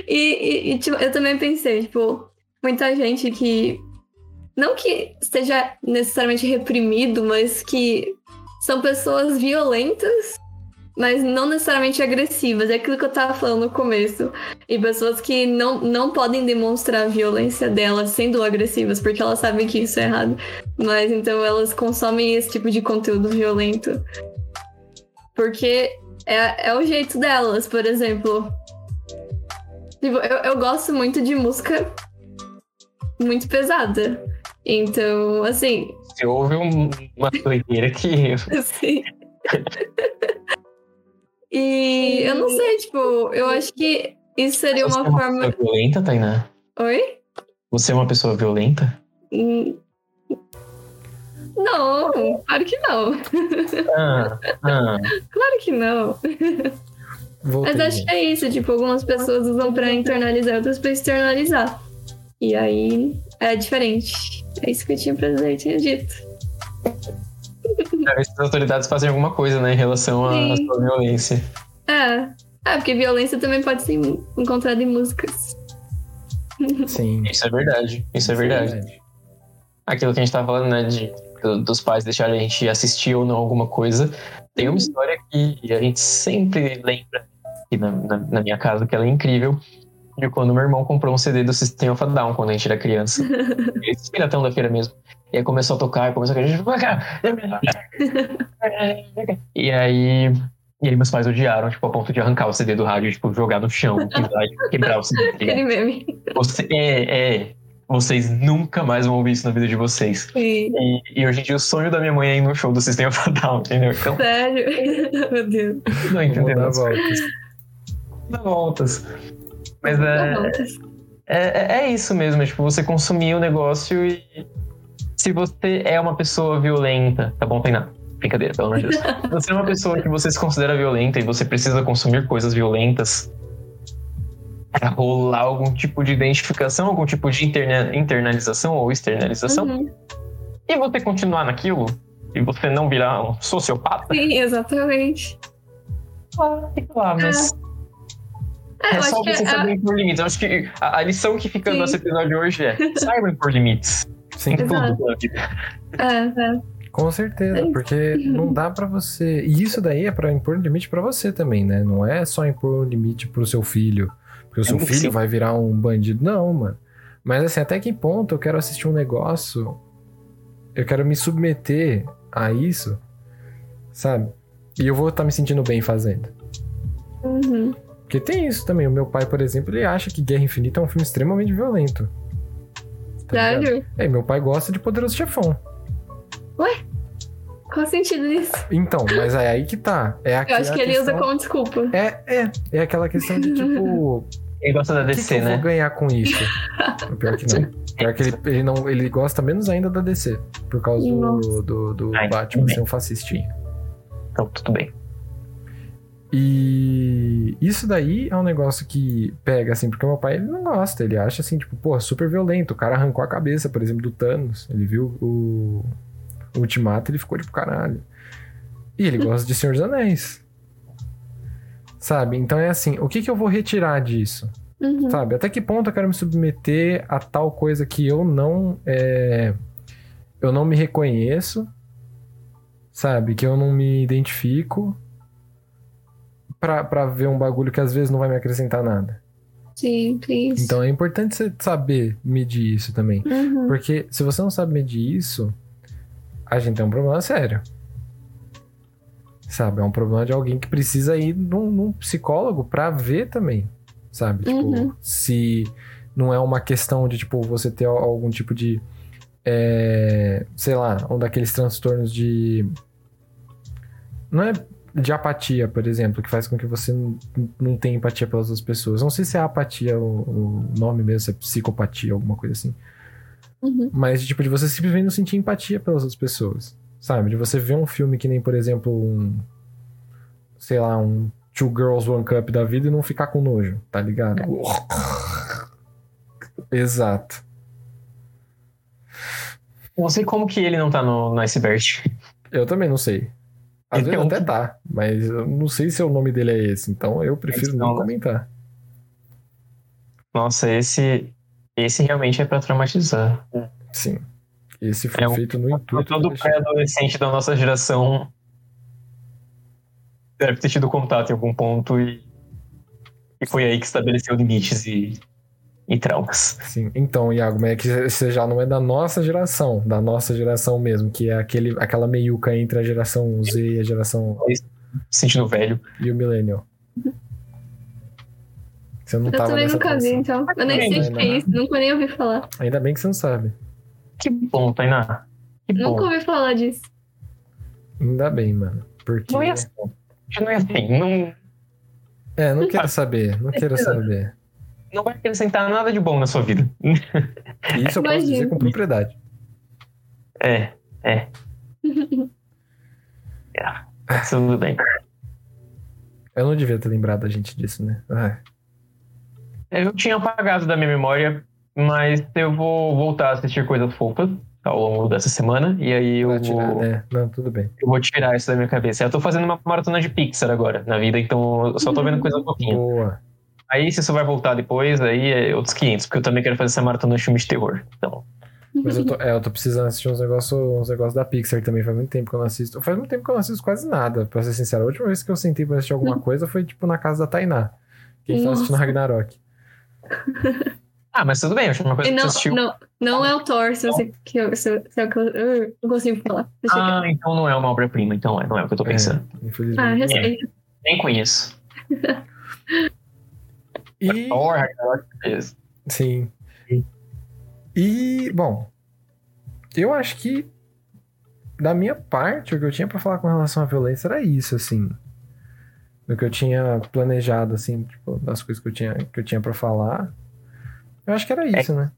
E, e- e, tipo, eu também pensei, tipo, muita gente que. Não que esteja necessariamente reprimido, mas que são pessoas violentas, mas não necessariamente agressivas. É aquilo que eu tava falando no começo. E pessoas que não, não podem demonstrar a violência delas sendo agressivas, porque elas sabem que isso é errado. Mas então elas consomem esse tipo de conteúdo violento. Porque é, é o jeito delas, por exemplo. Tipo, eu, eu gosto muito de música muito pesada. Então, assim, Você ouve um- uma doideira que. Sim. e eu não sei, tipo, eu acho que isso seria Você uma é uma forma. pessoa violenta, Tainá? Oi? Você é uma pessoa violenta? Hum. Não, claro que não. Ah, ah. Claro que não. Voltei. Mas acho que é isso, tipo, algumas pessoas usam pra internalizar, outras pra externalizar. E aí é diferente. É isso que eu tinha pra dizer, eu tinha dito. Se as autoridades fazem alguma coisa, né, em relação à sua violência. É. É, porque violência também pode ser encontrada em músicas. Sim. Isso é verdade. Isso é verdade. Aquilo que a gente tava falando, né, de, do- dos pais deixarem a gente assistir ou não alguma coisa. Tem uma Uhum. história que a gente sempre lembra aqui na, na, na minha casa, que ela é incrível. De quando meu irmão comprou um CD do System of a Down quando a gente era criança. Esse piratão da feira mesmo. E aí começou a tocar, começou a gente. E aí. E aí meus pais odiaram, tipo, a ponto de arrancar o CD do rádio, tipo, jogar no chão, quebrar, quebrar o CD. Aquele meme. Você, é, é. Vocês nunca mais vão ouvir isso na vida de vocês. E, E, e hoje em dia o sonho da minha mãe é ir no show do System of a Down, entendeu? Então, sério. Meu Deus. não entendeu? dar voltas. Dá voltas. Mas Dá é, voltas. é, é- é isso mesmo, é tipo, você consumir o negócio e. Se você é uma pessoa violenta, tá bom, tem nada. Brincadeira, pelo amor de Deus. Se você é uma pessoa que você se considera violenta e você precisa consumir coisas violentas pra rolar algum tipo de identificação, algum tipo de interna- internalização ou externalização, Uhum. e você continuar naquilo, e você não virar um sociopata, Sim, exatamente. ah, fica lá, mas. É, É, só você é, saber impor limites. Eu acho que a, a lição que fica Sim. nesse episódio hoje é saiba impor limites. Sim, tudo Exato. vida. é, é. com certeza. Porque não dá pra você. E isso daí é pra impor um limite pra você também, né? Não é só impor um limite pro seu filho. Porque o seu Sim, filho sim. vai virar um bandido. Não, mano. Mas assim, até que ponto eu quero assistir um negócio. Eu quero me submeter a isso, sabe? E eu vou estar me sentindo bem fazendo. Uhum. Porque tem isso também. O meu pai, por exemplo, ele acha que Guerra Infinita é um filme extremamente violento. Tá ligado? Sério? É, meu pai gosta de Poderoso Chefão. Qual o sentido disso? Então, mas é aí que tá. É Eu aquela acho que ele usa questão- como desculpa. É, é. É aquela questão de tipo. Ele gosta da que, DC, que eu né? vou ganhar com isso? Pior que não. Pior que ele, ele, não, ele gosta menos ainda da DC. Por causa do, Nossa. do, do Ai, Batman ser um fascistinha. Então, tudo bem. E isso daí é um negócio que pega, assim, porque o meu pai ele não gosta. Ele acha assim, tipo, pô, super violento. O cara arrancou a cabeça, por exemplo, do Thanos. Ele viu o, o Ultimato ele ficou tipo, caralho. E ele gosta de Senhor dos Anéis. Sabe? Então é assim, o que, que eu vou retirar disso? Uhum. Sabe? Até que ponto eu quero me submeter a tal coisa que eu não. É, eu não me reconheço. Sabe? Que eu não me identifico. Pra, pra ver um bagulho que às vezes não vai me acrescentar nada. Sim, sim. Então é importante você saber medir isso também. Uhum. Porque se você não sabe medir isso, a gente tem um problema sério. Sabe? É um problema de alguém que precisa ir num, num psicólogo pra ver também. Sabe? Tipo, Uhum. se não é uma questão de, tipo, você ter algum tipo de. é, sei lá, um daqueles transtornos de. Não é de apatia, por exemplo, que faz com que você não, tenha empatia pelas outras pessoas. Não sei se é apatia o, o nome mesmo, se é psicopatia, alguma coisa assim. Uhum. Mas, tipo, de você simplesmente não sentir empatia pelas outras pessoas. Sabe? De você ver um filme que nem, por exemplo, um. Sei lá, um Two Girls One Cup da vida e não ficar com nojo, tá ligado? Exato. Não sei como que ele não tá no, no iceberg. Eu também não sei. Às Ele vezes até tá, mas eu não sei se o nome dele é esse, então eu prefiro Não, não comentar. Nossa, esse. Esse realmente é pra traumatizar. Sim. Esse foi É um- feito no intuito. Todo pré-adolescente da nossa geração deve ter tido contato em algum ponto e, e foi aí que estabeleceu limites e, e traumas. Sim. Então, Iago, mas é que você já não é da nossa geração, da nossa geração mesmo, que é aquele, aquela meiuca entre a geração Z e a geração Sentindo velho. e o Millennial. Você não Eu tava também nunca vi, então. Eu nem sei o que é isso, nunca nem ouvi falar. Ainda bem que você não sabe. Que bom, Tainá. Que bom. Nunca ouvi falar disso. Ainda bem, mano. Porque. Não é assim. Não é assim. Não, É, não quero saber, não quero saber. Não vai acrescentar nada de bom na sua vida. Isso eu posso dizer com propriedade. É, é. é. Tudo bem. Eu não devia ter lembrado a gente disso, né? Ah, Eu tinha apagado da minha memória, mas eu vou voltar a assistir coisas fofas ao longo dessa semana. E aí eu tirar, vou, né? Não, tudo bem. eu vou tirar isso da minha cabeça. Eu tô fazendo uma maratona de Pixar agora na vida, então eu só tô vendo coisa fofinha. Boa. Aí se isso vai voltar depois, aí é outros 500, porque eu também quero fazer essa maratona de filmes de terror. Então, Mas eu tô, é, eu tô precisando assistir uns negócios uns negócios da Pixar também. Faz muito tempo que eu não assisto. Faz muito tempo que eu não assisto quase nada, pra ser sincero. A última vez que eu sentei pra assistir alguma coisa foi, tipo, na casa da Tainá. Que a gente tava assistindo. Ragnarok. Ah, mas tudo bem, eu acho uma coisa E que você não, assistiu. não, não é o Thor, se você. Que eu, se, se eu, eu não consigo falar. Deixa eu Ah, então não é uma obra-prima, então é, não é o que eu tô pensando. É, infelizmente. Ah, não é. respeito. Nem conheço. E. Thor, Ragnarok, beleza. Sim. E, bom, eu acho que da minha parte, o que eu tinha pra falar com relação à violência era isso, assim. Do que eu tinha planejado, assim, tipo, das coisas que eu tinha, que eu tinha pra falar. Eu acho que era isso, né?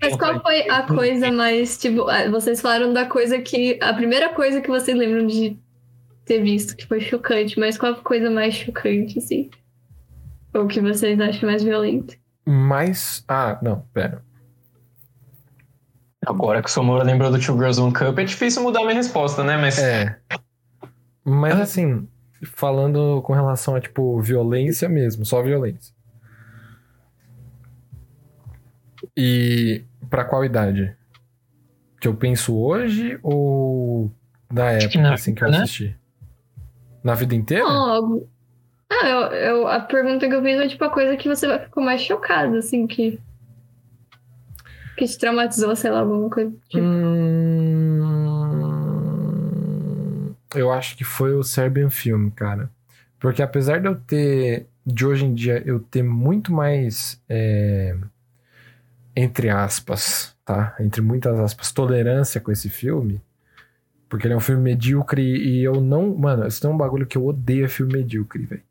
Mas qual foi a coisa mais, tipo, ah, vocês falaram da coisa que. A primeira coisa que vocês lembram de ter visto, que foi chocante, mas qual a coisa mais chocante, assim? Ou que vocês acham mais violenta? Mas. Ah, não, pera. Agora que o Somora lembrou do Two Girls One Cup, é difícil mudar minha resposta, né? Mas É. Mas Ah. assim, falando com relação a, tipo, violência mesmo, só violência. E pra qual idade? Que eu penso hoje ou da época, na assim, que eu vida, né? assisti? Na vida inteira? Não, algo. Ah, eu, eu- a pergunta que eu fiz é tipo a coisa que você ficou mais chocado, assim, que. Que te traumatizou, sei lá, alguma coisa. Tipo, Hum, eu acho que foi o Serbian Film, cara. Porque apesar de eu ter, de hoje em dia, eu ter muito mais, é, entre aspas, tá? Entre muitas aspas, tolerância com esse filme. Porque ele é um filme medíocre e eu não. Mano, isso é um bagulho que eu odeio é filme medíocre, velho.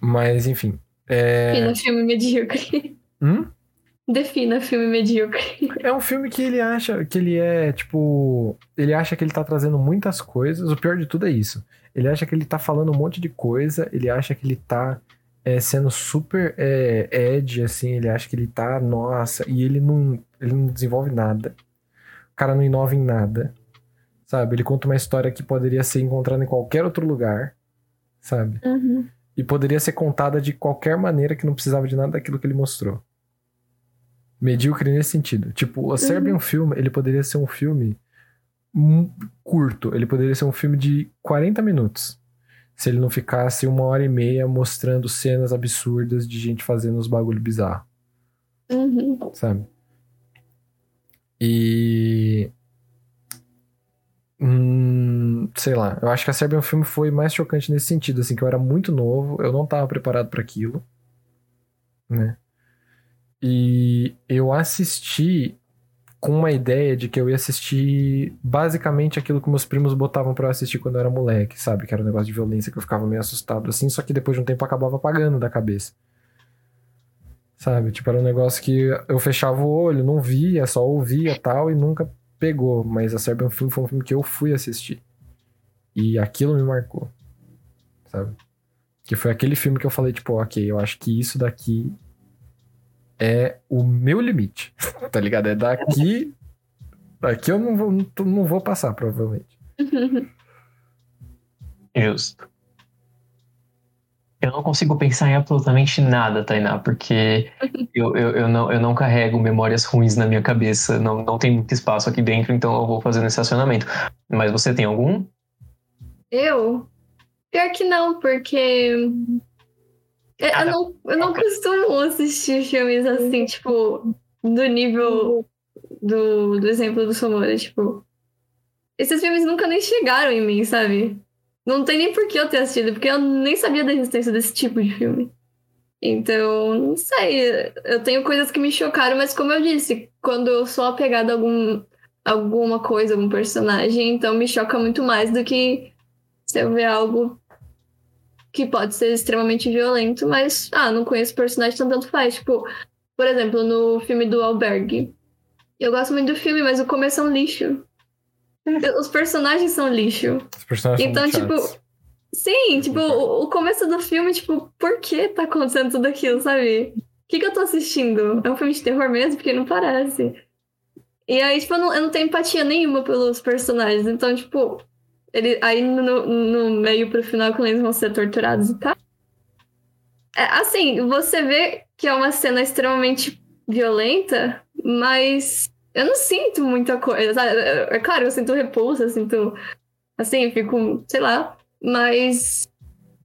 Mas, enfim. É... Fina filme medíocre. Hum? Defina filme medíocre. É um filme que ele acha que ele é, tipo. Ele acha que ele tá trazendo muitas coisas. O pior de tudo é isso. Ele acha que ele tá falando um monte de coisa. Ele acha que ele tá é, sendo super é, edge, assim. Ele acha que ele tá, nossa. E ele não, ele não desenvolve nada. O cara não inova em nada. Sabe? Ele conta uma história que poderia ser encontrada em qualquer outro lugar. Sabe? Uhum. E poderia ser contada de qualquer maneira que não precisava de nada daquilo que ele mostrou. Medíocre nesse sentido. Tipo, o Serbian Film, ele poderia ser um filme curto. Ele poderia ser um filme de 40 minutos. Se ele não ficasse uma hora e meia mostrando cenas absurdas de gente fazendo os bagulho bizarro, Uhum. sabe? E. Hum, sei lá, eu acho que a Serbian Film foi mais chocante nesse sentido, assim, que eu era muito novo, eu não tava preparado para aquilo, né? E eu assisti com uma ideia de que eu ia assistir basicamente aquilo que meus primos botavam pra eu assistir quando eu era moleque, sabe? Que era um negócio de violência que eu ficava meio assustado assim, só que depois de um tempo acabava apagando da cabeça. Sabe? Tipo, era um negócio que eu fechava o olho, não via, só ouvia tal e nunca pegou. Mas a Serbian Film foi um filme que eu fui assistir. E aquilo me marcou. Sabe? Que foi aquele filme que eu falei, tipo, ok, eu acho que isso daqui é o meu limite. tá ligado? É daqui. Daqui eu não vou, não, não vou passar, provavelmente. Justo. Eu não consigo pensar em absolutamente nada, Tainá, porque eu, eu, eu, não, eu não carrego memórias ruins na minha cabeça, não, não tem muito espaço aqui dentro, então eu vou fazendo esse acionamento. Mas você tem algum? Eu? Pior que não, porque. Eu, eu não, eu não costumo assistir filmes assim, tipo, do nível do, do exemplo do Somora, tipo. Esses filmes nunca nem chegaram em mim, sabe? Não tem nem por que eu ter assistido, porque eu nem sabia da existência desse tipo de filme. Então, não sei. Eu tenho coisas que me chocaram, mas como eu disse, quando eu sou apegada a algum, alguma coisa, algum personagem, então me choca muito mais do que se eu ver algo que pode ser extremamente violento, mas, ah, não conheço o personagem, então tanto faz. Tipo, por exemplo, no filme do Albergue. Eu gosto muito do filme, mas o começo é um lixo. Os personagens são lixo. Os personagens Então, são tipo, chatos. Sim, tipo, o o começo do filme, tipo, por que tá acontecendo tudo aquilo, sabe? O que, que eu tô assistindo? É um filme de terror mesmo? Porque não parece. E aí, tipo, eu não, eu não tenho empatia nenhuma pelos personagens. Então, tipo, ele, aí no, no meio pro final, quando eles vão ser torturados e tal. É, assim, você vê que é uma cena extremamente violenta, mas eu não sinto muita coisa. sabe? É, claro, eu sinto repulsa, eu sinto. Assim, eu fico, sei lá. Mas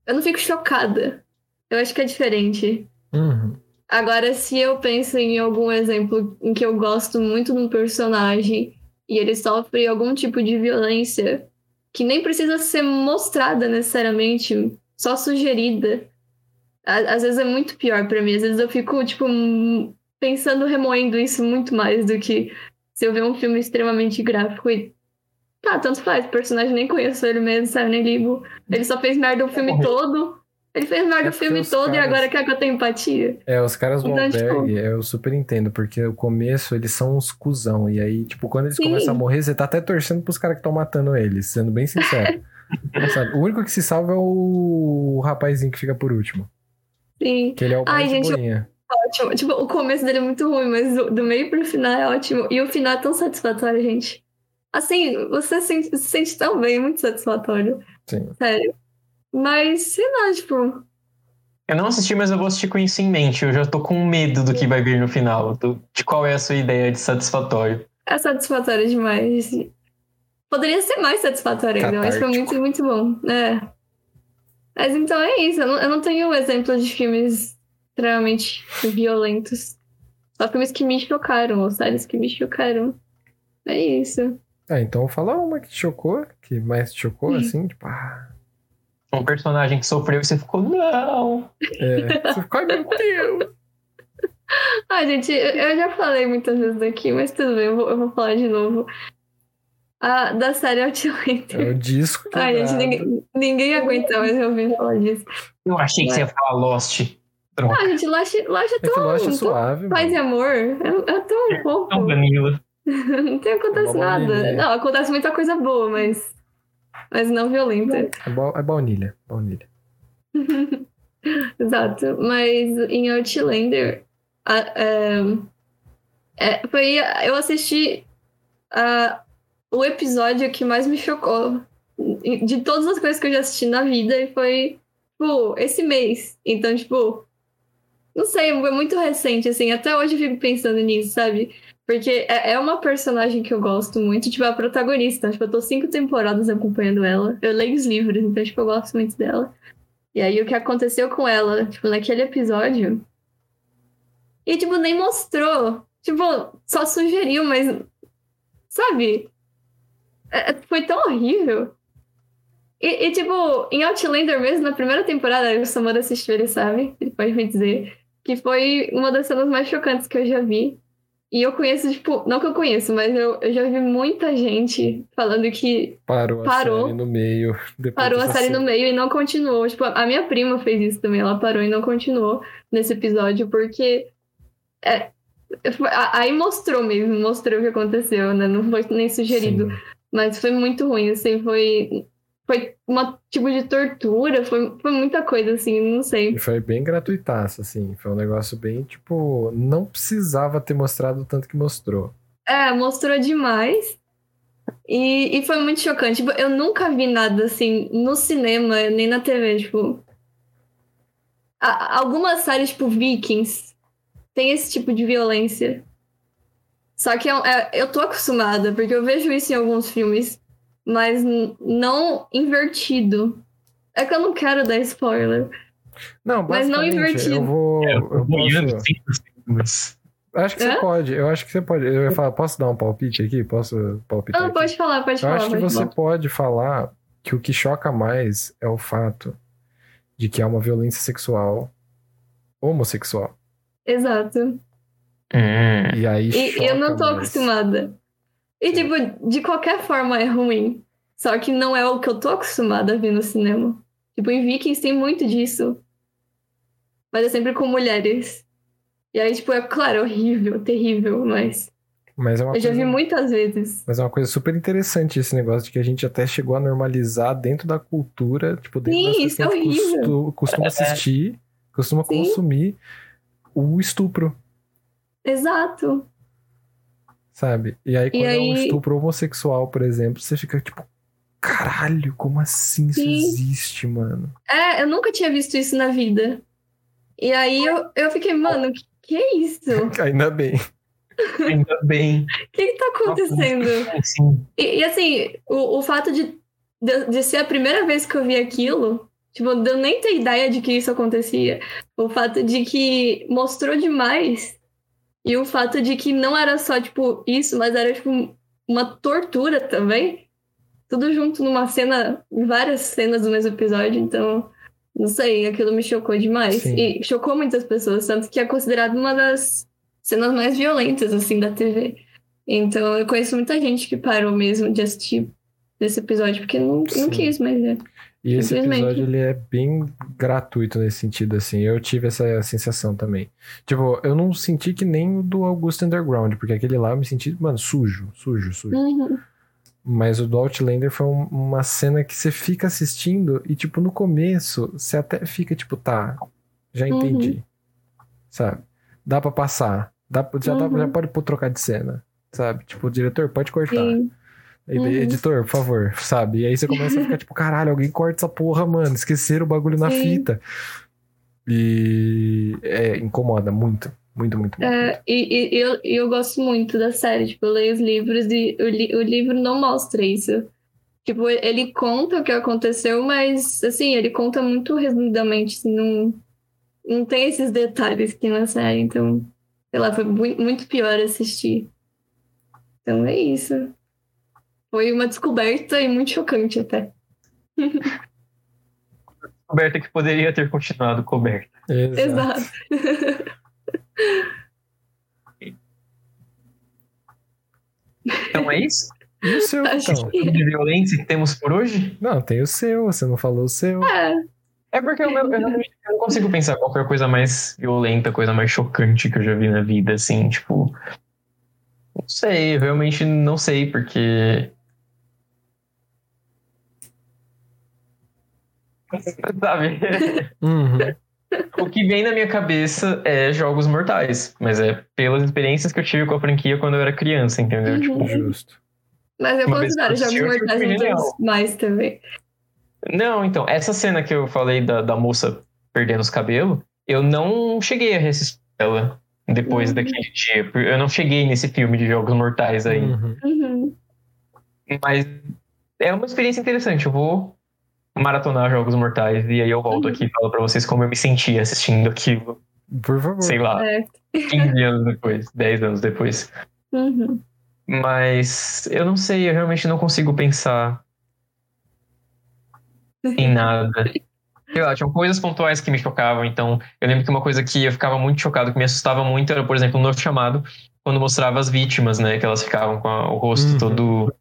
eu não fico chocada. Eu acho que é diferente. Uhum. Agora, se eu penso em algum exemplo em que eu gosto muito de um personagem e ele sofre algum tipo de violência que nem precisa ser mostrada necessariamente, só sugerida, às vezes é muito pior pra mim. Às vezes eu fico, tipo, pensando, remoendo isso muito mais do que se eu ver um filme extremamente gráfico e. Tá, tanto faz, o personagem nem conheço ele mesmo, sabe? Nem ligo. Ele só fez merda o filme Morreu. todo. Ele fez merda É o filme todo e caras- agora quer que eu tenha empatia. É, os caras Então, tipo- Albergue, eu super entendo, porque o começo eles são uns cuzão. E aí, tipo, quando eles Sim. começam a morrer, você tá até torcendo pros caras que estão matando eles, sendo bem sincero. O único que se salva é o rapazinho que fica por último. Sim. Que ele é o Ai, gente, eu- boinha. Ótimo. Tipo, o começo dele é muito ruim, mas do, do meio pro final é ótimo. E o final é tão satisfatório, gente. Assim, você se sente, se sente tão bem, é muito satisfatório. Sim. Sério. Mas, sei lá, tipo. Eu não assisti, mas eu vou assistir com isso em mente. Eu já tô com medo do que vai vir no final. do- de qual é a sua ideia de satisfatório. É satisfatório demais. Poderia ser mais satisfatório ainda, mas foi muito, muito bom. É. Mas então é isso. Eu não, eu não tenho exemplo de filmes extremamente violentos. Só filmes que me chocaram, ou séries que me chocaram. É isso. Ah, então fala uma que te chocou, que mais te chocou, assim, tipo, ah, Um personagem que sofreu e você ficou, não! é. Você ficou, ai meu Deus! Ah, gente, eu já falei muitas vezes aqui, mas tudo bem, eu vou, eu vou falar de novo. A, da série Outlander. É o disco Ai, gente, ninguém, ninguém aguenta mais eu ouvir falar disso. Eu achei que você ia falar Lost. Troca. Ah, gente, Lost, Lost é É tão, Lost é tão suave, paz mano. e amor. É, é tão fofo. Então, Danilo. Não tem, acontece É nada. baunilha. Não, acontece muita coisa boa, mas. Mas não violenta. É, ba- é baunilha, baunilha. Exato. Mas em Outlander. a- é, é, foi. Eu assisti a- o episódio que mais me chocou. De todas as coisas que eu já assisti na vida, e foi. Tipo, esse mês. Então, tipo. Não sei, é muito recente, assim. Até hoje eu fico pensando nisso, sabe? Porque é é uma personagem que eu gosto muito, tipo, a protagonista. Tipo, eu tô cinco temporadas acompanhando ela. Eu leio os livros, então, tipo, eu gosto muito dela. E aí, o que aconteceu com ela, tipo, naquele episódio. E, tipo, nem mostrou. Tipo, só sugeriu, mas. Sabe? É- é- foi tão horrível. E, e, tipo, em Outlander mesmo, na primeira temporada, o Samara assistiu, ele sabe, ele pode me dizer, que foi uma das cenas mais chocantes que eu já vi. E eu conheço, tipo, não que eu conheço, mas eu, eu já vi muita gente falando que Parou, Parou. a série no meio. parou a série no cena. meio e não continuou. Tipo, a minha prima fez isso também, ela parou e não continuou nesse episódio, porque. é, aí mostrou mesmo, mostrou o que aconteceu, né? Não foi nem sugerido. Sim. Mas foi muito ruim, assim, foi. Foi uma tipo de tortura, foi, foi muita coisa, assim, não sei. E foi bem gratuitaço, assim. Foi um negócio bem, tipo, não precisava ter mostrado o tanto que mostrou. É, mostrou demais. E, e foi muito chocante. Tipo, eu nunca vi nada assim no cinema, nem na TV, tipo. A- algumas séries, tipo Vikings, tem esse tipo de violência. Só que é um- é- eu tô acostumada, porque eu vejo isso em alguns filmes, mas não invertido. É que eu não quero dar spoiler. Não, Mas não invertido. Eu vou. É, eu eu boiando posso, 100%, mas... acho que você pode. Eu acho que você pode. Eu ia falar, posso dar um palpite aqui? Posso palpitar? Não, aqui? pode falar, pode Eu falar. acho que você falar. pode falar que o que choca mais é o fato de que há uma violência sexual homossexual. Exato. Hum. E aí E eu não tô mais. acostumada. E, tipo, de qualquer forma é ruim. Só que não é o que eu tô acostumada a ver no cinema. Tipo, em Vikings tem muito disso. Mas é sempre com mulheres. E aí, tipo, é claro, é horrível, terrível, mas Mas é uma eu já coisa, vi muitas vezes. mas é uma coisa super interessante esse negócio de que a gente até chegou a normalizar dentro da cultura, tipo, dentro Sim, isso é horrível. costu- costuma assistir, costuma Sim. consumir o estupro, Exato. Sabe? E aí quando é um aí- estupro homossexual, por exemplo, você fica tipo, caralho, como assim isso Sim. existe, mano? É, eu nunca tinha visto isso na vida. E aí eu, eu fiquei, mano, que, que é isso? O Ainda bem. Ainda bem. que que tá acontecendo? Assim, E, e, assim, o, o fato de, de, de ser a primeira vez que eu vi aquilo, tipo, de eu nem ter ideia de que isso acontecia. O fato de que mostrou demais. E o fato de que não era só, tipo, isso, mas era, tipo, uma tortura também. Tudo junto numa cena, várias cenas do mesmo episódio, então. Não sei, aquilo me chocou demais. Sim. E chocou muitas pessoas, tanto que é considerado uma das cenas mais violentas, assim, da TV. Então, eu conheço muita gente que parou mesmo de assistir esse episódio, porque não, Sim. não quis mais ver. E esse episódio ele é bem gratuito nesse sentido, assim. Eu tive essa sensação também. Tipo, eu não senti que nem o do Augusto Underground, porque aquele lá eu me senti, mano, sujo, sujo, sujo. Uhum. Mas o do Outlander foi um- uma cena que você fica assistindo e, tipo, no começo, você até fica, tipo, tá, já Uhum. entendi. Sabe? Dá pra passar. Dá, já, dá, Uhum. já pode pôr trocar de cena. Sabe? Tipo, o diretor, pode cortar. Sim. Uhum. Editor, por favor, sabe? E aí você começa a ficar tipo, caralho, alguém corta essa porra, mano. Esqueceram o bagulho na Sim. fita. E é, incomoda muito. Muito, muito, muito. É, e, e eu, eu gosto muito da série, tipo, eu leio os livros e o, li- o livro não mostra isso. Tipo, ele conta o que aconteceu, mas, assim, ele conta muito resumidamente, assim, não, não tem esses detalhes que tem na série, então, sei lá, foi mui- muito pior assistir. Então é isso. Foi uma descoberta e muito chocante até. coberta que poderia ter continuado coberta. Exato. Exato. Então é isso? E o seu, Acho então? que- De violência que temos por hoje? Não, tem o seu, você não falou o seu. É, É porque eu, eu realmente Eu não consigo pensar qual foi a coisa mais violenta, a coisa mais chocante que eu já vi na vida, assim, tipo. Não sei, realmente não sei, porque. Sabe? Uhum. O que vem na minha cabeça é Jogos Mortais, mas é pelas experiências que eu tive com a franquia quando eu era criança, entendeu? Uhum. Tipo, Justo. Mas eu considero Jogos Mortais mais também. Não, então, essa cena que eu falei da, da moça perdendo os cabelos, eu não cheguei a reassistir ela depois Uhum. daquele dia. Eu não cheguei nesse filme de Jogos Mortais aí. Uhum. Uhum. Mas é uma experiência interessante. Eu vou maratonar Jogos Mortais e aí eu volto Uhum. aqui e falo pra vocês como eu me senti assistindo aquilo, Por favor. sei lá, É. 15 anos depois, 10 anos depois. Uhum. Mas eu não sei, eu realmente não consigo pensar em nada. Sei lá, tinham coisas pontuais que me chocavam, então eu lembro que uma coisa que eu ficava muito chocado, que me assustava muito, era, por exemplo, no chamado, quando mostrava as vítimas, né? Que elas ficavam com a- o rosto Uhum. todo,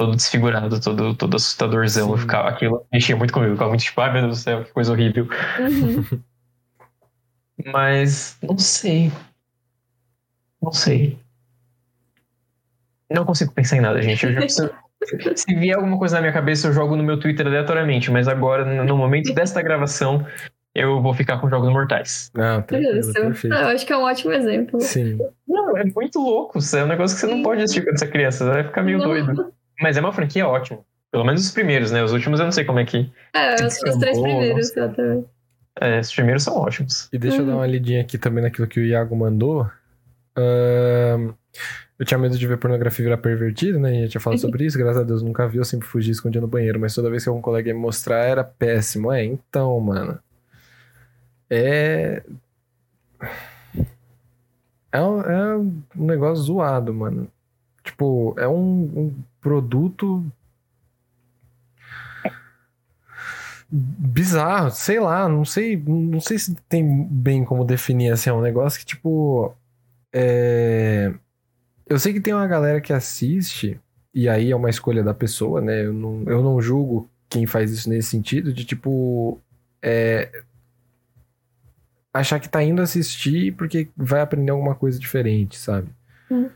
todo desfigurado, todo, todo assustadorzão. Sim. Eu ficava, aquilo mexia muito comigo, ficava muito tipo, ai meu Deus do céu, que coisa horrível. Uhum. Mas não sei. Não sei. Não consigo pensar em nada, gente. Eu já preciso- Se vier alguma coisa na minha cabeça, eu jogo no meu Twitter aleatoriamente. Mas agora, no momento desta gravação, eu vou ficar com jogos mortais. Não, tranquilo, Justo. perfeito. Ah, eu acho que é um ótimo exemplo. Sim. Não, é muito louco. Isso é um negócio que você não pode assistir quando você é criança. Você vai ficar meio Não. doido. Mas é uma franquia ótima. Pelo menos os primeiros, né? Os últimos eu não sei como é que. É, os, os três Boa, primeiros, exatamente. É, os primeiros são ótimos. E deixa eu dar uma lidinha aqui também naquilo que o Iago mandou. Eu tinha medo de ver pornografia virar pervertido, né? A gente tinha falado sobre isso, graças a Deus nunca vi, eu sempre fugi escondia no banheiro, mas toda vez que algum colega ia me mostrar era péssimo. É, então, mano. É. É um, é um negócio zoado, mano. Tipo, é um, um produto bizarro, sei lá, não sei, não sei se tem bem como definir assim, é um negócio que tipo é... eu sei que tem uma galera que assiste e aí é uma escolha da pessoa, né? Eu não, eu não julgo quem faz isso nesse sentido de tipo é... achar que tá indo assistir porque vai aprender alguma coisa diferente, sabe? Hum.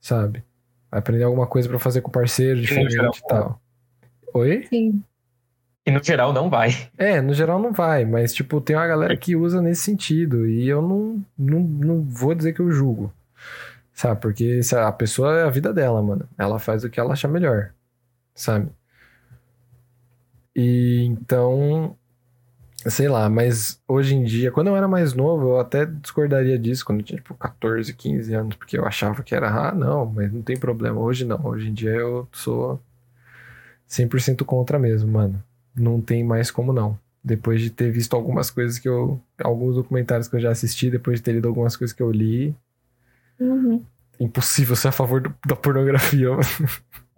Sabe? Vai aprender alguma coisa pra fazer com o parceiro diferente geral, e tal. Oi? Sim. E no geral não vai. É, no geral não vai, mas tipo, tem uma galera que usa nesse sentido e eu não, não, não vou dizer que eu julgo. Sabe? Porque se a pessoa é a vida dela, mano. Ela faz o que ela achar melhor. Sabe? E então, sei lá, mas hoje em dia, quando eu era mais novo, eu até discordaria disso, quando eu tinha tipo 14, 15 anos, porque eu achava que era, ah, não, mas não tem problema. Hoje não, hoje em dia eu sou 100% contra mesmo, mano não tem mais como não. Depois de ter visto algumas coisas que eu. Alguns documentários que eu já assisti, depois de ter lido algumas coisas que eu li. Uhum. Impossível ser a favor do- da pornografia. mano.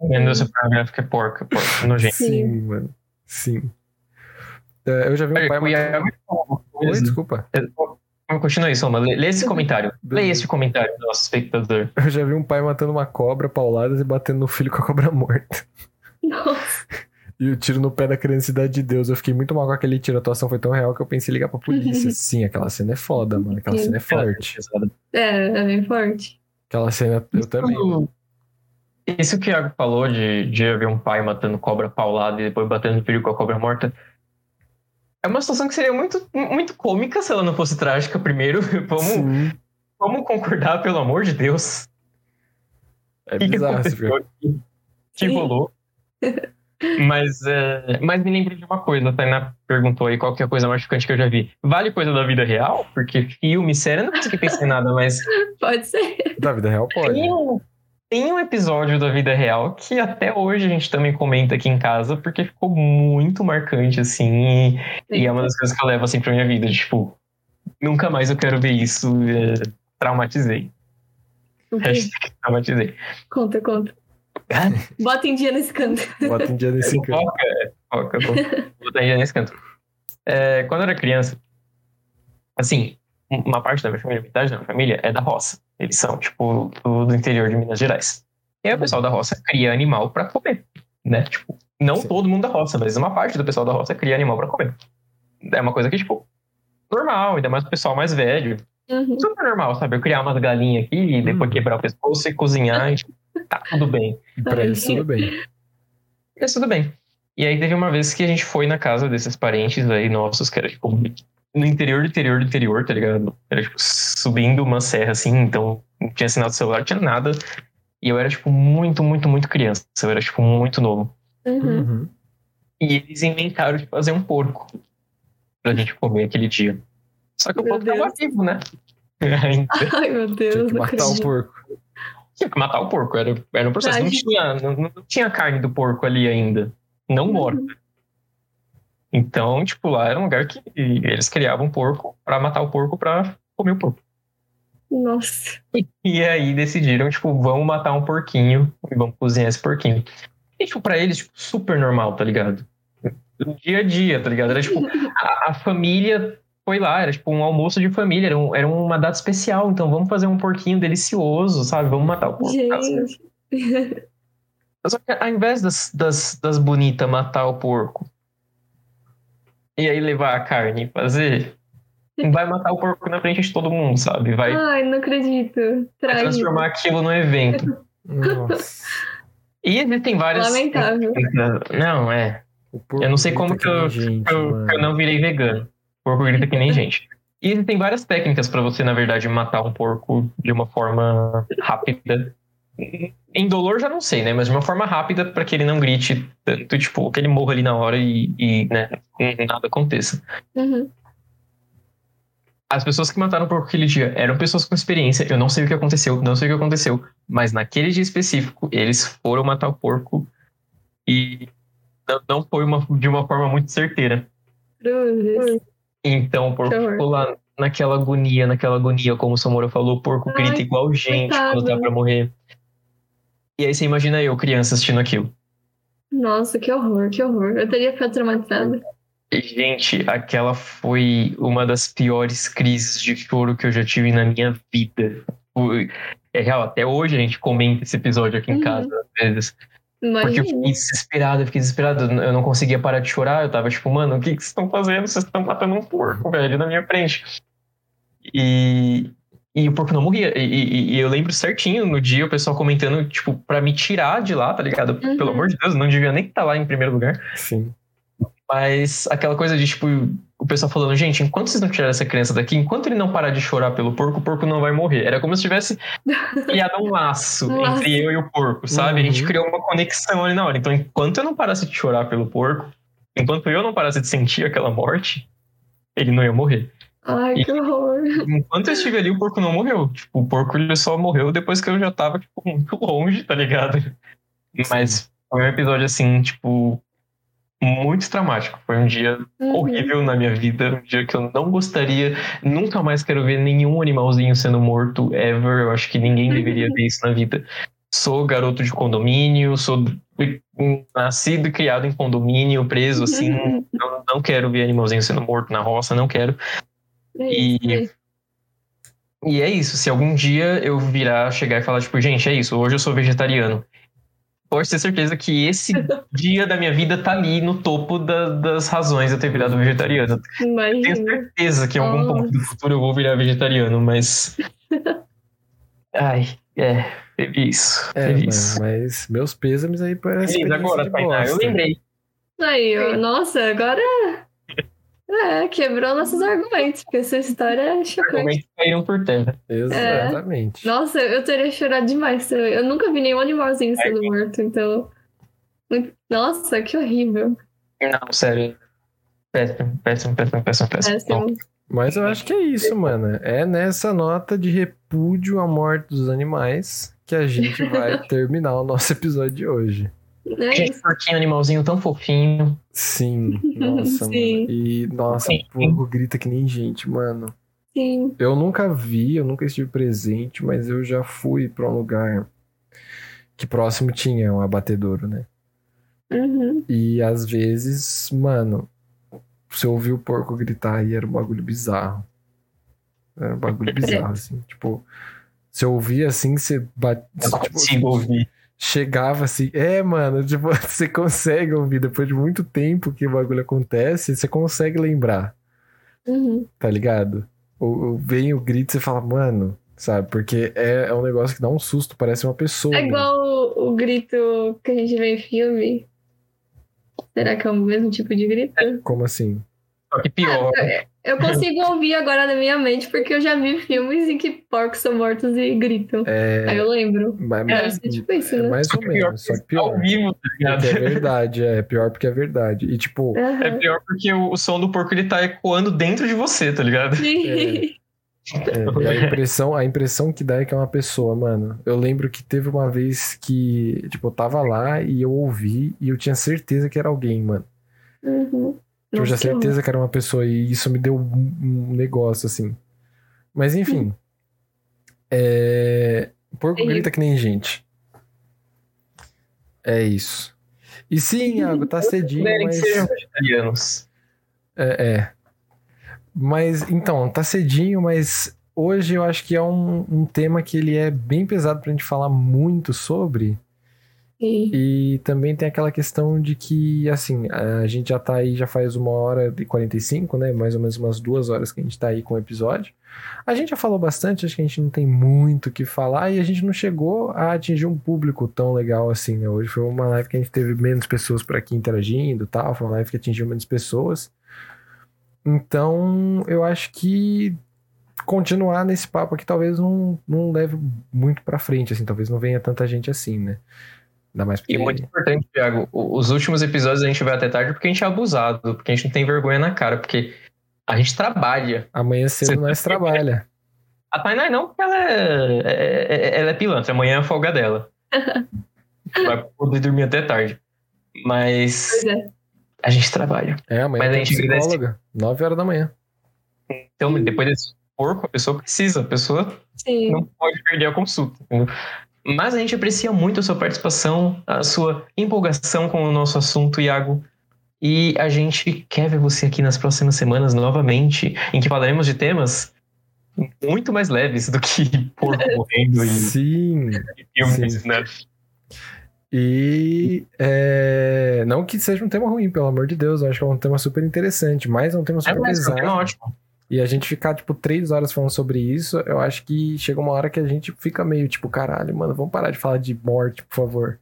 Vendo essa pornográfica é porca, porca, nojento. Sim. Sim, mano. Sim. É, eu já vi um pai matando... Oi, desculpa. Continua aí, Soma. Lê, lê esse comentário. Lê esse comentário do nosso espectador. Eu já vi um pai matando uma cobra pauladas e batendo no filho com a cobra morta. Nossa. E o tiro no pé da criança Cidade de Deus. Eu fiquei muito mal com aquele tiro. A atuação foi tão real que eu pensei em ligar pra polícia. Sim, aquela cena é foda, mano. Aquela cena é forte. É, é bem forte. Aquela cena eu também. Isso que o Thiago falou de, de haver um pai matando cobra paulada e depois batendo no filho com a cobra morta. É uma situação que seria muito, muito cômica se ela não fosse trágica, primeiro. Vamos, Sim. vamos concordar, pelo amor de Deus. É que, que bizarro. Que Sim. rolou? Mas, é, mas me lembro de uma coisa, a Tainá perguntou aí qual que é a coisa mais chocante que eu já vi. Vale coisa da vida real? Porque filme, série, eu não consegui pensar em nada, mas Pode ser. Da vida real pode. um, tem um episódio da vida real que até hoje a gente também comenta aqui em casa, porque ficou muito marcante, assim, e, e é uma das coisas que eu levo assim pra minha vida, tipo, nunca mais eu quero ver isso, é, traumatizei. O quê? Hashtag traumatizei. Conta, conta. Bota em dia nesse canto. Bota em dia nesse canto. Foca, é, foca, vou vou botar aí nesse canto. É, quando eu era criança, assim, uma parte da minha família, metade da minha família é da roça. Eles são, tipo, do, do interior de Minas Gerais. E aí o pessoal da roça cria animal pra comer, né? Tipo, não Sim. todo mundo da roça, mas uma parte do pessoal da roça cria animal pra comer. É uma coisa que, tipo, normal, ainda mais o pessoal mais velho. Uhum. Super normal, sabe? Eu criar umas galinhas aqui e depois Uhum. quebrar o pescoço e cozinhar, e, tipo, tá tudo bem. Pra eles tudo bem. Mas tudo bem. E aí teve uma vez que a gente foi na casa desses parentes aí nossos, que era tipo no interior do interior do interior, tá ligado? Era tipo subindo uma serra assim, então não tinha sinal de celular, não tinha nada. E eu era tipo muito, muito, muito criança. Eu era tipo muito novo. Uhum. Uhum. E eles inventaram de fazer um porco pra gente comer aquele dia. Só que o Meu porco tava Deus. vivo, né? Ainda Ai, meu Tinha Deus, que não matar o porco. tinha que matar o porco. Era, era um processo. Não tinha, não, não tinha carne do porco ali ainda. Não Uhum. Então, tipo, lá era um lugar que eles criavam porco pra matar o porco pra comer o porco. Nossa. E aí decidiram, tipo, vamos matar um porquinho e vamos cozinhar esse porquinho. E, tipo, pra eles, tipo, super normal, tá ligado? Dia a dia, tá ligado? Era, tipo, a, a família foi lá, era, tipo, um almoço de família, era, um- era uma data especial, então vamos fazer um porquinho delicioso, sabe? Vamos matar o porco. Gente. Só que ao invés das, das, das bonitas matar o porco e aí levar a carne e fazer, vai matar o porco na frente de todo mundo, sabe? Vai, Ai, não acredito. vai transformar aquilo no evento. Nossa. E existem várias. Lamentável. Não, é. Eu não sei como que eu, gente, que eu, eu não virei vegano. O porco grita que nem gente. E existem várias técnicas pra você, na verdade, matar um porco de uma forma rápida. Em dolor já não sei, né? Mas de uma forma rápida pra que ele não grite tanto, tipo, que ele morra ali na hora e, e né, nada aconteça. Uhum. As pessoas que mataram o porco aquele dia eram pessoas com experiência. Eu não sei o que aconteceu, não sei o que aconteceu. Mas naquele dia específico, eles foram matar o porco e não, não foi uma, de uma forma muito certeira. Cruzes. Então o porco ficou lá naquela agonia, naquela agonia, como o Samora falou, o porco Ai, grita igual gente quando tá coitado. pra morrer. E aí você imagina eu, criança, assistindo aquilo. Nossa, que horror, que horror. Eu teria ficado traumatizada. Gente, aquela foi uma das piores crises de choro que eu já tive na minha vida. Foi- É real, até hoje a gente comenta esse episódio aqui em Uhum. casa, às vezes. Porque eu fiquei Imagina. desesperado, eu fiquei desesperado. Eu não conseguia parar de chorar. Eu tava tipo, mano, o que, que vocês estão fazendo? Vocês estão matando um porco, velho, na minha frente. E, e o porco não morria. E, e- e eu lembro certinho no dia o pessoal comentando, tipo, pra me tirar de lá, tá ligado? Uhum. Pelo amor de Deus, não devia nem estar lá em primeiro lugar. Sim. Mas aquela coisa de, tipo, o pessoal falando, gente, enquanto vocês não tirarem essa criança daqui, enquanto ele não parar de chorar pelo porco, o porco não vai morrer. Era como se tivesse criado um laço entre eu e o porco, sabe? A gente Uhum. criou uma conexão ali na hora. Então, enquanto eu não parasse de chorar pelo porco, enquanto eu não parasse de sentir aquela morte, ele não ia morrer. Ai, que horror. Enquanto eu estive ali, o porco não morreu. Tipo, o porco ele só morreu depois que eu já tava, tipo, muito longe, tá ligado? Mas foi um episódio, assim, tipo, muito traumático. Foi um dia Uhum. horrível na minha vida, um dia que eu não gostaria, nunca mais quero ver nenhum animalzinho sendo morto ever. Eu acho que ninguém deveria ver isso na vida. Sou garoto de condomínio, sou nascido e criado em condomínio, preso assim. não, não quero ver animalzinho sendo morto na roça, não quero. É isso, E- é isso. E é isso, se algum dia eu virar, chegar e falar, tipo, gente, é isso, hoje eu sou vegetariano. Pode ter certeza que esse dia da minha vida tá ali no topo da- das razões de eu ter virado vegetariano. Tenho Imagina. certeza que em algum Nossa. ponto do futuro eu vou virar vegetariano, mas. Ai, é, teve isso. É, teve mano, isso. mas meus pêsames aí parece Feliz agora, Tainá, eu lembrei. Aí, ó, nossa, agora. É, quebrou nossos argumentos, porque essa história é Os chocante. argumentos caíram por terra. Exatamente. Nossa, eu teria chorado demais. Eu, nunca vi nenhum animalzinho sendo morto, então. Nossa, que horrível. Não, sério. Péssimo, péssimo, péssimo, péssimo, Péssimo. Mas eu acho que é isso, mano. É nessa nota de repúdio à morte dos animais que a gente vai terminar o nosso episódio de hoje. É gente, porquinho, animalzinho tão fofinho. Sim, nossa, Sim. mano. E, nossa, Sim. o porco grita que nem gente, mano. Sim. Eu nunca vi, eu nunca estive presente, mas eu já fui pra um lugar que próximo tinha um abatedouro, né? Uhum. E às vezes, mano, você ouvir o porco gritar e era um bagulho bizarro. Era um bagulho bizarro, assim. Tipo, você ouvia assim, você bate, Eu tipo, consigo ouvir. Chegava assim. É, mano, tipo, você consegue ouvir depois de muito tempo que o bagulho acontece, você consegue lembrar. Uhum. tá ligado? O, o- vem o grito e você fala, mano, sabe? Porque é, é um negócio que dá um susto, parece uma pessoa. É igual o, o grito que a gente vê em filme. Será que é o mesmo tipo de grito? Como assim? Só que pior. Eu consigo ouvir agora na minha mente, porque eu já vi filmes em que porcos são mortos e gritam. É, Aí eu lembro. mas, É, é tipo isso, é né? mais Só ou que pior menos, só que porque ao pior. vivo, tá ligado? É verdade, é pior porque é verdade. E tipo, Aham. É pior porque o, o som do porco ele tá ecoando dentro de você, tá ligado? Sim. É, e a impressão, a impressão que dá é que é uma pessoa, mano. Eu lembro que teve uma vez que, tipo, eu tava lá e eu ouvi e eu tinha certeza que era alguém, mano. Uhum. Eu tinha Nossa, que horror. certeza que era uma pessoa e isso me deu um, negócio, assim. Mas enfim. É... Porco grita que nem gente. É isso. E sim, Iago, tá cedinho, mas... É, é. Mas, então, tá cedinho, mas hoje eu acho que é um, um tema que ele é bem pesado pra gente falar muito sobre. E também tem aquela questão de que, assim, a gente já tá aí já faz uma hora e 45, né? Mais ou menos umas duas horas que a gente tá aí com o episódio. A gente já falou bastante, acho que a gente não tem muito o que falar e a gente não chegou a atingir um público tão legal assim, né? Hoje foi uma live que a gente teve menos pessoas por aqui interagindo tal, foi uma live que atingiu menos pessoas. Então, eu acho que continuar nesse papo aqui talvez não, não leve muito pra frente, assim, talvez não venha tanta gente assim, né? Ainda mais porque... E muito importante, Thiago, os últimos episódios a gente vai até tarde porque a gente é abusado, porque a gente não tem vergonha na cara, porque a gente trabalha. Amanhã cedo Você- nós trabalha. A Tainá não, porque ela é, é- é- ela é pilantra, amanhã é a folga dela. vai poder dormir até tarde. Mas é. a gente trabalha. É, amanhã Mas a gente agradece. psicóloga. 9 horas da manhã. Então, depois desse porco, a pessoa precisa, a pessoa Sim. não pode perder a consulta. entendeu? Mas a gente aprecia muito a sua participação, a sua empolgação com o nosso assunto, Iago. E a gente quer ver você aqui nas próximas semanas novamente, em que falaremos de temas muito mais leves do que porco morrendo e Sim. filmes, né? E é, não que seja um tema ruim, pelo amor de Deus. Eu acho que é um tema super interessante, mas é um tema É, super mas é um pesado. tema ótimo. E a gente ficar, tipo, três horas falando sobre isso, eu acho que chega uma hora que a gente fica meio, tipo, caralho, mano, vamos parar de falar de morte, por favor.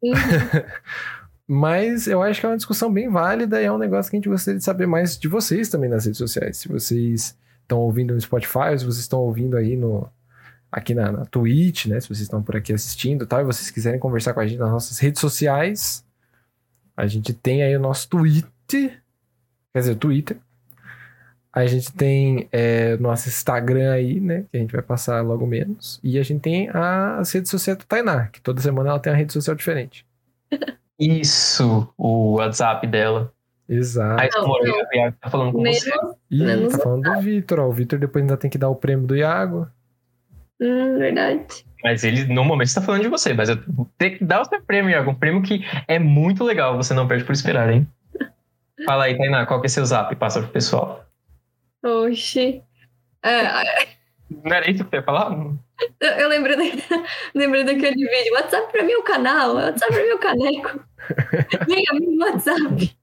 Uhum. Mas eu acho que é uma discussão bem válida e é um negócio que a gente gostaria de saber mais de vocês também nas redes sociais. Se vocês estão ouvindo no Spotify, se vocês estão ouvindo aí no aqui na, na Twitch, né? Se vocês estão por aqui assistindo e tal, e vocês quiserem conversar com a gente nas nossas redes sociais, a gente tem aí o nosso Twitter, quer dizer, Twitter. A gente tem é, nosso Instagram aí, né? Que a gente vai passar logo menos. E a gente tem a- as redes sociais do Tainá, que toda semana ela tem uma rede social diferente. Isso, o WhatsApp dela. Exato. Aí, Não, amor, não. o Iago tá falando com Menos. você. Ih, Menos tá falando do Vitor, ó. O Vitor depois ainda tem que dar o prêmio do Iago. Hum, verdade. Mas ele, no momento, está falando de você. Mas eu ter que dar o seu prêmio, Iago. Um prêmio que é muito legal. Você não perde por esperar, hein? Fala aí, Tainá, qual que é seu zap? Passa pro pessoal. Oxi. É, Não era isso que você ia falar? eu, eu lembrei, da- lembrei daquele vídeo. WhatsApp pra mim é o canal, WhatsApp pra mim é o caneco. Vem a mim no WhatsApp.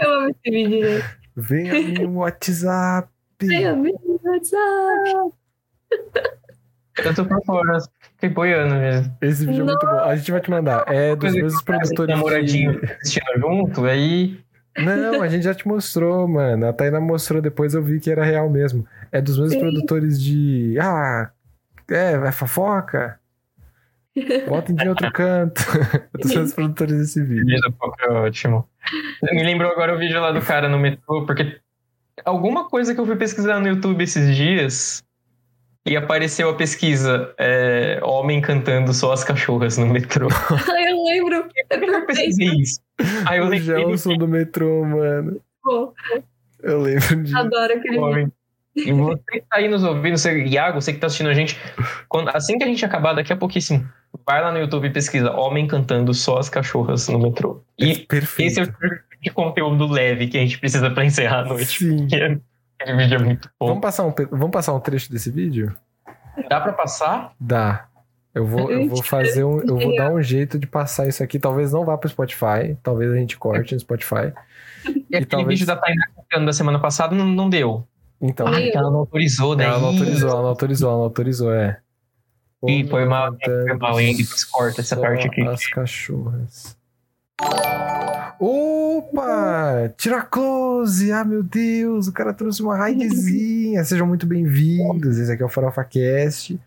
Eu amo esse vídeo, né? Vem a mim no WhatsApp. Vem a mim no WhatsApp. Eu tô por fora. Fiquei boiando mesmo. Esse vídeo é muito bom. A gente vai te mandar. É dos mesmos produtores. Namoradinho De... assistindo junto, aí. Não, a gente já te mostrou, mano. A Tainá mostrou depois, eu vi que era real mesmo. É dos mesmos Sim. produtores de. Ah, é, vai fofoca. Bota em outro canto. É dos mesmos produtores desse O vídeo. Pop é ótimo. Me lembrou agora o vídeo lá do cara no metrô, porque alguma coisa que eu fui pesquisar no YouTube esses dias e apareceu a pesquisa é, Homem cantando só as cachorras no metrô. Ai, eu lembro. Por que eu pesquisei isso? Aí eu O Gelson do metrô, mano. Pô, Eu lembro de. adoro aquele homem. E você que tá aí nos ouvindo, você, Iago, você que tá assistindo a gente, quando- assim que a gente acabar, daqui a pouquíssimo, vai lá no YouTube e pesquisa Homem cantando só as cachorras no metrô. E Perfeito. esse é o tipo de conteúdo leve que a gente precisa pra encerrar a noite. Sim. Aquele vídeo é muito bom. Vamos passar, um, vamos passar um trecho desse vídeo? Dá pra passar? Dá. Eu vou, eu vou fazer um. Eu vou dar um jeito de passar isso aqui. Talvez não vá pro Spotify. Talvez a gente corte no Spotify. E aquele talvez- vídeo da Tainá Cassiano da semana passada não, não deu. Então, Ah, ela não autorizou, né? ela não autorizou, ela não autorizou, ela não autorizou, é. Ih, foi mal, Cantando foi mal, hein? Depois corta essa parte aqui. As cachorras. Opa! Tira close! Ah, meu Deus! O cara trouxe uma raidzinha. Sejam muito bem-vindos. Esse aqui é o Farofa Cast.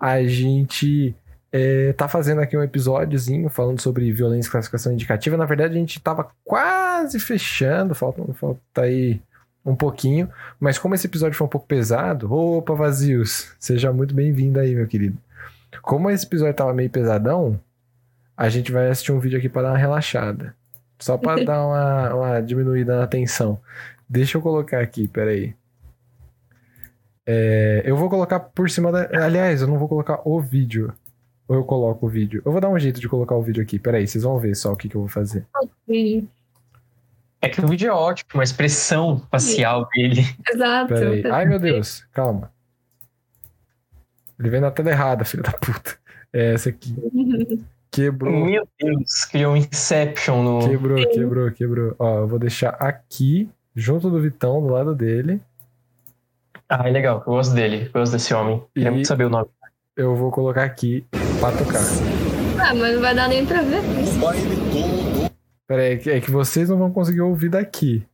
A gente é, tá fazendo aqui um episódiozinho falando sobre violência e classificação indicativa. Na verdade, a gente tava quase fechando. Falta, falta aí um pouquinho. Mas como esse episódio foi um pouco pesado... Opa, Vazios! Seja muito bem-vindo aí, meu querido. Como esse episódio tava meio pesadão, a gente vai assistir um vídeo aqui para dar uma relaxada. Só para dar uma, uma diminuída na tensão. Deixa eu colocar aqui, peraí. É, eu vou colocar por cima da. Aliás, eu não vou colocar o vídeo. Ou eu coloco o vídeo. Eu vou dar um jeito de colocar o vídeo aqui. Peraí, vocês vão ver só o que, que eu vou fazer. Sim. É que o vídeo é ótimo, a expressão facial dele. Exato. Peraí. Ai, meu Deus, calma. Ele vem na tela errada, filho da puta. É essa aqui. Quebrou. Meu Deus, criou um Inception no. Quebrou, quebrou, quebrou. Ó, eu vou deixar aqui, junto do Vitão, do lado dele. Ah, é legal, eu gosto dele, eu gosto desse homem. Queria E- muito saber o nome. Eu vou colocar aqui pra tocar. Ah, mas não vai dar nem pra ver. Pera aí, é que- vocês não vão conseguir ouvir daqui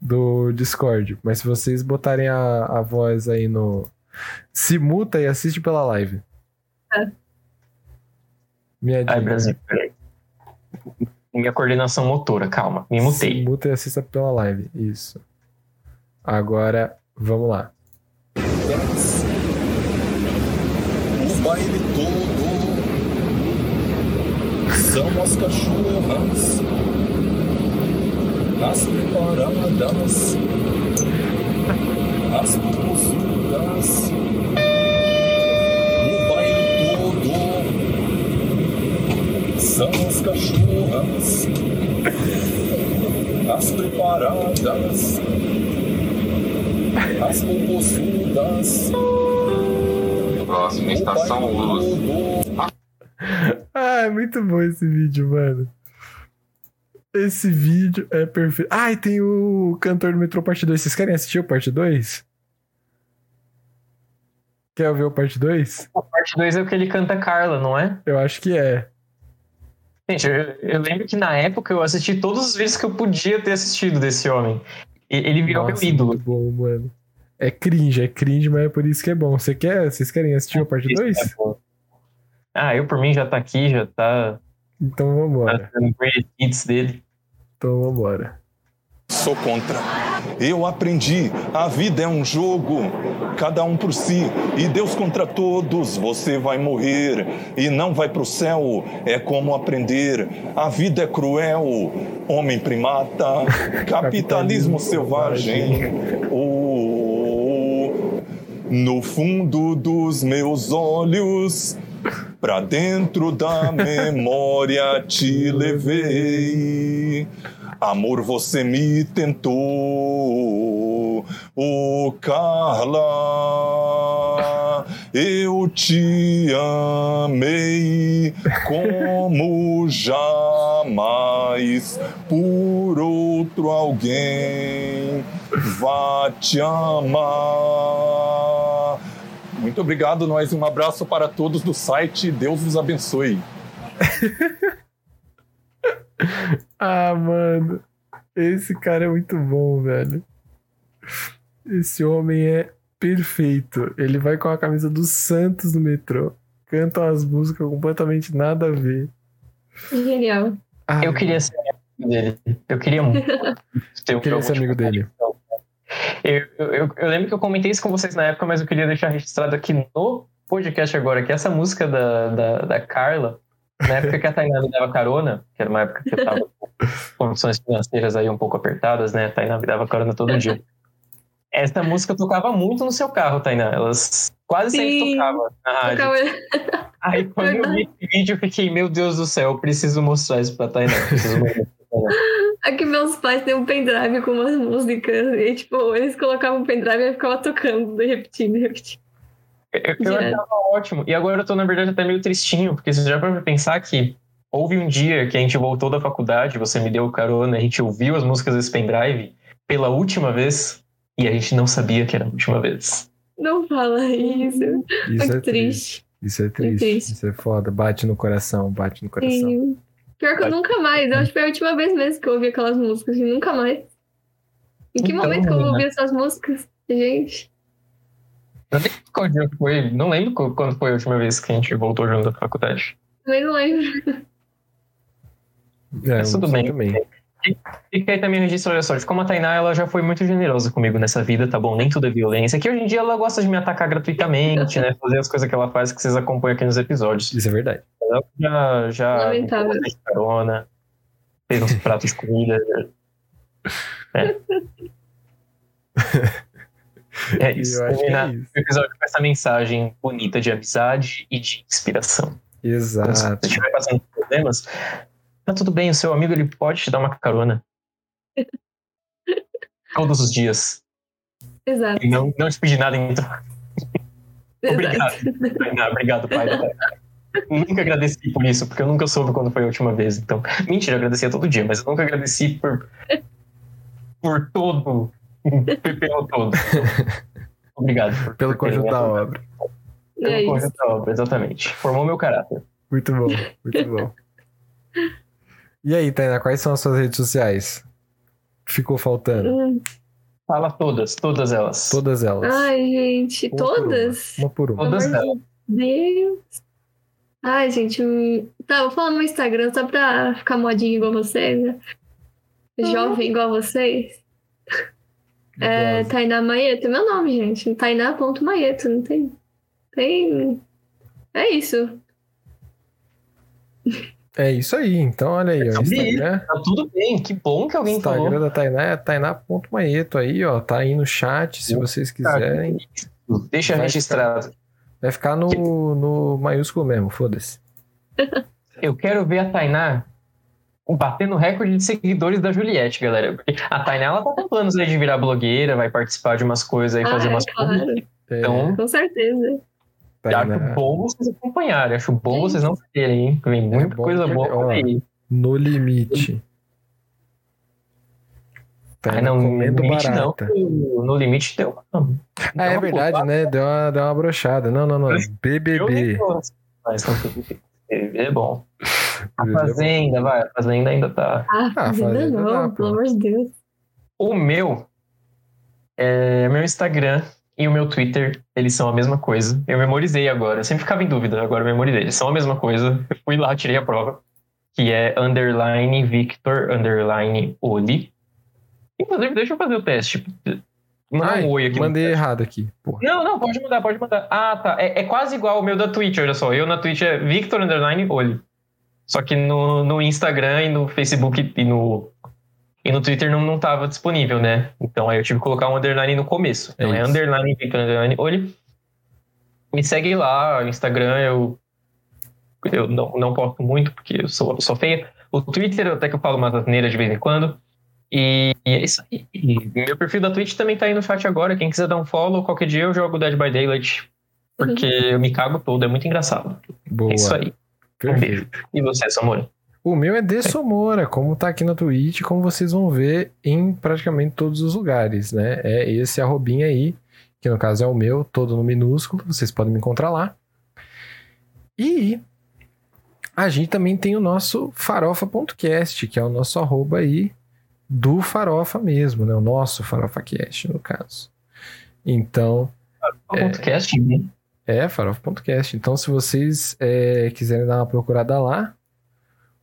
do Discord. Mas se vocês botarem a, a voz aí no. Se muta e assiste pela live. É. Minha Ai, dica. Brasil, peraí. Minha coordenação motora, calma, me Se mutei. muta e assista pela live. Isso. Agora, vamos lá. O baile todo são as cachorras, as preparadas, as posudas. O baile todo. São as cachorras, as preparadas, as. Próxima estação Luz. Ah, é muito bom esse vídeo, mano. Esse vídeo é perfeito. Ah, e tem o cantor do Metrô Parte 2. Vocês querem assistir o Parte 2? Quer ver o Parte 2? A parte 2 é o que ele canta Carla, não é? Eu acho que é. Gente, eu, eu lembro que na época eu assisti todos os vídeos que eu podia ter assistido desse homem. Ele virou Nossa, meu ídolo. Muito bom, mano. É cringe, é cringe, mas é por isso que é bom. Você quer, vocês querem assistir o Parte 2? É. Ah, eu por mim já tá aqui, já tá, Então tá vambora. dando great hits dele. Então vambora. Sou contra. Eu aprendi, a vida é um jogo, cada um por si, e Deus contra todos. Você vai morrer e não vai pro céu. É como aprender. A vida é cruel, homem primata, capitalismo selvagem. Oh, no fundo dos meus olhos, pra dentro da memória te levei. Amor, você me tentou, oh Carla, eu te amei como jamais por outro alguém vá te amar. Muito obrigado, nós. Um abraço para todos do site. Deus os abençoe. Ah, mano. Esse cara é muito bom, velho. Esse homem é perfeito. Ele vai com a camisa do Santos no metrô. Canta umas músicas completamente nada a ver. Genial. Ah, Eu queria ser amigo dele. Eu queria muito ter um queria ser amigo dele. Eu, eu, eu- eu lembro que eu comentei isso com vocês na época, mas eu queria deixar registrado aqui no podcast agora, que essa música da, da, da Carla, na época que a Tainá me dava carona, que era uma época que eu tava com condições financeiras aí um pouco apertadas, né? A Tainá me dava carona todo dia. Essa música tocava muito no seu carro, Tainá. Elas quase sempre Sim. tocavam na rádio. Calma. Aí quando eu vi esse vídeo, eu fiquei, meu Deus do céu, eu preciso mostrar isso pra Tainá. Preciso mostrar. Aqui meus pais têm um pendrive com umas músicas. E, tipo, eles colocavam o pendrive e ficava tocando, repetindo, repetindo. Eu, achava ótimo. E agora eu tô, na verdade, até meio tristinho, porque você já para pensar que houve um dia que a gente voltou da faculdade, você me deu carona, a gente ouviu as músicas desse pendrive. pela última vez e a gente não sabia que era a última vez. Não fala isso. Isso Muito é triste. triste. Isso é triste. triste. Isso é foda. Bate no coração, bate no coração. Sim. Pior que eu nunca mais. Eu acho que foi a última vez mesmo que eu ouvi aquelas músicas. e Nunca mais. Em que Então, momento que eu né? ouvi essas músicas? Gente. Eu nem lembro qual dia foi, não lembro qu- quando foi a última vez que a gente voltou junto da faculdade. Também não lembro. É, Mas tudo bem. também. Fica aí também o registro, olha só, de como a Tainá ela já foi muito generosa comigo nessa vida, tá bom? Nem tudo é violência. Que hoje em dia ela gosta de me atacar gratuitamente, né? Fazer as coisas que ela faz que vocês acompanham aqui nos episódios. Isso é verdade. Já, já Lamentável. carona, fez uns pratos de comida. É. É isso. Eu acho que é Terminar isso. o episódio com essa mensagem bonita de amizade e de inspiração. Então, se você Exato. estiver passando por problemas, tá tudo bem, o seu amigo ele pode te dar uma carona. Todos os dias. Exato. E não, não te pedir nada em troca. Obrigado. Exato. Obrigado, pai. Nunca agradeci por isso, porque eu nunca soube quando foi a última vez. Então, mentira, eu agradecia todo dia, mas eu nunca agradeci por. por todo. pelo todo. Obrigado. por- Pelo conjunto da obra. Pelo É conjunto da obra, exatamente. Formou meu caráter. Muito bom, muito bom. E aí, Tainá, quais são as suas redes sociais? Ficou faltando? Hum. Fala todas, todas elas. Todas elas. Ai, gente, Uma por uma. todas? Uma por uma. Todas elas. de Deus. Ai, gente. Tá, vou falar no meu Instagram só pra ficar modinha igual vocês, né? Jovem igual vocês. É. Tainá Maieto, é meu nome, gente. Tainá.maieto, não tem. Tem. É isso. É isso aí. Então, olha aí, ó. Instagram, Tá tudo bem, que bom que alguém Instagram falou. da Tainá é tainá.maieto aí, ó. Tá aí no chat, se vocês quiserem. Deixa registrado. Vai ficar no, no maiúsculo mesmo, foda-se. Eu quero ver a Tainá batendo recorde de seguidores da Juliette, galera. Porque a Tainá, ela tá com planos aí de virar blogueira, vai participar de umas coisas aí, fazer Ah, umas é claro. É, Então, Com certeza. Tainá, acho bom vocês acompanharem. Acho bom Sim. vocês não perderem, hein? Vem muita bom coisa boa por aí. no limite. Ah, Tainá não, no comendo limite não. barata. No limite deu. Ah, é Deu uma verdade, né? Deu uma, deu uma brochada. Não, não, não. BBB. gosto, Mas não é bom. A BBB é bom. Fazenda, vai. A Fazenda ainda tá. Ah, Ah, fazenda fazenda não, dá, pelo amor de Deus. O meu, é, meu Instagram e o meu Twitter, eles são a mesma coisa. Eu memorizei agora. Eu sempre ficava em dúvida, agora eu memorizei. Eles são a mesma coisa. Eu fui lá, tirei a prova. Que é underline Victor, underline Oli. Inclusive, deixa eu fazer o teste. Mandar Ai, um oi aqui. mandei errado aqui. Porra. Não, não, pode mandar, pode mandar. Ah, tá. É, é quase igual o meu da Twitch, olha só. Eu na Twitch é Victor Underline Oli. Só que no, no Instagram e no Facebook e no, e no Twitter não, não tava disponível, né? Então aí eu tive que colocar um underline no começo. Então É é, underline Victor Underline Oli. Me segue lá, no Instagram eu, eu não, não posto muito, porque eu sou pessoa feia. O Twitter até que eu falo umas asneiras de vez em quando. E, e é isso aí. E meu perfil da Twitch também tá aí no chat agora. Quem quiser dar um follow, qualquer dia eu jogo Dead by Daylight. Porque eu me cago todo, é muito engraçado. Boa. É isso aí. Um beijo. Perfeito. E você, Samora? O meu é de Somora, como tá aqui na Twitch, como vocês vão ver em praticamente todos os lugares, né? É esse arrobinha aí, que no caso é o meu, todo no minúsculo, vocês podem me encontrar lá. E a gente também tem o nosso farofa.cast, que é o nosso arroba aí do farofa mesmo, né? O nosso farofacast, no caso. Então, É. Podcast, né? é, farofa.cast. Então, se vocês é, quiserem dar uma procurada lá,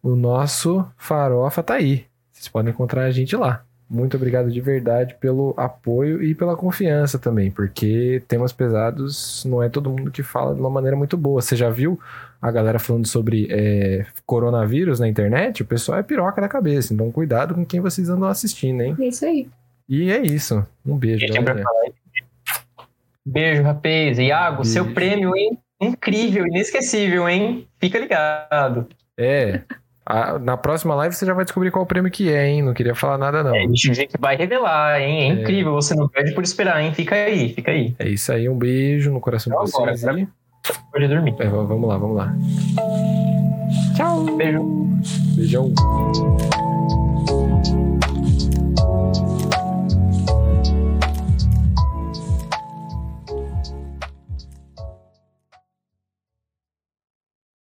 o nosso farofa tá aí. Vocês podem encontrar a gente lá. Muito obrigado de verdade pelo apoio e pela confiança também, porque temas pesados não é todo mundo que fala de uma maneira muito boa. Você já viu a galera falando sobre é, coronavírus na internet? O pessoal é piroca da cabeça, então cuidado com quem vocês andam assistindo, hein? É isso aí. E é isso. Um beijo, galera. Beijo, rapaz. Iago, Beijo. seu prêmio, hein? Incrível, inesquecível, hein? Fica ligado. É. a- na próxima live você já vai descobrir qual o prêmio que é, hein? Não queria falar nada, não. É, a gente vai revelar, hein? É É. incrível, você não perde por esperar, hein? Fica aí, fica aí. É isso aí, um beijo no coração de Então, vocês. agora, Pode dormir. É, vamos lá, vamos lá. Tchau. Beijo. Beijão.